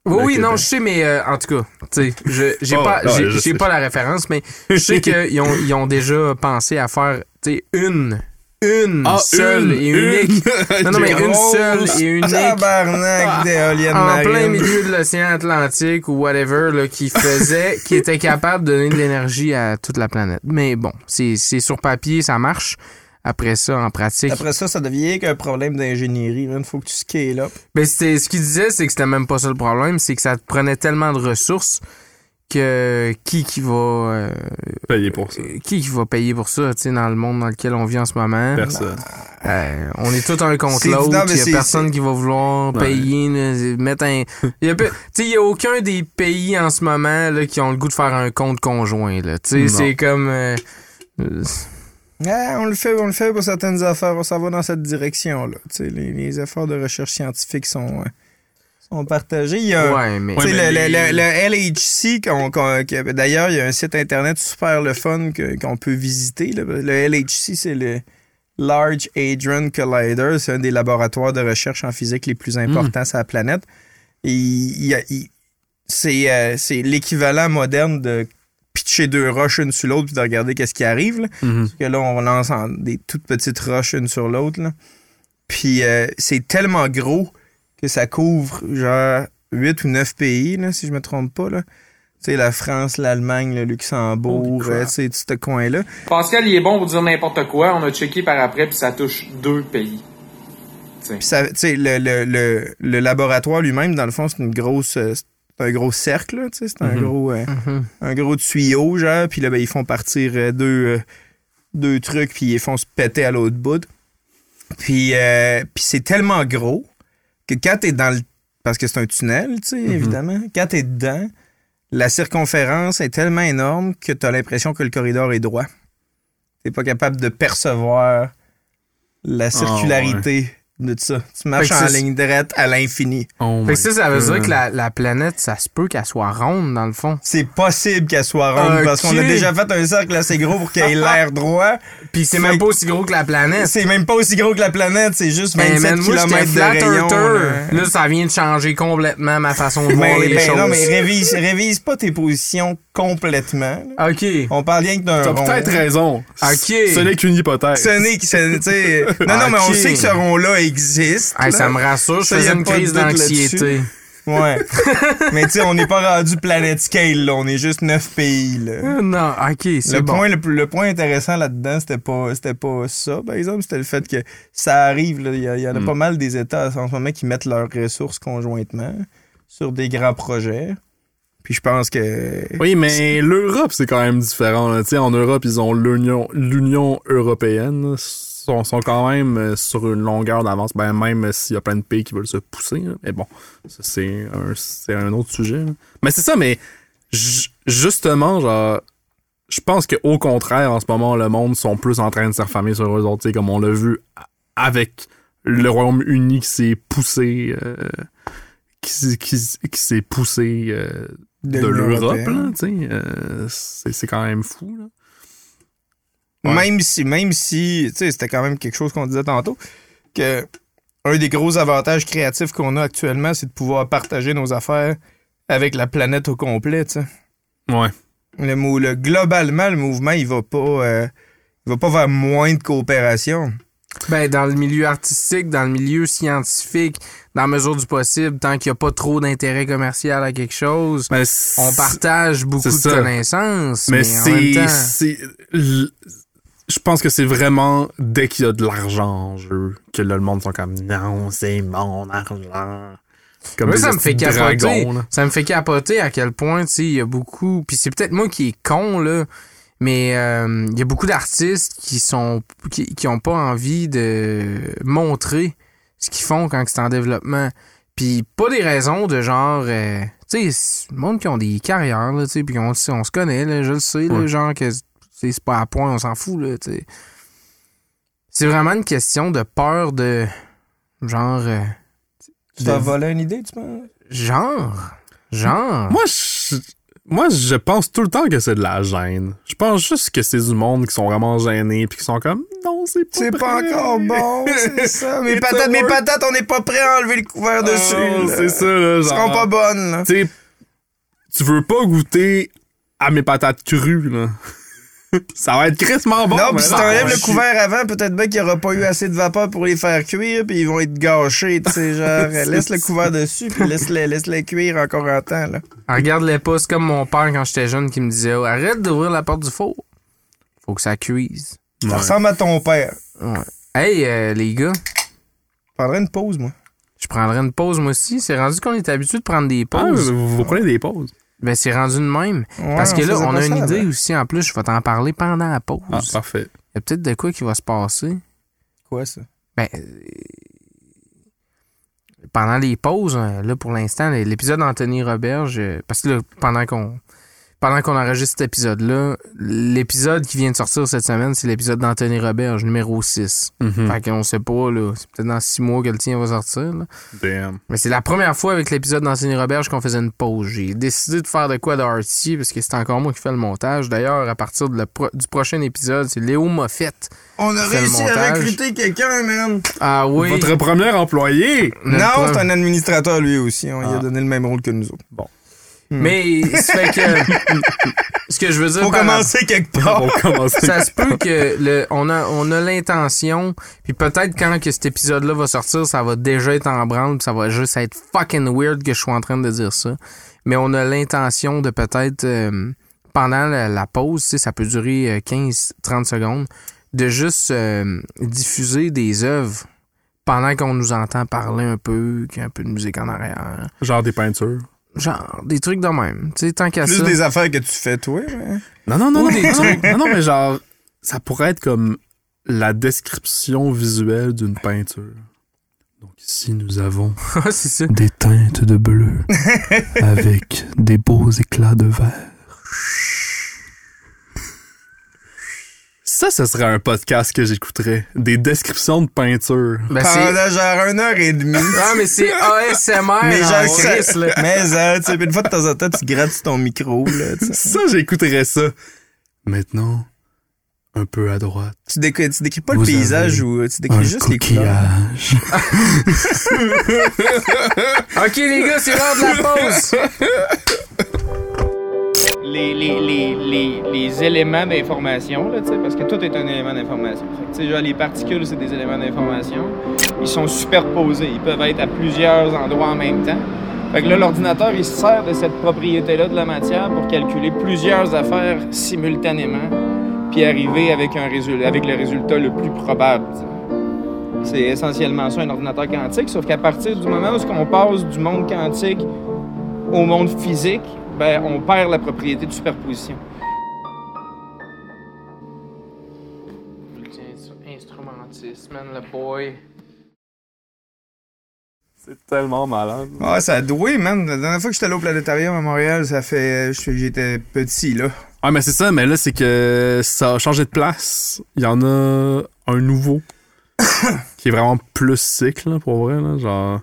Oui, non, je sais, mais euh, en tout cas, tu sais, je- j'ai Oh, pas, ouais, sais. pas la référence, mais je sais qu'ils ont, ils ont déjà pensé à faire, sais, une, une seule et unique. Non, non, mais une seule et unique. Tabarnak d'éoliennes En plein milieu de l'océan Atlantique ou whatever, là, qui faisait, qui était capable de donner de l'énergie à toute la planète. Mais bon, c'est c'est sur papier, ça marche. Après ça, en pratique. Après ça, ça devient qu'un problème d'ingénierie. Il faut que tu scales up. Mais c'était, ce qu'il disait, c'est que c'était même pas ça le problème, c'est que ça te prenait tellement de ressources que qui qui va euh, Payer pour ça. qui qui va payer pour ça, tu sais, dans le monde dans lequel on vit en ce moment? Personne. Euh, on est tout un contre l'autre. Il y a personne qui va vouloir Ouais. payer, mettre un. Il y a, peu- tu sais, il y a aucun des pays en ce moment là, qui ont le goût de faire un compte conjoint. Là. Tu sais, Non. c'est comme. euh, euh, Ah, on le fait, on le fait pour certaines affaires. On s'en va dans cette direction-là. Tu sais, les, les efforts de recherche scientifique sont, euh, sont partagés. Il y a un- ouais, mais. Tu sais, Ouais, le, mais le- les- le- le LHC, qu'on- qu'on- que- d'ailleurs, il y a un site internet super le fun que- qu'on peut visiter. Le LHC, c'est le Large Hadron Collider. C'est un des laboratoires de recherche en physique les plus importants sur la planète. Et il y a- il- c'est euh, c'est l'équivalent moderne de pitcher deux roches une sur l'autre puis de regarder qu'est-ce qui arrive. là. Mhm. Parce que là, on lance en- des toutes petites roches une sur l'autre. là. Puis euh, c'est tellement gros que ça couvre genre 8 ou 9 pays, là, si je me trompe pas. Là. Tu sais, la France, l'Allemagne, le Luxembourg, Holy crap. euh, tu sais, ce coin-là. Pascal, il est bon pour dire n'importe quoi. On a checké par après, puis ça touche deux pays. Puis ça, tu sais, le, le, le, le laboratoire lui-même, dans le fond, c'est une grosse, euh, c'est un gros cercle, là, tu sais, c'est un Mhm. gros, euh, Mhm. un gros tuyau, genre. Puis là, ben, ils font partir euh, deux, euh, deux trucs, puis ils font se péter à l'autre bout. Puis, euh, puis c'est tellement gros que quand t'es dans le, parce que c'est un tunnel, tu sais, Mhm. évidemment, quand t'es dedans, la circonférence est tellement énorme que t'as l'impression que le corridor est droit. T'es pas capable de percevoir la circularité de ça. Tu marches Fait que en ligne droite à l'infini. Oh Fait my que ça, ça veut God. dire que la, la planète, ça se peut qu'elle soit ronde, dans le fond. C'est possible qu'elle soit ronde parce qu'on a déjà fait un cercle assez gros pour qu'elle ait l'air droit. Puis c'est même pas aussi gros que la planète. C'est même pas aussi gros que la planète, c'est juste Ben, 27 man, moi, km de rayon. là. Là, ça vient de changer complètement ma façon de voir les ben, choses. non, mais révise, révise pas tes positions complètement. OK. On parle bien que d'un T'as rond. peut-être raison. Ok. Ce n'est qu'une hypothèse. Ce n'est Non, non, mais on sait que ce rond-là existe. Hey, ça me rassure, je Ça, a faisais une crise d'anxiété. Ouais. mais tu sais, on n'est pas rendu planète scale, là. On est juste 9 pays, là. Euh, Non, OK, c'est Le bon. point, le, point intéressant là-dedans, c'était pas, c'était pas ça, par exemple. C'était le fait que ça arrive. Il y, en a Mm. pas mal des États en ce moment qui mettent leurs ressources conjointement sur des grands projets. Puis je pense que. Oui, mais l'Europe, c'est quand même différent. là. En Europe, ils ont l'Union l'Union européenne. Sont, sont quand même euh, sur une longueur d'avance. Ben, même s'il y a plein de pays qui veulent se pousser. là. Mais bon, c'est un, c'est un autre sujet. là. Mais c'est ça, mais ju- justement, genre, je pense qu'au contraire, en ce moment, le monde sont plus en train de se refermer sur eux autres. Comme on l'a vu avec le Royaume-Uni qui s'est poussé. euh, qui, qui, qui s'est poussé euh, de, l'Europe, euh, c'est quand même fou, là. Ouais. Même si, même si, tu sais, c'était quand même quelque chose qu'on disait tantôt, que un des gros avantages créatifs qu'on a actuellement, c'est de pouvoir partager nos affaires avec la planète au complet, tu sais. Ouais. Le, mou- le- globalement, le mouvement, il va pas, euh, il va pas vers moins de coopération. Ben, dans le milieu artistique, dans le milieu scientifique, dans la mesure du possible, tant qu'il n'y a pas trop d'intérêt commercial à quelque chose, Mais on partage beaucoup de connaissances. Mais, Mais, en même c'est. Je pense que c'est vraiment dès qu'il y a de l'argent en jeu que là, le monde sont comme non, c'est mon argent. Comme Moi, ça me fait capoter. dragons. Ça me fait capoter à quel point, tu sais, il y a beaucoup. Puis c'est peut-être moi qui est con, là. Mais euh, il y a beaucoup d'artistes qui sont qui, qui ont pas envie de montrer ce qu'ils font quand c'est en développement. Puis pas des raisons de genre euh, tu sais, le monde qui ont des carrières là, tu sais, puis on, on se connaît là, je le sais là, Ouais. genre que c'est pas à point, on s'en fout là, tu sais. C'est vraiment une question de peur de genre euh, Tu t'en De- volais une idée, tu penses? Genre. Genre. Moi, je, moi, je pense tout le temps que c'est de la gêne. Je pense juste que c'est du monde qui sont vraiment gênés puis qui sont comme non, c'est pas C'est pas encore bon, c'est ça. Mes patates, mes patates, on n'est pas prêt à enlever le couvert dessus. Oh, là. c'est ça, là. Elles genre. seront pas bonnes, là. tu sais, tu veux pas goûter à mes patates crues, là. ça va être crissement bon. non, puis si t'enlèves le couvert avant, peut-être bien qu'il n'y aura pas eu assez de vapeur pour les faire cuire, puis ils vont être gâchés, tu sais, genre, laisse le couvert dessus, puis laisse-les laisse -les cuire encore un temps, là. Ah, Regarde-les pas, c'est comme mon père quand j'étais jeune qui me disait oh, arrête d'ouvrir la porte du four. Faut que ça cuise. Ça Ouais. ressemble à ton père. Ouais. Hey, euh, les gars, Je prendrais une pause, moi. je prendrais une pause moi aussi. C'est rendu qu'on est habitué de prendre des Ah, pauses. vous, vous prenez des pauses. Ben, c'est rendu de même. Ouais, Parce que là, on a ça une idée aussi en plus. Je vais t'en parler pendant la pause. Ah, Il parfait. y a peut-être de quoi qui va se passer. Quoi, ça? Ben, euh, pendant les pauses, euh, là, pour l'instant, l'épisode d'Anthony Roberge, euh, parce que là, pendant qu'on pendant qu'on enregistre cet épisode-là, l'épisode qui vient de sortir cette semaine, c'est l'épisode d'Anthony Roberge, numéro 6. Mhm. Fait qu'on sait pas, là. C'est peut-être dans six mois que le tien va sortir, là. Damn. Mais c'est la première fois avec l'épisode d'Anthony Roberge qu'on faisait une pause. J'ai décidé de faire de quoi d'Arty parce que c'est encore moi qui fais le montage. D'ailleurs, à partir de le pro- du prochain épisode, c'est Léo Moffett. On a réussi à recruter quelqu'un, man. Ah oui. Votre premier employé. Notre non, c'est un administrateur, lui aussi. On lui a Ah. donné le même rôle que nous autres. Mais ça fait que. ce que je veux dire. Faut commencer quelque part. Ça se peut que le, on a, on a l'intention, puis peut-être quand que cet épisode-là va sortir, ça va déjà être en branle, puis ça va juste être fucking weird que je sois en train de dire ça. Mais on a l'intention de peut-être, euh, pendant la, la pause, tu sais, ça peut durer euh, 15-30 secondes, de juste euh, diffuser des œuvres pendant qu'on nous entend parler un peu, qu'il y a un peu de musique en arrière. Genre des peintures. Genre, des trucs de même. Tu sais, tant qu'à Plus ça. des affaires que tu fais, toi. hein. Non, non, non, des non, trucs. non, non, mais genre, ça pourrait être comme la description visuelle d'une peinture. Donc ici, nous avons ça. des teintes de bleu avec des beaux éclats de vert. Ça, ce serait un podcast que j'écouterais. Des descriptions de peinture. Ben. Pendant genre une heure et demie. Ah, mais c'est ASMR. Mais en genre, là. mais hein, tu sais, une fois de temps en temps, tu grattes sur ton micro, là. Ça, j'écouterais ça. Maintenant, un peu à droite. Tu, décris, tu décris pas Vous le paysage ou euh, tu décris juste les couleurs. coquillage. Ok, les gars, c'est l'heure de la pause. les, éléments d'information, parce que tout est un élément d'information. Les particules, c'est des éléments d'information. Ils sont superposés. Ils peuvent être à plusieurs endroits en même temps. Fait que là, l'ordinateur, il se sert de cette propriété-là de la matière pour calculer plusieurs affaires simultanément, puis arriver avec, avec le résultat le plus probable. C'est essentiellement ça, un ordinateur quantique, sauf qu'à partir du moment où on passe du monde quantique au monde physique, ben, on perd la propriété de superposition. Instrumentiste, man, le boy. C'est tellement malade. Ah, ça a doué, man. La dernière fois que j'étais allé au planétarium à Montréal, ça fait. J'étais petit, là. Ouais, mais c'est ça, mais là, c'est que ça a changé de place. Il y en a un nouveau qui est vraiment plus sick, là, pour vrai. Là, genre,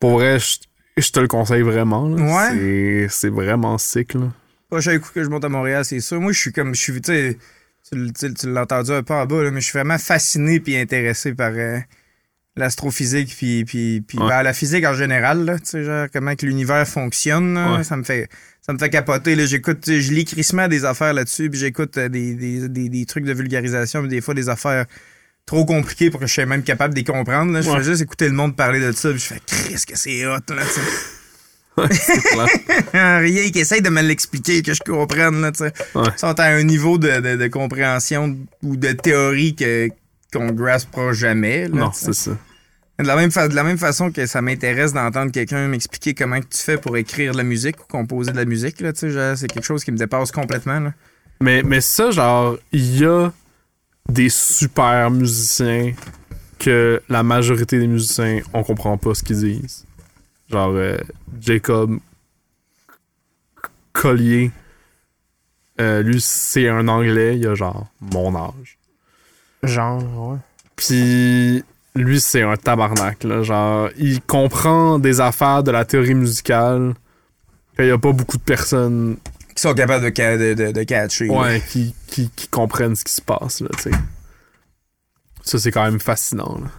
pour vrai, je, je te le conseille vraiment. Là. Ouais. C'est- vraiment sick. Là. Prochain coup que je monte à Montréal, c'est sûr. Moi, je suis comme. Je suis, tu l'as entendu un peu en bas, là, mais je suis vraiment fasciné puis intéressé par euh, l'astrophysique puis, puis, puis Ouais. ben, la physique en général, là, tu sais, genre, comment que l'univers fonctionne. là. Ouais. Ça me fait. Ça me fait capoter. J'écoute, je lis crissement des affaires là-dessus, puis j'écoute euh, des, des, des, des trucs de vulgarisation, puis des fois des affaires trop compliquées pour que je sois même capable de les comprendre. Là. Je Ouais. fais juste écouter le monde parler de ça, puis je fais Chris que c'est hot, là. Rien qui essaye de me l'expliquer, que je comprenne, là. Ouais. Ils sont à un niveau de, de- de compréhension ou de théorie que, qu'on graspera jamais. là, non, c'est ça. de, la même fa- de la même façon que ça m'intéresse d'entendre quelqu'un m'expliquer comment que tu fais pour écrire de la musique ou composer de la musique, là, genre, c'est quelque chose qui me dépasse complètement. Là. Mais, mais ça, genre, il y a des super musiciens que la majorité des musiciens, on comprend pas ce qu'ils disent. Genre, euh, Jacob Collier, euh, lui, c'est un anglais, il a genre mon âge. Genre, ouais. Puis lui, c'est un tabarnak, là. Genre, il comprend des affaires de la théorie musicale qu'il y a pas beaucoup de personnes Qui sont capables de, ca- de, de, de catcher. ouais, qui, qui, qui comprennent ce qui se passe, là, tu sais. Ça, c'est quand même fascinant, là.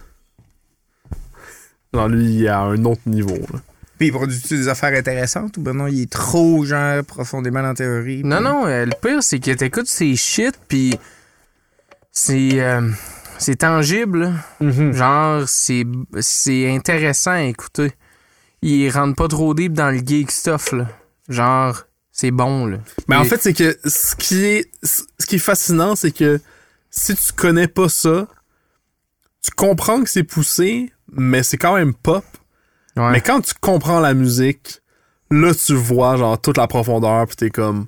Genre, lui, il est à un autre niveau, là. Puis il produit des affaires intéressantes ou ben non, il est trop, genre, profondément dans la théorie. Non, non, euh, le pire, c'est que t'écoutes ces shit, puis c'est. euh, c'est tangible. là. Genre, c'est c'est intéressant à écouter. Il rentre pas trop deep dans le geek stuff, là. Genre, c'est bon, là. Mais en Et- fait, c'est que ce qui est, ce qui est fascinant, c'est que si tu connais pas ça, tu comprends que c'est poussé, mais c'est quand même pop. Ouais. Mais quand tu comprends la musique, là, tu vois, genre, toute la profondeur, pis t'es comme,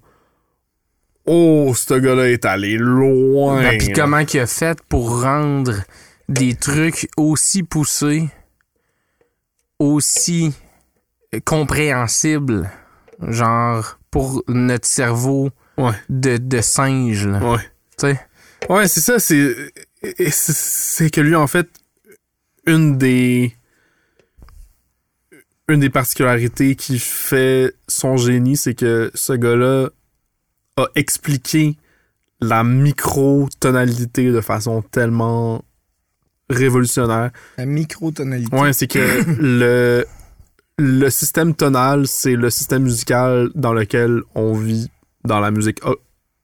oh, ce gars-là est allé loin. Ben, Puis comment qu'il a fait pour rendre des trucs aussi poussés, aussi compréhensibles, genre pour notre cerveau Ouais. de, de singe, là. Ouais. Tu sais? Ouais, c'est ça, c'est- c'est que lui, en fait, une des, une des particularités qui fait son génie, c'est que ce gars-là a expliqué la micro-tonalité de façon tellement révolutionnaire. La microtonalité. Ouais, c'est que le, le système tonal, c'est le système musical dans lequel on vit dans la musique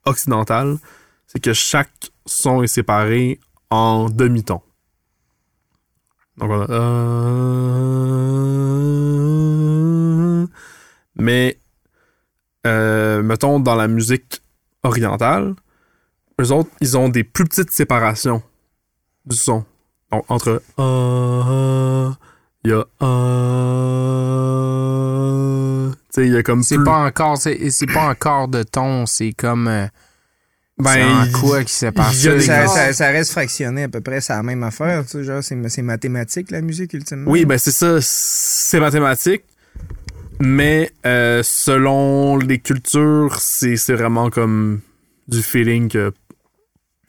occidentale. C'est que chaque son est séparé en demi-ton. Donc on a. Mais, euh, mettons, dans la musique orientale, eux autres, ils ont des plus petites séparations du son. Donc, entre. Il y a. euh, Tu sais, il y a comme. C'est plus- pas encore, c'est c'est pas encore de ton, c'est comme. euh, Ben, c'est en il- quoi qui sépare il y a ça? Ça, gars- ça- ça reste fractionné à peu près, c'est la même affaire, tu sais, genre, c'est c'est mathématique, la musique, ultimement. Oui, ben c'est ça, c'est mathématique. Mais euh, selon les cultures, c'est c'est vraiment comme du feeling que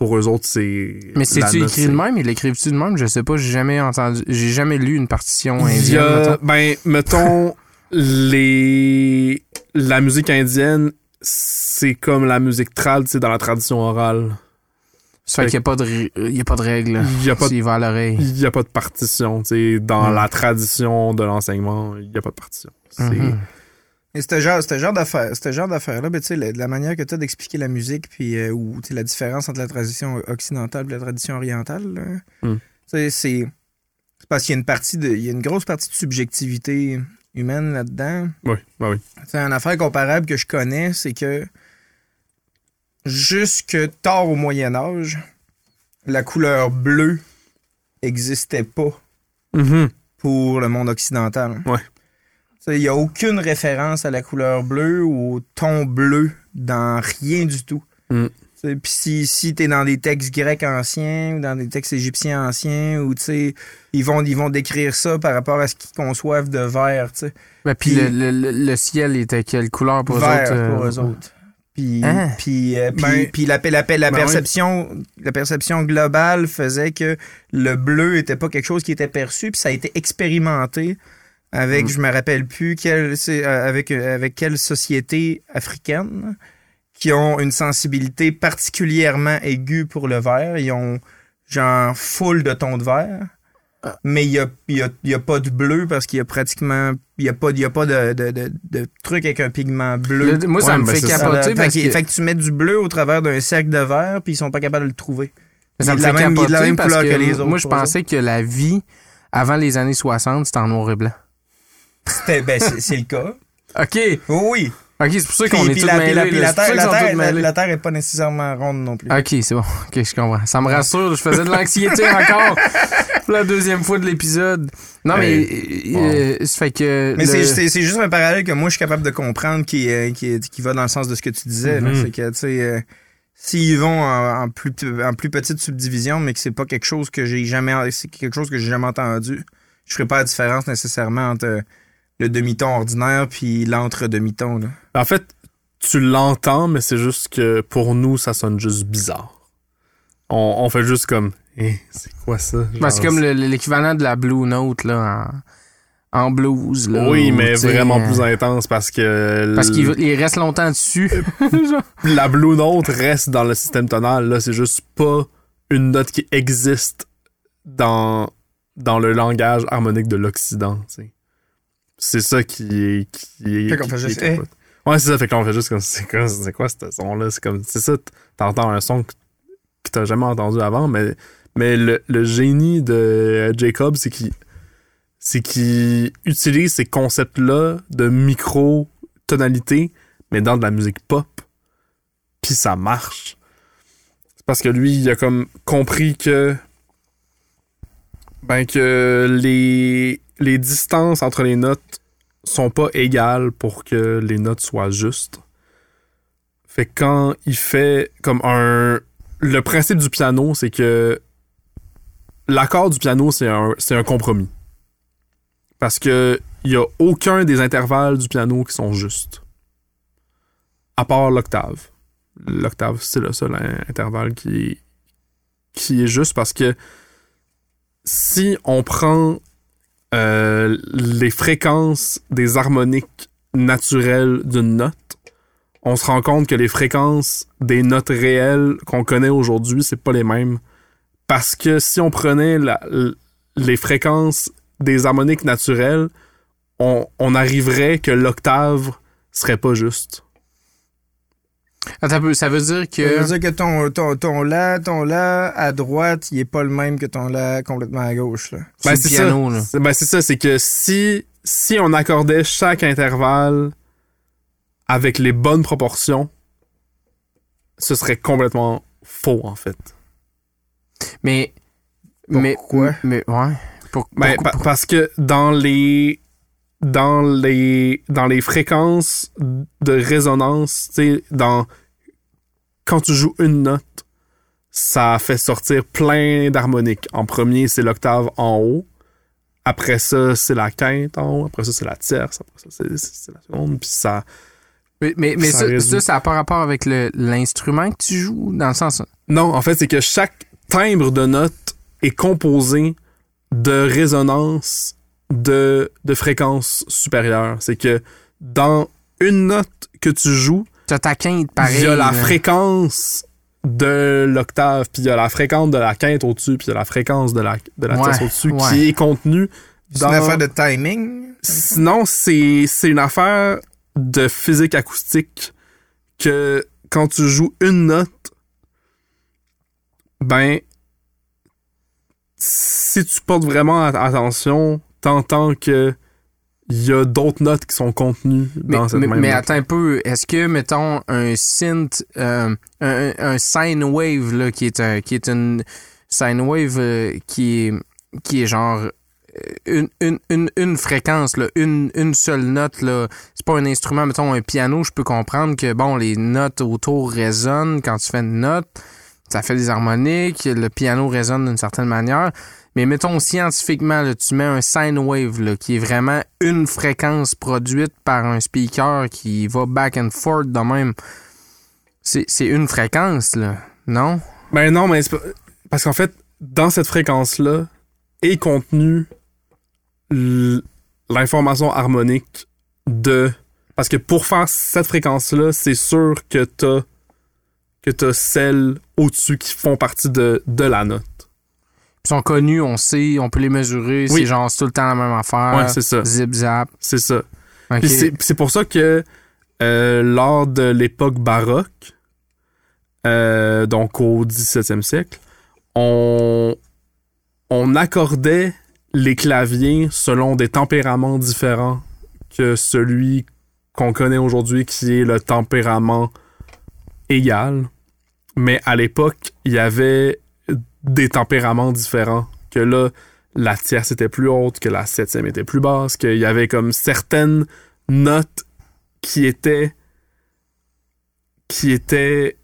pour eux autres, c'est. Mais c'est-tu écrit de même? Il l'écrivent-tu de même? Je sais pas, j'ai jamais entendu, j'ai jamais lu une partition indienne. a- mettons. ben, mettons, les... la musique indienne, c'est comme la musique trad, sais, dans la tradition orale. Ça fait qu'il y a pas de, ré- il y a pas de règle. Il y a pas de- S'il va à l'oreille. Il n'y a pas de partition, tu sais, dans Mm. la tradition de l'enseignement, il n'y a pas de partition. C'est- Mhm. Et ce genre, genre d'affaires, ce genre d'affaires-là, ben, sais, la, la manière que tu as d'expliquer la musique, puis euh, ou la différence entre la tradition occidentale et la tradition orientale, Hmm. c'est parce qu'il y a une partie de, il y a une grosse partie de subjectivité humaine là-dedans. Oui, ben oui. C'est une affaire comparable que je connais, c'est que jusque tard au Moyen Âge, la couleur bleue existait pas Mhm. pour le monde occidental. Ouais. Il n'y a aucune référence à la couleur bleue ou au ton bleu dans rien du tout. Mm. Puis si, si tu es dans des textes grecs anciens ou dans des textes égyptiens anciens, ou ils vont, ils vont décrire ça par rapport à ce qu'ils conçoivent de vert. Ben, puis le, le- le ciel était quelle couleur pour eux autres? euh, pour eux autres. Puis, Hein? puis, euh, Ben- puis la, la, la, la Ben perception, la perception globale faisait que le bleu était pas quelque chose qui était perçu, puis ça a été expérimenté avec, Mm. je me rappelle plus, quelle, c'est, euh, avec, euh, avec quelle société africaine qui ont une sensibilité particulièrement aiguë pour le vert. Ils ont genre full de tons de vert. Ah. Mais il n'y a, y a, y a pas de bleu parce qu'il y a pratiquement. Il n'y a pas, y a pas de, de, de, de truc avec un pigment bleu. Le- moi, ça Ouais, me fait capoter fait, parce que, que, fait que tu mets du bleu au travers d'un cercle de verre, puis ils sont pas capables de le trouver. ça il me est de fait la même- il est de la capoter même parce couleur que que les autres, moi, je pensais que la vie, avant les années 60, c'était en noir et blanc. C'était- Ben, c'est le cas. OK. Oui. OK, c'est pour ça qu'on est tous la, mêlés. puis terre, la, terre, est pas nécessairement ronde non plus. OK, c'est bon. OK, je comprends. Ça me rassure. Je faisais de l'anxiété encore pour la deuxième fois de l'épisode. Non, mais euh, euh, fait que... Mais le- c'est- juste un parallèle que moi, je suis capable de comprendre qui, qui, qui va dans le sens de ce que tu disais. Mhm. C'est que, tu sais, euh, s'ils vont en, en plus, en plus petite subdivision, mais que c'est pas quelque chose que j'ai jamais, c'est quelque chose que j'ai jamais entendu, je ferai pas la différence nécessairement entre le demi-ton ordinaire puis l'entre-demi-ton. là. En fait, tu l'entends, mais c'est juste que pour nous, ça sonne juste bizarre. On, on fait juste comme, eh, c'est quoi ça? Ben, c'est comme le- l'équivalent de la Blue Note, là, en, en blues, là. Oui, mais vraiment euh, plus intense parce que Parce qu'il il reste longtemps dessus. la Blue Note reste dans le système tonal. Là, c'est juste pas une note qui existe dans, dans le langage harmonique de l'Occident. tu sais. C'est ça qui est. Qui est Fait qu'on fait juste. Ouais, c'est ça. Fait qu'on fait juste comme. C'est quoi, c'est quoi ce son-là? C'est comme. C'est ça, t'entends un son que, que t'as jamais entendu avant, mais, mais le, le génie de Jacob, c'est qu'il c'est qu'il utilise ces concepts-là de micro-tonalité, mais dans de la musique pop. Puis ça marche. C'est parce que lui, il a comme compris que. Ben, que les, les distances entre les notes sont pas égales pour que les notes soient justes. Fait que quand il fait comme un. Le principe du piano, c'est que l'accord du piano, c'est un, compromis. Parce que il y a aucun des intervalles du piano qui sont justes. À part l'octave. L'octave, c'est le seul in- intervalle qui qui est juste parce que si on prend euh, les fréquences des harmoniques naturelles d'une note, on se rend compte que les fréquences des notes réelles qu'on connaît aujourd'hui, c'est pas les mêmes. Parce que si on prenait les fréquences des harmoniques naturelles, on, on arriverait que l'octave serait pas juste. Attends ça veut dire Ça veut que. dire que ton, ton, ton la, ton la à droite, il est pas le même que ton la complètement à gauche. Là. le c'est piano, ça. là. C'est- Ben, c'est ça, c'est que si, si on accordait chaque intervalle avec les bonnes proportions, ce serait complètement faux, en fait. Mais. Mais. Pourquoi? Mais, ouais. Pour, Ben, pour- pa- pour- parce que dans les dans les dans les fréquences de résonance, tu sais, dans quand tu joues une note, ça fait sortir plein d'harmoniques. En premier, c'est l'octave en haut. Après ça, c'est la quinte en haut. Après ça, c'est la tierce. Après ça, c'est- la seconde. Puis ça. mais mais, mais ça ça, ça, n'a pas rapport avec l'instrument que tu joues, dans le sens. Non, en fait, c'est que chaque timbre de note est composé de résonances de, de fréquences supérieures. C'est que dans une note que tu joues, T'as ta quinte pareil. il y a la fréquence de l'octave, puis il y a la fréquence de la quinte au-dessus, puis il y a la fréquence de la, de la Ouais, tierce au-dessus ouais. qui est contenue C'est dans... une affaire de timing. Sinon, c'est c'est une affaire de physique acoustique que quand tu joues une note, ben, si tu portes vraiment at- attention, t'entends que il y a d'autres notes qui sont contenues Mais, dans cette mais, même mais note. attends un peu, est-ce que, mettons, un synth, euh, un, un sine wave, là, qui est, un, qui est une sine wave euh, qui, est, qui est genre euh, une, une, une, une fréquence, là, une, une seule note, là. C'est pas un instrument, mettons, un piano, je peux comprendre que, bon, les notes autour résonnent quand tu fais une note, ça fait des harmoniques, le piano résonne d'une certaine manière. Mais mettons scientifiquement, tu mets un sine wave là, qui est vraiment une fréquence produite par un speaker qui va back and forth de même. C'est une fréquence, là, non? Ben non, mais parce qu'en fait, dans cette fréquence-là est contenue l'information harmonique de. Parce que pour faire cette fréquence-là, c'est sûr que t'as que t'as celles au-dessus qui font partie de, de la note. Ils sont connus, on sait, on peut les mesurer, Oui. c'est genre c'est tout le temps la même affaire. Ouais, c'est ça. Zip zap. C'est ça. C'est pour ça que euh, lors de l'époque baroque, euh, donc au 17e siècle, on, on accordait les claviers selon des tempéraments différents que celui qu'on connaît aujourd'hui, qui est le tempérament égal. Mais à l'époque, il y avait des tempéraments différents. Que là, la tierce était plus haute, que la septième était plus basse, qu'il y avait comme certaines notes qui étaient qui étaient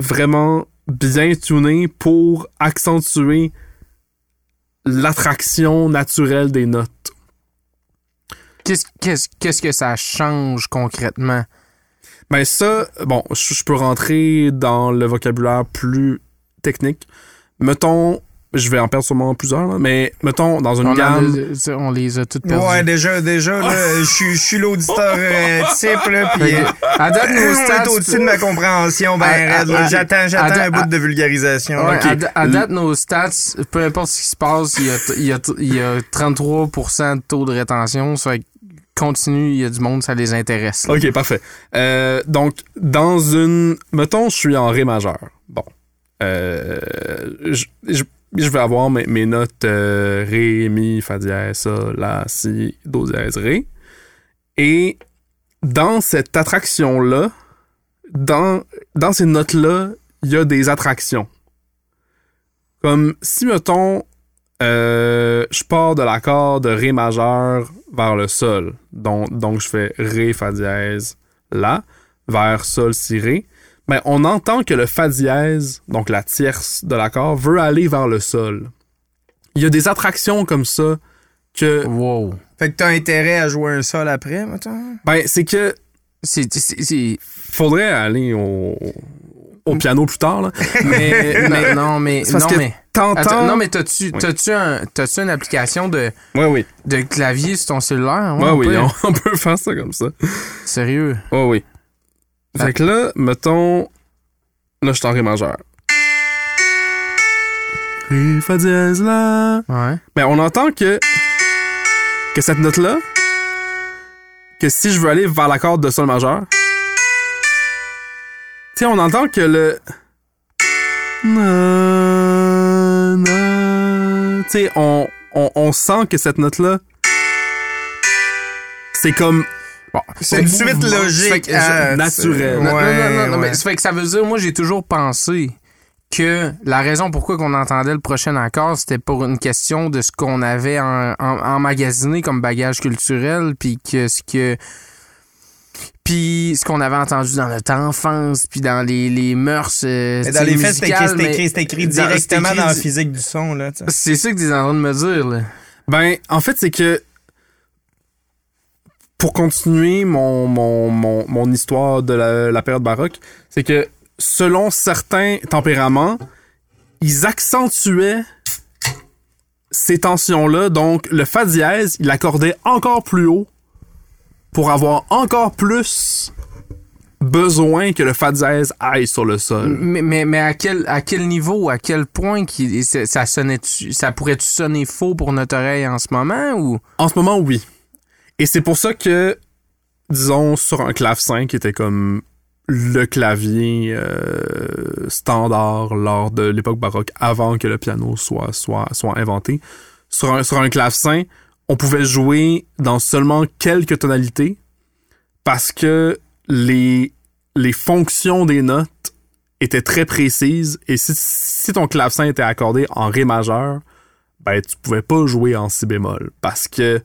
vraiment bien tunées pour accentuer l'attraction naturelle des notes. Qu'est-ce qu'est-ce- qu'est-ce que ça change concrètement? Ben ça, bon, je je peux rentrer dans le vocabulaire plus technique. Mettons, je vais en perdre sûrement plusieurs, là, mais mettons dans une On, gamme. a, on les a toutes perdues. Ouais, déjà, déjà, là, je suis- je suis l'auditeur euh, type, là, euh, que, à date, nos on stats, est au-dessus de ma compréhension, ben J'attends, j'attends un bout de vulgarisation. Ouais, Ok. à, da- à date, nos stats, peu importe ce qui se passe, il y a, il y a, il y a 33% de taux de rétention. Ça fait continue, il y a du monde, ça les intéresse. là. Ok, parfait. Euh, donc, dans une. Mettons, je suis en Ré majeur. Bon. Euh, je, vais avoir mes, mes notes euh, Ré, Mi, Fa dièse, Sol, La, Si, Do dièse, Ré. Et dans cette attraction-là, dans, dans ces notes-là, il y a des attractions. Comme si, mettons, euh, je pars de l'accord de Ré majeur vers le Sol. Donc, donc je fais Ré, Fa dièse, La, vers Sol, Si, Ré. Ben, on entend que le Fa dièse, donc la tierce de l'accord, veut aller vers le Sol. Il y a des attractions comme ça que. Wow. Fait que t'as intérêt à jouer un sol après, mettons? Ben, c'est que C'est, c'est, c'est- faudrait aller au, au piano plus tard, là. Mais, mais, non, mais, c'est parce non, que mais, t'entends. attends, non, mais t'as-tu, t'as-tu un, t'as-tu une application de, Ouais, oui. de clavier sur ton cellulaire? Ouais, on oui, peut. on, on peut faire ça comme ça. Sérieux? Ouais, oui. Fait que là, mettons. Là, je suis en Ré majeur. Ré, Fa dièse, La. Ouais. Ben, on entend que. Que cette note-là que si je veux aller vers l'accord de sol majeur, tu sais, on entend que le. Na, na. Tu sais, on, on, on sent que cette note-là, c'est comme C'est une suite logique. Euh, naturelle. c'est- Non, non, non, non, non, ouais. mais ça fait que ça veut dire, moi, j'ai toujours pensé que la raison pourquoi qu'on entendait le prochain accord, c'était pour une question de ce qu'on avait en, en- emmagasiné comme bagage culturel, puis que ce que puis ce qu'on avait entendu dans notre enfance, puis dans les, les mœurs euh, Mais dans les faits, c'est écrit, directement écrit dans la physique du son. Là. C'est ça que tu es en train de me dire, là. Ben, en fait, c'est que pour continuer mon, mon, mon, mon histoire de la, la période baroque, c'est que selon certains tempéraments, ils accentuaient ces tensions-là. Donc, le fa dièse, il l'accordait encore plus haut pour avoir encore plus besoin que le fa dièse aille sur le sol. Mais, mais, mais à, quel, à quel niveau, à quel point qui, ça, sonnait ça pourrait-tu sonner faux pour notre oreille en ce moment ou? En ce moment, oui. Et c'est pour ça que, disons, sur un clavecin qui était comme le clavier euh, standard lors de l'époque baroque, avant que le piano soit, inventé, sur un, sur un clavecin, on pouvait jouer dans seulement quelques tonalités parce que les, les fonctions des notes étaient très précises. Et si, si ton clavecin était accordé en ré majeur, ben tu pouvais pas jouer en si bémol parce que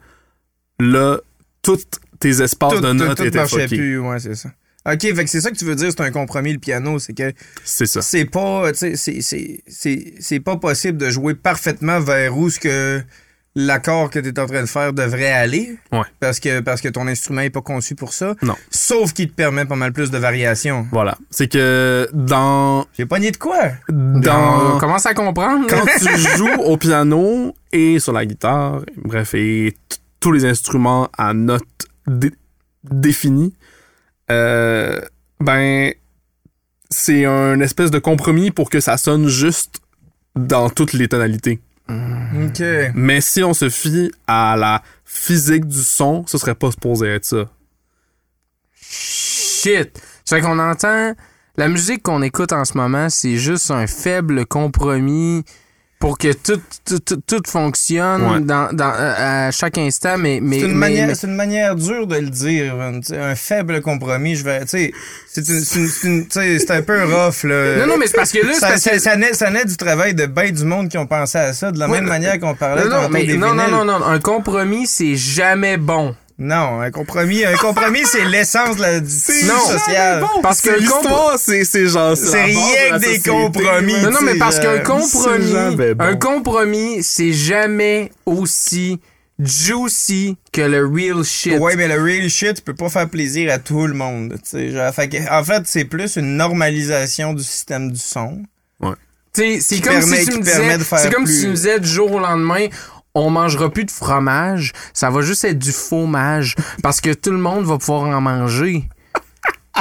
là, tous tes espaces Tout, de tout, notes tout étaient marchait fuckés. plus, ouais, c'est ça. OK, fait que c'est ça que tu veux dire, c'est un compromis, le piano, c'est que C'est ça. c'est pas, c'est- c'est- c'est c'est pas possible de jouer parfaitement vers où ce que l'accord que tu es en train de faire devrait aller. Ouais. Parce que, parce que ton instrument est pas conçu pour ça. Non. Sauf qu'il te permet pas mal plus de variations. Voilà. C'est que dans. J'ai pogné de quoi? on dans commence à comprendre? quand tu joues au piano et sur la guitare, bref, et tous les instruments à notes dé- définies, euh, ben, c'est un espèce de compromis pour que ça sonne juste dans toutes les tonalités. OK. Mais si on se fie à la physique du son, ce serait pas supposé être ça. Shit. C'est qu'on entend la musique qu'on écoute en ce moment, c'est juste un faible compromis pour que tout, tout, tout, tout fonctionne Ouais. dans, dans, euh, à chaque instant, mais. mais C'est une, mais- manière, mais- c'est une manière dure de le dire. Un faible compromis, je vais. Tu sais, c'est une- c'est une- c'est une- c'est un peu rough, là. Non, non, mais c'est parce que là, ça, parce que- ça naît, ça naît du travail de ben du monde qui ont pensé à ça, de la Ouais, même euh, manière qu'on parlait Non, non, tantôt mais des non, non, non, non, un compromis, c'est jamais bon. Non, un compromis, un compromis, c'est l'essence de la discussion Non. sociale. Parce que l'histoire, c'est c'est genre. C'est rien que des société, compromis. Non, non, mais parce qu'un euh, compromis, c'est jamais bon. un compromis, c'est jamais aussi juicy que le real shit. Ouais, mais le real shit, tu peux pas faire plaisir à tout le monde. tu sais, genre, fait que, en fait, c'est plus une normalisation du système du son. T'sais, c'est comme permet- si tu me disais, comme si tu me disais du jour au lendemain, on mangera plus de fromage, ça va juste être du fromage parce que tout le monde va pouvoir en manger.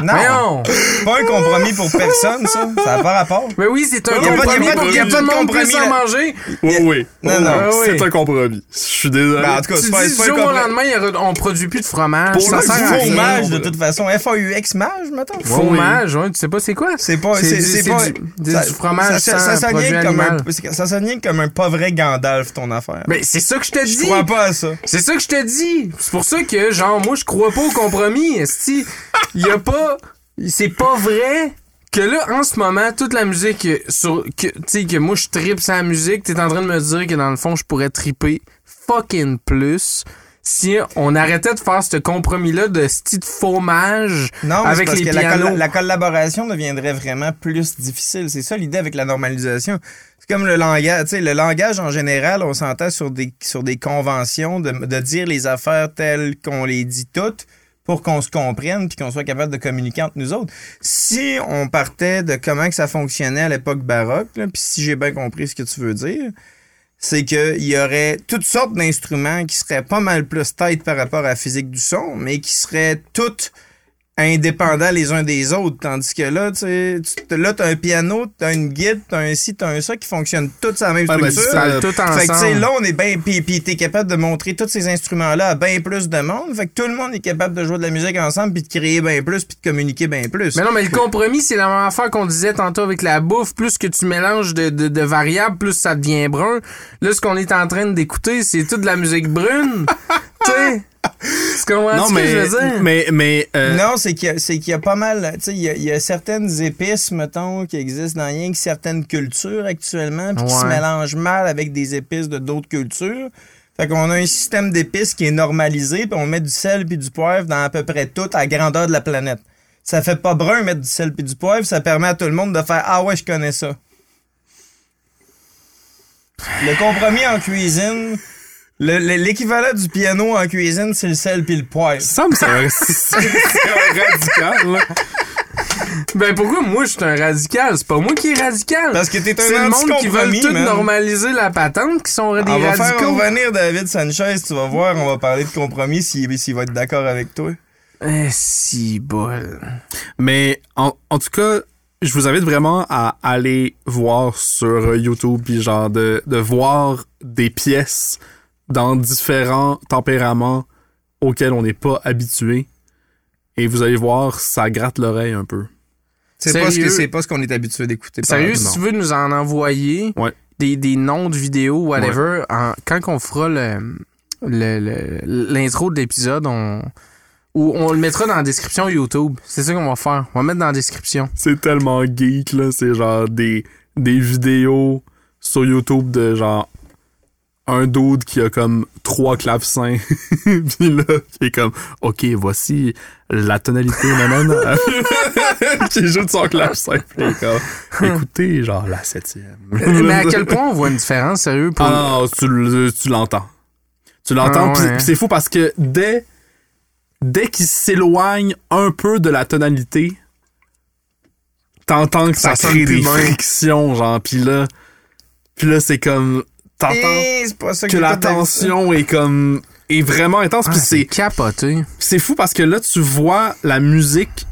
Non, Voyons! c'est pas un compromis pour personne, ça. Ça n'a pas rapport. Mais oui, c'est un compromis il y a pas de- pour il y a que pas tout le de monde compromis puisse en là. manger. Oui, oui. Non, non. Ah C'est oui. un compromis. Je suis désolé. Ben, en tout cas, c'est pas, c'est du un jour au compromis. lendemain, on produit plus de fromage. Pour ça le sert à rien. fromage, de toute façon. F-A-U-X mage, mettons. Fromage, ouais, tu sais pas c'est quoi? C'est pas. C'est C'est du- c'est c'est pas. du- du- du fromage ça, sonne comme un, ça sonne comme un pas vrai Gandalf, ton affaire. Ben, c'est ça que je te je dis. crois pas à ça. C'est ça que je te dis. C'est pour ça que, genre, moi, je crois pas au compromis. Esti. Il y a pas. C'est pas vrai que là, en ce moment, toute la musique sur. que- Tu sais, que moi, je tripe sa musique, t'es en train de me dire que dans le fond, je pourrais triper fucking plus si on arrêtait de faire ce compromis-là de style fromage Non, avec parce les que la, pianos. colla- la collaboration deviendrait vraiment plus difficile. C'est ça l'idée avec la normalisation. C'est comme le langage. Tu sais, le langage en général, on s'entend sur des, sur des conventions de, de dire les affaires telles qu'on les dit toutes pour qu'on se comprenne puis qu'on soit capable de communiquer entre nous autres. Si on partait de comment que ça fonctionnait à l'époque baroque, puis si j'ai bien compris ce que tu veux dire, c'est qu'il y aurait toutes sortes d'instruments qui seraient pas mal plus tête par rapport à la physique du son, mais qui seraient toutes indépendants les uns des autres. Tandis que là, tu sais, là, t'as un piano, t'as une guide, t'as un ci, t'as un ça qui fonctionnent tous à la même Ouais, ben, structure. ça- Ça, tout Fait que, tu sais, là, on est bien. Puis, puis t'es capable de montrer tous ces instruments-là à bien plus de monde. Fait que tout le monde est capable de jouer de la musique ensemble, puis de créer bien plus, puis de communiquer bien plus. Mais non, mais le compromis, c'est la même affaire qu'on disait tantôt avec la bouffe. Plus que tu mélanges de, de, de variables, plus ça devient brun. Là, ce qu'on est en train d'écouter, c'est toute de la musique brune. tu sais? Tu comprends Non, ce que mais, je veux dire? mais, mais, euh, Non, c'est qu'il y, a- c'est qu'il y a pas mal. Tu sais, il y a, il y a certaines épices, mettons, qui existent dans rien que certaines cultures actuellement, puis qui se mélangent mal avec des épices de d'autres cultures. Fait qu'on a un système d'épices qui est normalisé, puis on met du sel puis du poivre dans à peu près tout à la grandeur de la planète. Ça fait pas brun mettre du sel puis du poivre, ça permet à tout le monde de faire Ah ouais, je connais ça. Le compromis en cuisine, l'équivalent du piano en cuisine, c'est le sel puis le poivre. ça me semble radical, là. Ben pourquoi moi je suis un radical? C'est pas moi qui est radical. Parce que t'es un c'est le monde qui veut tout man. normaliser la patente qui sont des On va faire radicaux. revenir David Sanchez, tu vas voir, on va parler de compromis s'il s'il va être d'accord avec toi. Eh, si bol. Mais en, en tout cas, je vous invite vraiment à aller voir sur YouTube, puis genre de, de voir des pièces dans différents tempéraments auxquels on n'est pas habitué. Et vous allez voir, ça gratte l'oreille un peu. C'est pas, ce que- Sérieux? c'est pas ce qu'on est habitué d'écouter. Sérieux, si tu veux nous en envoyer Ouais. des, des noms de vidéos, whatever, en- quand on fera le le- le- l'intro de l'épisode, on, ou on le mettra dans la description YouTube. C'est ça qu'on va faire. On va mettre dans la description. C'est tellement geek, là. C'est genre des, des vidéos sur YouTube de genre un dude qui a comme trois clavecins. Puis là, qui est comme, OK, voici la tonalité, nanana. qui joue de son clavecin. Puis il comme, écoutez, genre la septième. Mais à quel point on voit une différence, sérieux, pour... Ah non, tu, le- tu l'entends. Tu l'entends, Ah ouais. c'est fou parce que dès, dès qu'il s'éloigne un peu de la tonalité, t'entends que ça, Ça crée des frictions, genre, puis là, puis là c'est comme, t'entends Eh, que j'ai la tension est comme, est vraiment intense, Ah, puis c'est c'est, capoté. c'est fou parce que là, tu vois la musique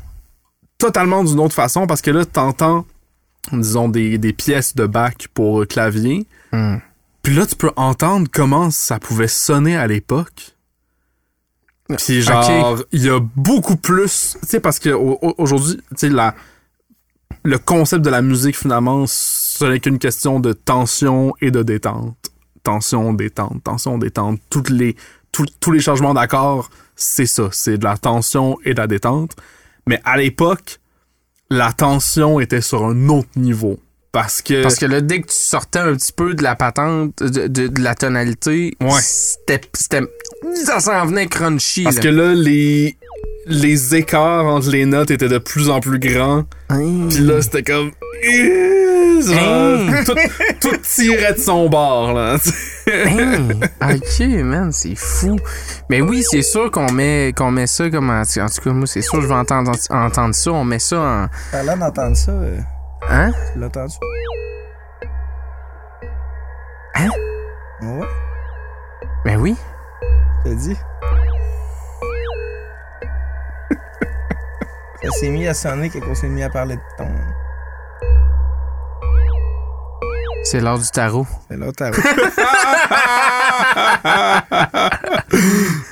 totalement d'une autre façon parce que là, t'entends, disons, des, des pièces de bac pour clavier. Hmm. Puis là, tu peux entendre comment ça pouvait sonner à l'époque. Puis genre, il y a beaucoup plus, tu sais, parce que au- au- aujourd'hui, tu sais, la le concept de la musique finalement, ce n'est qu'une question de tension et de détente. Tension, détente, tension, détente. Toutes les tous- tous les changements d'accords, c'est ça, c'est de la tension et de la détente. Mais à l'époque, la tension était sur un autre niveau parce que Parce que là, dès que tu sortais un petit peu de la patente, de, de- de la tonalité, Ouais. c'était, c'était, ça s'en venait crunchy. Parce là. que là, les, les écarts entre les notes étaient de plus en plus grands. Hein? Puis là, c'était comme. Genre, Hein? tout, tout tirait de son bord, là. Hein? ok, man, c'est fou. Mais oui, c'est sûr qu'on met, qu'on met ça comme. En, en tout cas, moi, c'est sûr, je vais entendre, entendre ça. On met ça en. Parlant d'entendre ça, euh, Hein? tu l'as entendu? Hein? Ouais, Ben oui. je dis. Ça s'est mis à sonner quand on s'est mis à parler de ton. C'est l'heure du tarot. C'est là, t'as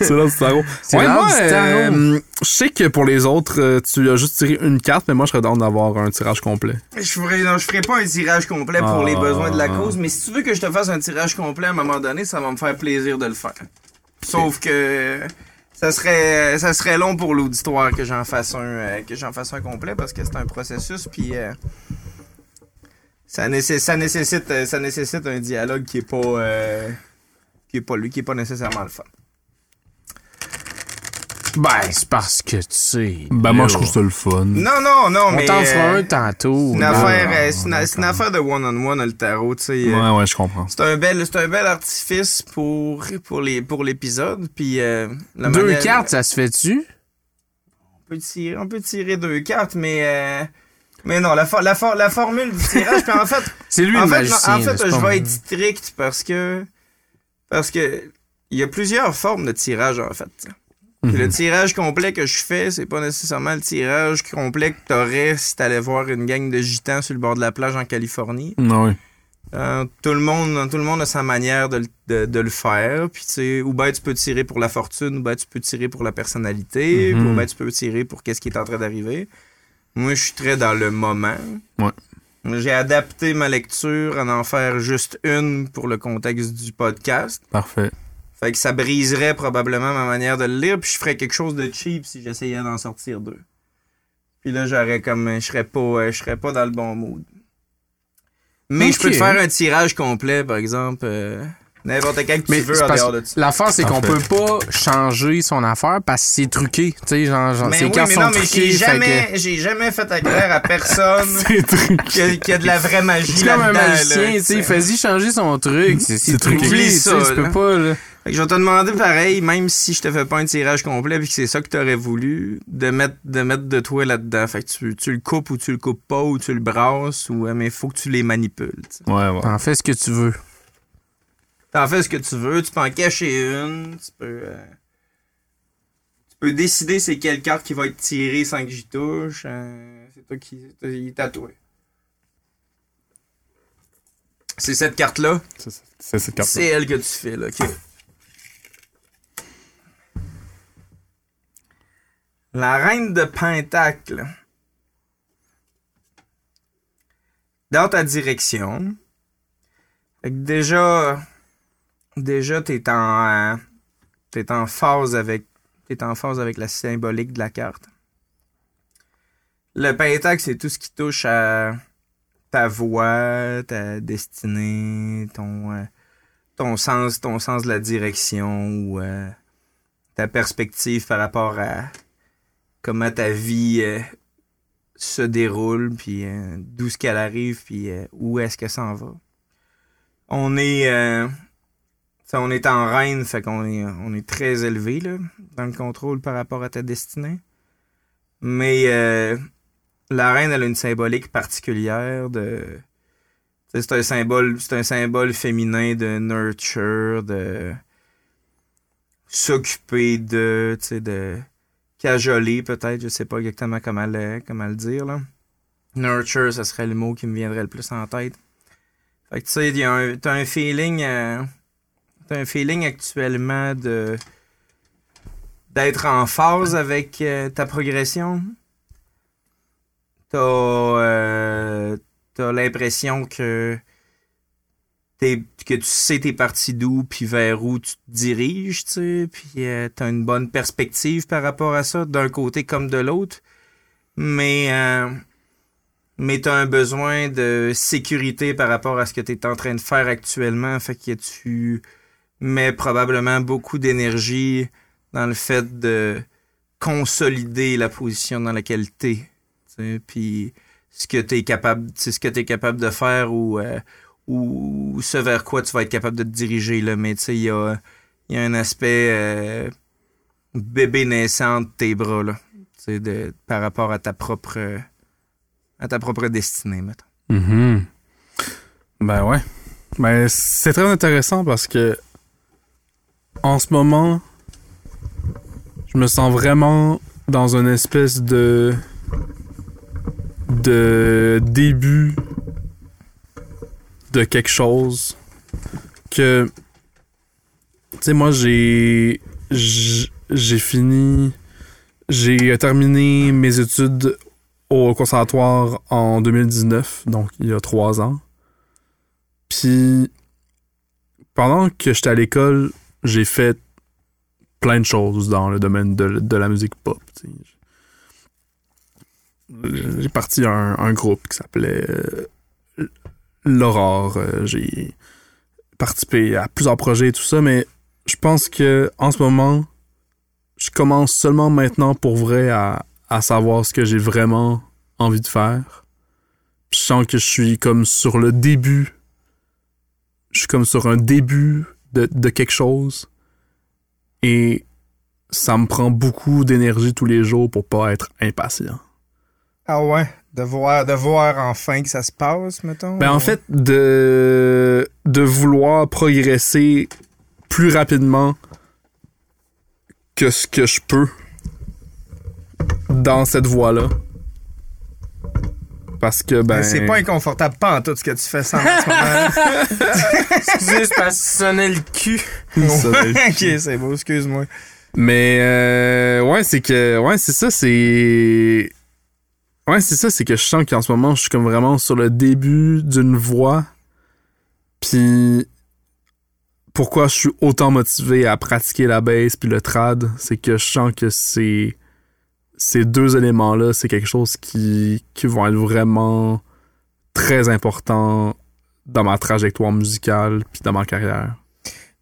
c'est là du tarot. C'est Ouais, l'heure du tarot. euh, je sais que pour les autres, euh, tu as juste tiré une carte, mais moi, je serais down d'avoir un tirage complet. Je ferai, non, je ferai pas un tirage complet pour Ah. les besoins de la cause, mais si tu veux que je te fasse un tirage complet à un moment donné, ça va me faire plaisir de le faire. Sauf que ça serait, ça serait long pour l'auditoire que j'en fasse un, euh, que j'en fasse un complet parce que c'est un processus puis euh, ça, ça nécessite, euh, ça nécessite un dialogue qui est pas, qui est pas lui, qui est pas nécessairement le fun. Ben, c'est parce que, tu sais. Ben, moi, je trouve ça le fun. Non, non, non, On mais t'en fera euh, un tantôt. c'est une affaire, euh, une affaire de one-on-one le tarot, tu sais. euh, Ouais, ouais, je comprends. C'est un bel, c'est un bel artifice pour, pour les, pour l'épisode. Puis, Deux cartes, ça se fait-tu? On peut tirer, on peut tirer deux cartes, mais, mais non, la, for- la, for- la formule du tirage, puis en fait, C'est lui en le fait, magicien. non, en fait, je vais être strict parce que, parce que, il y a plusieurs formes de tirage, en fait. Mhm. le tirage complet que je fais, c'est pas nécessairement le tirage complet que t'aurais si t'allais voir une gang de gitans sur le bord de la plage en Californie. Ah oui. Euh, tout, le monde, tout le monde a sa manière de, le- de- de le faire. Puis, tu sais, ou ben tu peux tirer pour la fortune, ou ben tu peux tirer pour la personnalité, Mhm. ou ben tu peux tirer pour qu'est-ce qui est en train d'arriver. Moi, je suis très dans le moment. Ouais. J'ai adapté ma lecture à en faire juste une pour le contexte du podcast. Parfait. Fait que ça briserait probablement ma manière de le lire, puis je ferais quelque chose de cheap si j'essayais d'en sortir deux. Puis là, j'aurais comme. Je serais pas, euh, je serais pas dans le bon mood. Mais je peux te faire un tirage complet, par exemple. euh, N'importe quand que Mais tu veux en dehors de ça. L'affaire, c'est qu'on peut pas changer son affaire parce que c'est truqué. Tu sais, genre, genre Mais oui, cartes mais sont non, mais truquées. j'ai jamais, fait clair à personne qu'il y, a- qu'il y a de la vraie magie C'est comme un magicien, tu sais, fais-y changer son truc. C'est truqué, ça, tu peux pas, là. Fait que je vais te demander pareil, même si je te fais pas un tirage complet puis que c'est ça que t'aurais voulu, de mettre, de mettre de toi là-dedans. Fait que tu, tu le coupes ou tu le coupes pas ou tu le brasses ou, euh, mais faut que tu les manipules. tu. Ouais, ouais. T'en fais ce que tu veux. T'en fais ce que tu veux, tu peux en cacher une, tu peux. euh, tu peux décider c'est quelle carte qui va être tirée sans que j'y touche. euh, c'est toi qui. Il est tatoué. C'est cette carte-là? C'est c'est cette carte C'est elle que tu fais, là. ok. La reine de Pentacle. Dans ta direction. Déjà. Déjà, t'es en. euh, T'es en phase avec. La symbolique de la carte. Le pentacle, c'est tout ce qui touche à ta voix, ta destinée, ton. euh, sens, ton sens de la direction ou euh, ta perspective par rapport à comment ta vie euh, se déroule, puis euh, d'où ce qu'elle arrive, puis euh, où est-ce que ça en va. On est, euh, on est en reine, fait qu'on est, on est très élevé là, dans le contrôle par rapport à ta destinée. Mais la reine, elle a une symbolique particulière de C'est un symbole, c'est féminin de nurture, de s'occuper de cajoler peut-être, je sais pas exactement comment le, comment le dire là. Nurture, ça serait le mot qui me viendrait le plus en tête. Fait que tu sais, t'as un feeling, euh, t'as un feeling actuellement de d'être en phase avec euh, ta progression? T'as euh, l'impression que t'es- que tu sais t'es parti d'où puis vers où tu te diriges, tu sais, puis euh, t'as une bonne perspective par rapport à ça, d'un côté comme de l'autre, mais euh, mais t'as un besoin de sécurité par rapport à ce que t'es en train de faire actuellement, fait que tu mets probablement beaucoup d'énergie dans le fait de consolider la position dans laquelle t'es, tu sais, puis ce que tu es capable, ce que tu capable de faire ou, euh, ou ce vers quoi tu vas être capable de te diriger. Là. Mais tu sais, il y a, y a un aspect euh, bébé naissant de tes bras là, de, par rapport à ta propre à ta propre destinée, mettons. Mhm. Ben ouais. Ben c'est très intéressant parce que en ce moment, je me sens vraiment dans une espèce de de début de quelque chose que tu sais moi j'ai j'ai fini j'ai terminé mes études au conservatoire en 2019, donc il y a trois ans. Puis, pendant que j'étais à l'école, j'ai fait plein de choses dans le domaine de, de la musique pop. J'ai parti un, un groupe qui s'appelait euh, L'Aurore. Euh, J'ai participé à plusieurs projets et tout ça, mais je pense que en ce moment, je commence seulement maintenant pour vrai à, à savoir ce que j'ai vraiment envie de faire. Puis je sens que je suis comme sur le début. Je suis comme sur un début de, de quelque chose. Et ça me prend beaucoup d'énergie tous les jours pour pas être impatient. Ah ouais? De voir, de voir enfin que ça se passe, mettons? Ben en fait, de, de vouloir progresser plus rapidement que ce que je peux dans cette voie-là. Parce que, ben. C'est pas inconfortable, pas en tout ce que tu fais sans en ce moment. Excusez, c'est parce que sonnait le cul. Va être- ok, c'est beau, excuse-moi. Mais euh, ouais, c'est que ouais, c'est ça, c'est ouais, c'est ça, c'est que je sens qu'en ce moment, je suis comme vraiment sur le début d'une voie. Puis pourquoi je suis autant motivé à pratiquer la bass puis le trad, c'est que je sens que ces deux éléments-là, c'est quelque chose qui, qui vont être vraiment très important dans ma trajectoire musicale puis dans ma carrière.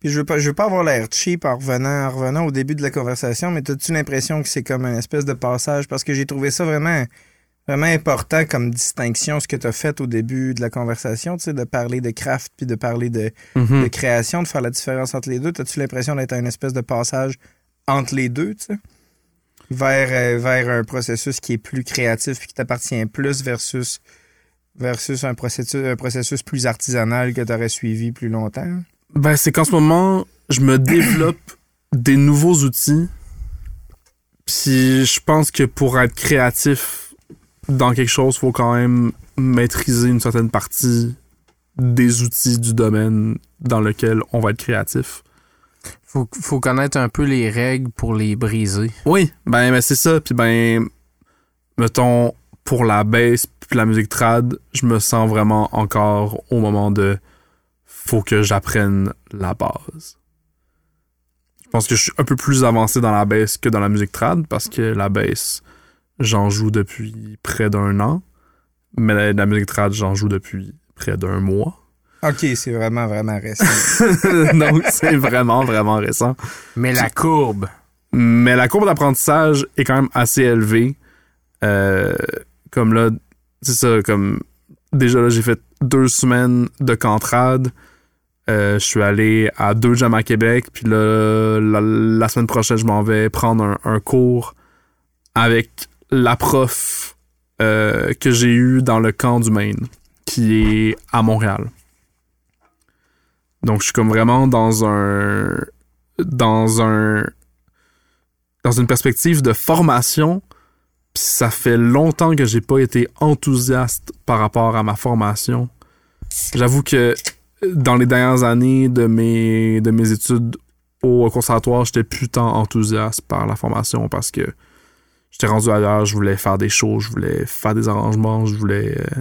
Puis je veux pas, je veux pas avoir l'air cheap en revenant, en revenant au début de la conversation, mais as-tu l'impression que c'est comme une espèce de passage? Parce que j'ai trouvé ça vraiment, vraiment important comme distinction, ce que tu as fait au début de la conversation, tu sais, de parler de craft puis de parler de, de création, de faire la différence entre les deux. As-tu l'impression d'être un espèce de passage entre les deux, tu sais? Vers, euh, vers un processus qui est plus créatif puis qui t'appartient plus versus, versus un processus, un processus plus artisanal que tu aurais suivi plus longtemps? Ben, c'est qu'en ce moment, je me développe des nouveaux outils. Puis je pense que pour être créatif dans quelque chose, faut quand même maîtriser une certaine partie des outils du domaine dans lequel on va être créatif. Faut, faut connaître un peu les règles pour les briser. Oui, ben, ben, c'est ça. Puis ben, mettons, pour la bass puis la musique trad, je me sens vraiment encore au moment de faut que j'apprenne la base. Je pense que je suis un peu plus avancé dans la bass que dans la musique trad parce que la bass, j'en joue depuis près d'un an. Mais la, la musique trad, j'en joue depuis près d'un mois. OK, c'est vraiment, vraiment récent. Donc, c'est vraiment, vraiment récent. Mais la courbe. Mais la courbe d'apprentissage est quand même assez élevée. Euh, comme là, c'est ça, comme déjà là, j'ai fait deux semaines de cantrade. Euh, je suis allé à deux jams à Québec. Puis là, la, la semaine prochaine, je m'en vais prendre un, un cours avec la prof euh, que j'ai eu dans le camp du Maine, qui est à Montréal. Donc, je suis comme vraiment dans un. dans un. dans une perspective de formation. Puis ça fait longtemps que j'ai pas été enthousiaste par rapport à ma formation. J'avoue que dans les dernières années de mes, de mes études au conservatoire, j'étais plus tant enthousiaste par la formation parce que j'étais rendu ailleurs, je voulais faire des shows, je voulais faire des arrangements, je voulais euh,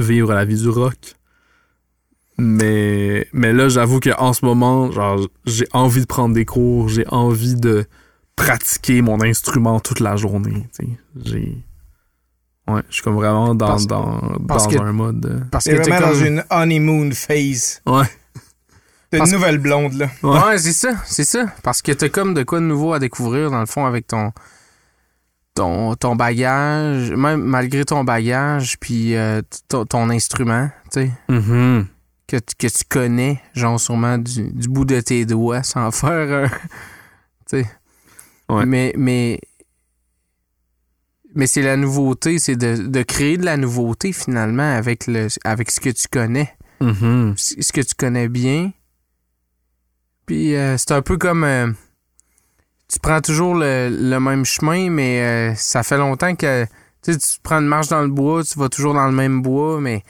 vivre la vie du rock. Mais, mais là, j'avoue qu'en ce moment, genre, j'ai envie de prendre des cours, j'ai envie de pratiquer mon instrument toute la journée. tu sais. J'ai. Ouais, je suis comme vraiment dans, Parce- dans, parce dans que- un mode. euh, Parce T'es que t'es vraiment dans une honeymoon phase. Ouais. T'es une nouvelle blonde, là. Ouais. Ouais, c'est ça, c'est ça. Parce que t'as comme de quoi de nouveau à découvrir, dans le fond, avec ton ton, ton bagage, même malgré ton bagage, puis euh, ton, ton instrument, tu sais, Mhm. que, tu- que tu connais, genre sûrement du, du bout de tes doigts, sans faire un... tu sais. Ouais. Mais, mais, mais c'est la nouveauté, c'est de, de créer de la nouveauté, finalement, avec, le, avec ce que tu connais Mhm. ce ce que tu connais bien. Puis euh, c'est un peu comme euh, tu prends toujours le, le même chemin, mais euh, ça fait longtemps que tu prends une marche dans le bois, tu vas toujours dans le même bois, mais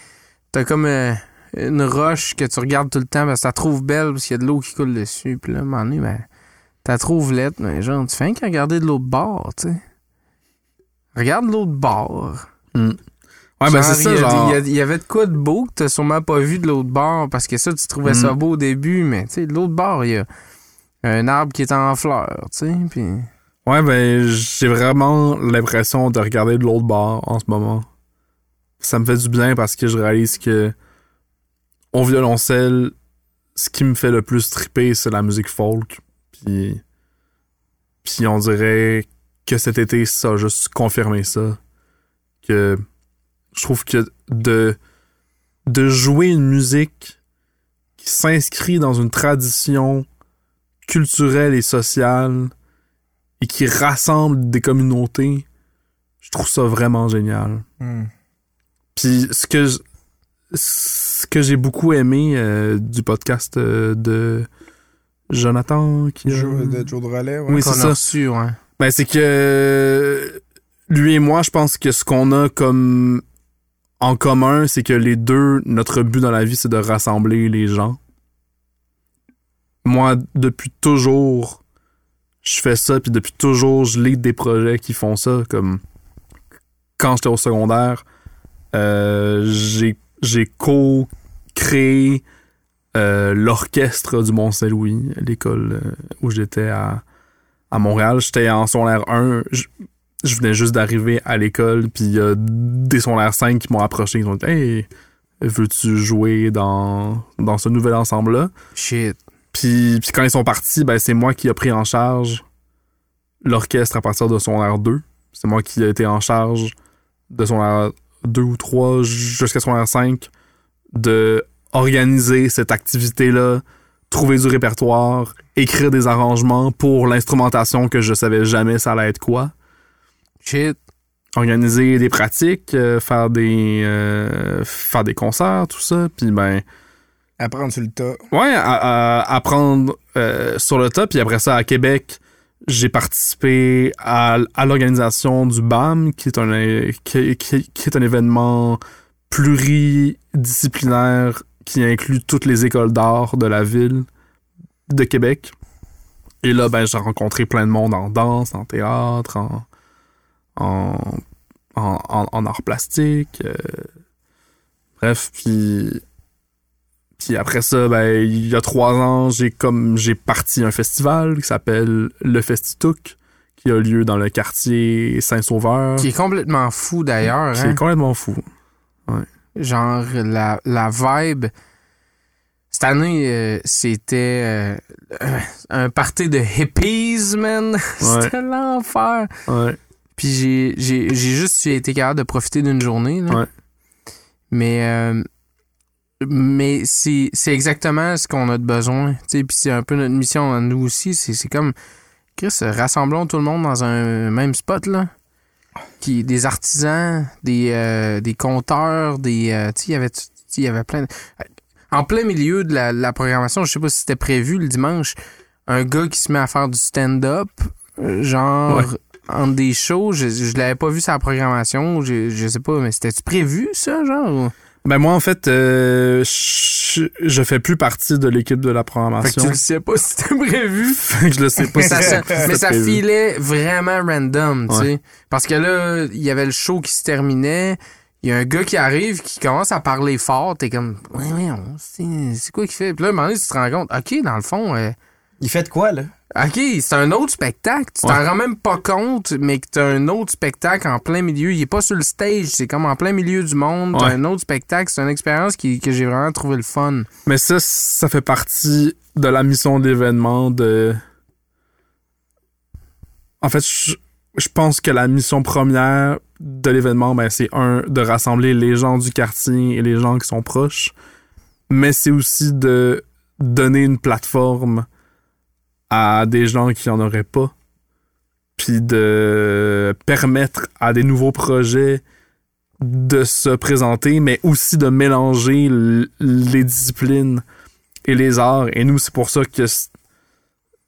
t'as comme euh, une roche que tu regardes tout le temps parce que tu la trouves belle parce qu'il y a de l'eau qui coule dessus. Puis là, à un moment donné, ben, tu la trouves lettre, mais genre, tu fais qu'à regarder de l'autre bord, tu sais. Regarde l'autre bord. Ouais, ben c'est ça, il genre. Y, y avait de quoi de beau que t'as sûrement pas vu de l'autre bord parce que ça, tu trouvais Mm. ça beau au début, mais tu sais, de l'autre bord, il y a un arbre qui est en fleurs, tu sais, puis... Ouais, ben, j'ai vraiment l'impression de regarder de l'autre bord en ce moment. Ça me fait du bien parce que je réalise que au violoncelle, ce qui me fait le plus triper, c'est la musique folk. Puis, puis on dirait que cet été, ça a juste confirmé ça. Que je trouve que de, de jouer une musique qui s'inscrit dans une tradition culturelle et sociale et qui rassemble des communautés, je trouve ça vraiment génial. Hmm. Puis ce que je- ce que j'ai beaucoup aimé euh, du podcast euh, de Jonathan qui Joe- de Joe de Relais, ouais. Oui, c'est ça. reçu, ouais. Ben, c'est que lui et moi, je pense que ce qu'on a comme en commun, c'est que les deux, notre but dans la vie, c'est de rassembler les gens. Moi, depuis toujours, je fais ça, puis depuis toujours, je lead des projets qui font ça. Comme quand j'étais au secondaire, euh, j'ai co-créé euh, l'orchestre du Mont-Saint-Louis, l'école euh, où j'étais à, à Montréal. J'étais en secondaire 1. Je, venais juste d'arriver à l'école, puis il y a des secondaires 5 qui m'ont approché. Ils ont dit Hey, veux-tu jouer dans, dans ce nouvel ensemble-là Shit. Puis, puis quand ils sont partis, ben, c'est moi qui ai pris en charge l'orchestre à partir de secondaire 2. C'est moi qui ai été en charge de secondaire 2 ou 3 jusqu'à secondaire 5 de organiser cette activité-là, trouver du répertoire, écrire des arrangements pour l'instrumentation que je savais jamais ça allait être quoi Shit. organiser des pratiques, euh, faire des euh, faire des concerts, tout ça. Puis ben Apprendre sur le tas. ouais, apprendre euh, sur le top. Puis après ça, à Québec, j'ai participé à, l'organisation du BAM, qui est un qui, est un événement pluridisciplinaire qui inclut toutes les écoles d'art de la ville de Québec. Et là, ben, j'ai rencontré plein de monde en danse, en théâtre, en, en- en art plastique. euh, bref, puis puis après ça, ben, il y a trois ans, j'ai comme j'ai parti un festival qui s'appelle le Festituc, qui a lieu dans le quartier Saint-Sauveur, Qui est complètement fou d'ailleurs. qui hein. est complètement fou. Genre, la, la vibe. Cette année, euh, c'était euh, un party de hippies, man. c'était l'enfer. Ouais. Puis j'ai, j'ai, j'ai juste été capable de profiter d'une journée. là. Ouais. Mais, euh, mais c'est, c'est exactement ce qu'on a de besoin. Puis c'est un peu notre mission à nous aussi. C'est, c'est comme, Chris, rassemblons tout le monde dans un même spot, là. Qui, des artisans, des, euh, des conteurs, des. euh, tu sais, il y avait- tu sais, il y avait plein de- En plein milieu de la, la programmation, je sais pas si c'était prévu le dimanche, un gars qui se met à faire du stand-up, euh, genre Ouais. entre des shows, je, je l'avais pas vu la programmation, je, je sais pas, mais c'était-tu prévu ça, genre? Ben moi en fait, euh, je, je fais plus partie de l'équipe de la Fait que programmation. tu le sais pas si c'était prévu. Fait que je le sais pas. Si ça, mais ça prévu. filait vraiment random, tu Ouais. sais. Parce que là, il y avait le show qui se terminait. Il y a un gars qui arrive qui commence à parler fort. T'es comme, ouais, ouais, c'est quoi qu'il fait? Puis là, à un moment donné, tu te rends compte, OK, dans le fond, euh, Il fait de quoi, là? OK, c'est un autre spectacle. Tu t'en Ouais. rends même pas compte, mais que t'as un autre spectacle en plein milieu. Il est pas sur le stage, c'est comme en plein milieu du monde. T'as un autre spectacle. C'est une expérience qui- que j'ai vraiment trouvé le fun. Mais ça, ça fait partie de la mission de l'événement de. En fait, je, je pense que la mission première de l'événement, ben, c'est un, de rassembler les gens du quartier et les gens qui sont proches. Mais c'est aussi de donner une plateforme à des gens qui en auraient pas. Puis de permettre à des nouveaux projets de se présenter, mais aussi de mélanger les disciplines et les arts. Et nous, c'est pour ça que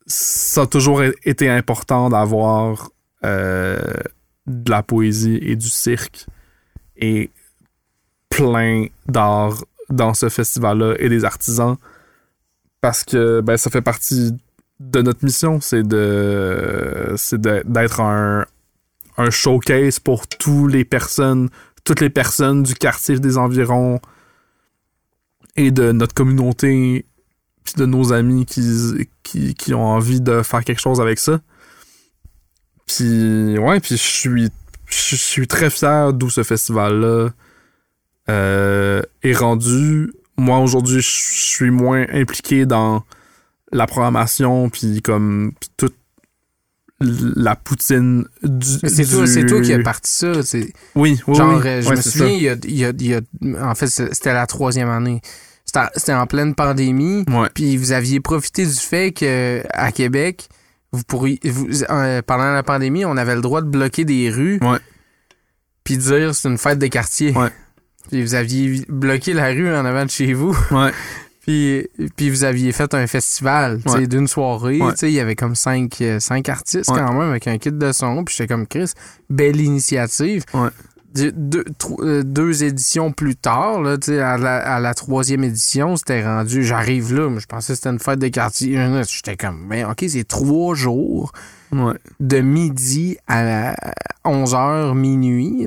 ça a toujours été important d'avoir euh, de la poésie et du cirque et plein d'art dans ce festival-là et des artisans parce que ben, ça fait partie de notre mission, c'est de c'est d'être un, un showcase pour tous les personnes toutes les personnes du quartier des environs et de notre communauté puis de nos amis qui, qui, qui ont envie de faire quelque chose avec ça. Puis ouais, puis je suis je suis très fier d'où ce festival-là euh, est rendu. Moi aujourd'hui, je suis moins impliqué dans la programmation puis comme puis toute la poutine du. C'est du- toi, c'est toi qui as parti ça. Oui, oui, Genre, oui. euh, je me souviens, il y a, il y a- il y a- en fait, c'était la troisième année. C'était en pleine pandémie. Ouais. Puis vous aviez profité du fait que à Québec, vous pourriez, vous- euh, pendant la pandémie, on avait le droit de bloquer des rues. Ouais. Puis dire c'est une fête des quartiers. Ouais. Puis vous aviez bloqué la rue en avant de chez vous. Ouais. Puis, puis vous aviez fait un festival, Ouais. d'une soirée. Ouais. Il y avait comme cinq, euh, cinq artistes Ouais. quand même avec un kit de son. Puis j'étais comme Chris, belle initiative. Ouais. Deux, euh, deux éditions plus tard, là, à, la, à la troisième édition, c'était rendu. J'arrive là, mais je pensais que c'était une fête de quartier. J'étais comme, ben, OK, c'est trois jours Ouais. de midi à 11h minuit.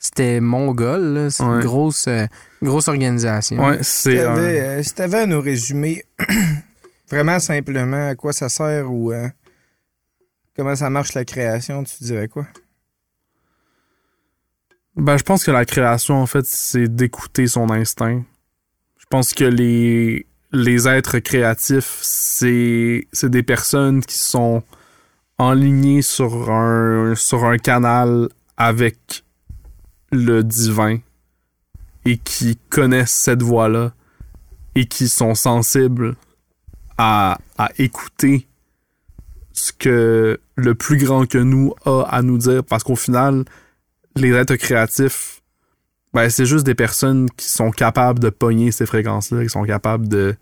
C'était mongol. C'est une grosse, euh, grosse organisation. Ouais, c'est. un- T'avais, euh, si t'avais à nous résumer vraiment simplement à quoi ça sert ou euh, comment ça marche la création, tu dirais quoi? Ben, je pense que la création, en fait, c'est d'écouter son instinct. Je pense que les, les êtres créatifs, c'est, c'est des personnes qui sont enlignées sur un, sur un canal avec le divin et qui connaissent cette voie-là et qui sont sensibles à, à écouter ce que le plus grand que nous a à nous dire parce qu'au final, les êtres créatifs, ben, c'est juste des personnes qui sont capables de pogner ces fréquences-là, qui sont capables de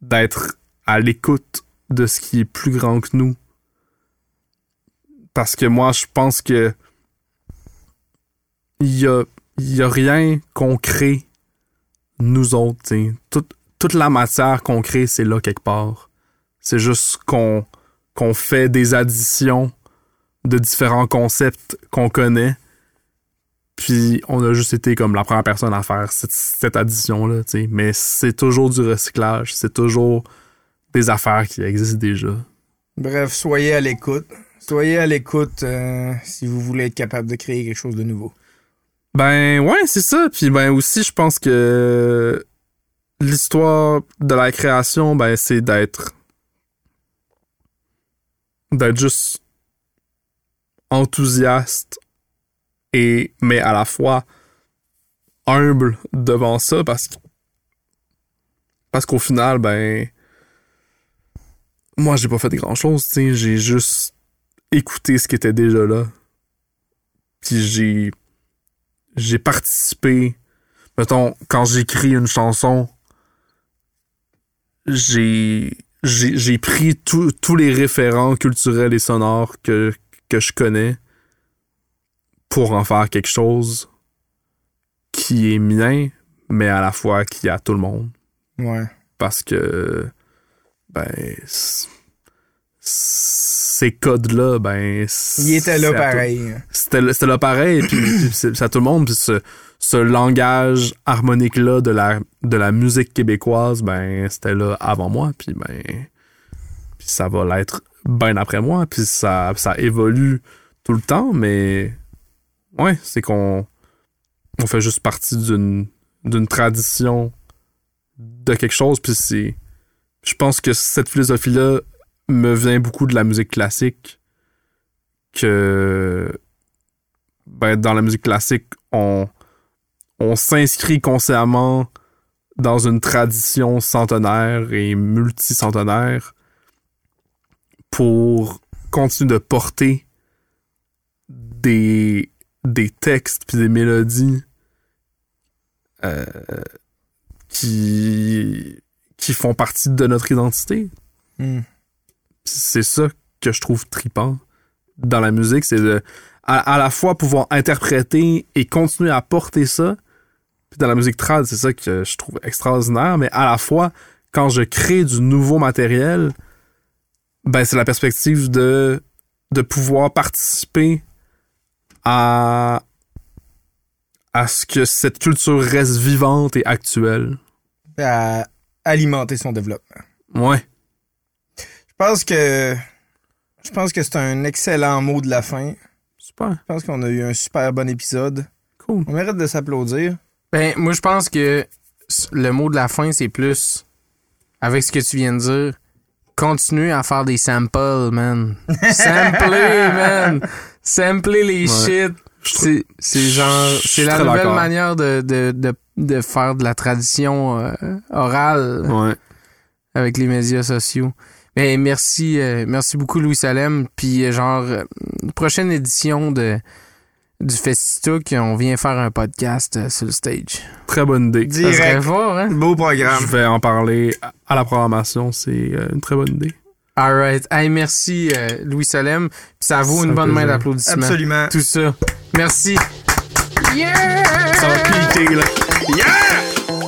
d'être à l'écoute de ce qui est plus grand que nous. Parce que moi, je pense que il y a, il y a rien qu'on crée nous autres. Toute, la matière qu'on crée, c'est là quelque part. C'est juste qu'on fait des additions de différents concepts qu'on connaît. Puis on a juste été comme la première personne à faire cette, cette addition-là. Mais c'est toujours du recyclage, c'est toujours des affaires qui existent déjà. Bref, soyez à l'écoute. Soyez à l'écoute euh, si vous voulez être capable de créer quelque chose de nouveau. Ben ouais, c'est ça. Puis ben aussi, je pense que l'histoire de la création, ben c'est d'être d'être juste enthousiaste et mais à la fois humble devant ça parce que parce qu'au final ben moi j'ai pas fait grand chose j'ai juste écouté ce qui était déjà là puis j'ai j'ai participé mettons quand j'écris une chanson j'ai j'ai j'ai pris tous les référents culturels et sonores que que je connais pour en faire quelque chose qui est mien mais à la fois qui est à tout le monde Ouais. parce que ben ces codes là ben Il était là pareil. c'était là- c'était là pareil puis, à tout le monde puis ce, ce langage harmonique là de la de la musique québécoise ben c'était là avant moi puis ben puis ça va l'être bien après moi puis ça ça évolue tout le temps mais ouais c'est qu'on on fait juste partie d'une d'une tradition de quelque chose puis c'est je pense que cette philosophie là me vient beaucoup de la musique classique que ben, dans la musique classique, on, on s'inscrit consciemment dans une tradition centenaire et multicentenaire pour continuer de porter des, des textes puis des mélodies euh, qui, qui font partie de notre identité. Hmm. C'est ça que je trouve tripant dans la musique, c'est de à, à la fois pouvoir interpréter et continuer à porter ça. Puis dans la musique trad, c'est ça que je trouve extraordinaire, mais à la fois quand je crée du nouveau matériel, ben c'est la perspective de de pouvoir participer à à ce que cette culture reste vivante et actuelle. À alimenter son développement. Ouais. Je pense que. Je pense que c'est un excellent mot de la fin. Super. Je pense qu'on a eu un super bon épisode. Cool. On mérite de s'applaudir. Ben, moi, je pense que le mot de la fin, c'est plus, avec ce que tu viens de dire, continuer à faire des samples, man. Sampler, man. Sampler les Ouais. shit. C'est c'est genre, c'est la nouvelle manière de, de, de, de faire de la tradition euh, orale Ouais. avec les médias sociaux. Ben, merci, euh, merci beaucoup, Louis Salem. Puis, euh, genre, euh, prochaine édition de, du Festook, on vient faire un podcast euh, sur le stage. Très bonne idée. Ça serait Direct. fort, hein? Beau programme. Je vais en parler à- à la programmation. C'est euh, une très bonne idée. Alright. Hey, merci, euh, Louis Solem. Puis ça vaut C'est une un bonne main plaisir. d'applaudissements. Absolument. Tout ça. Merci. Ça va piquer, là. Yeah!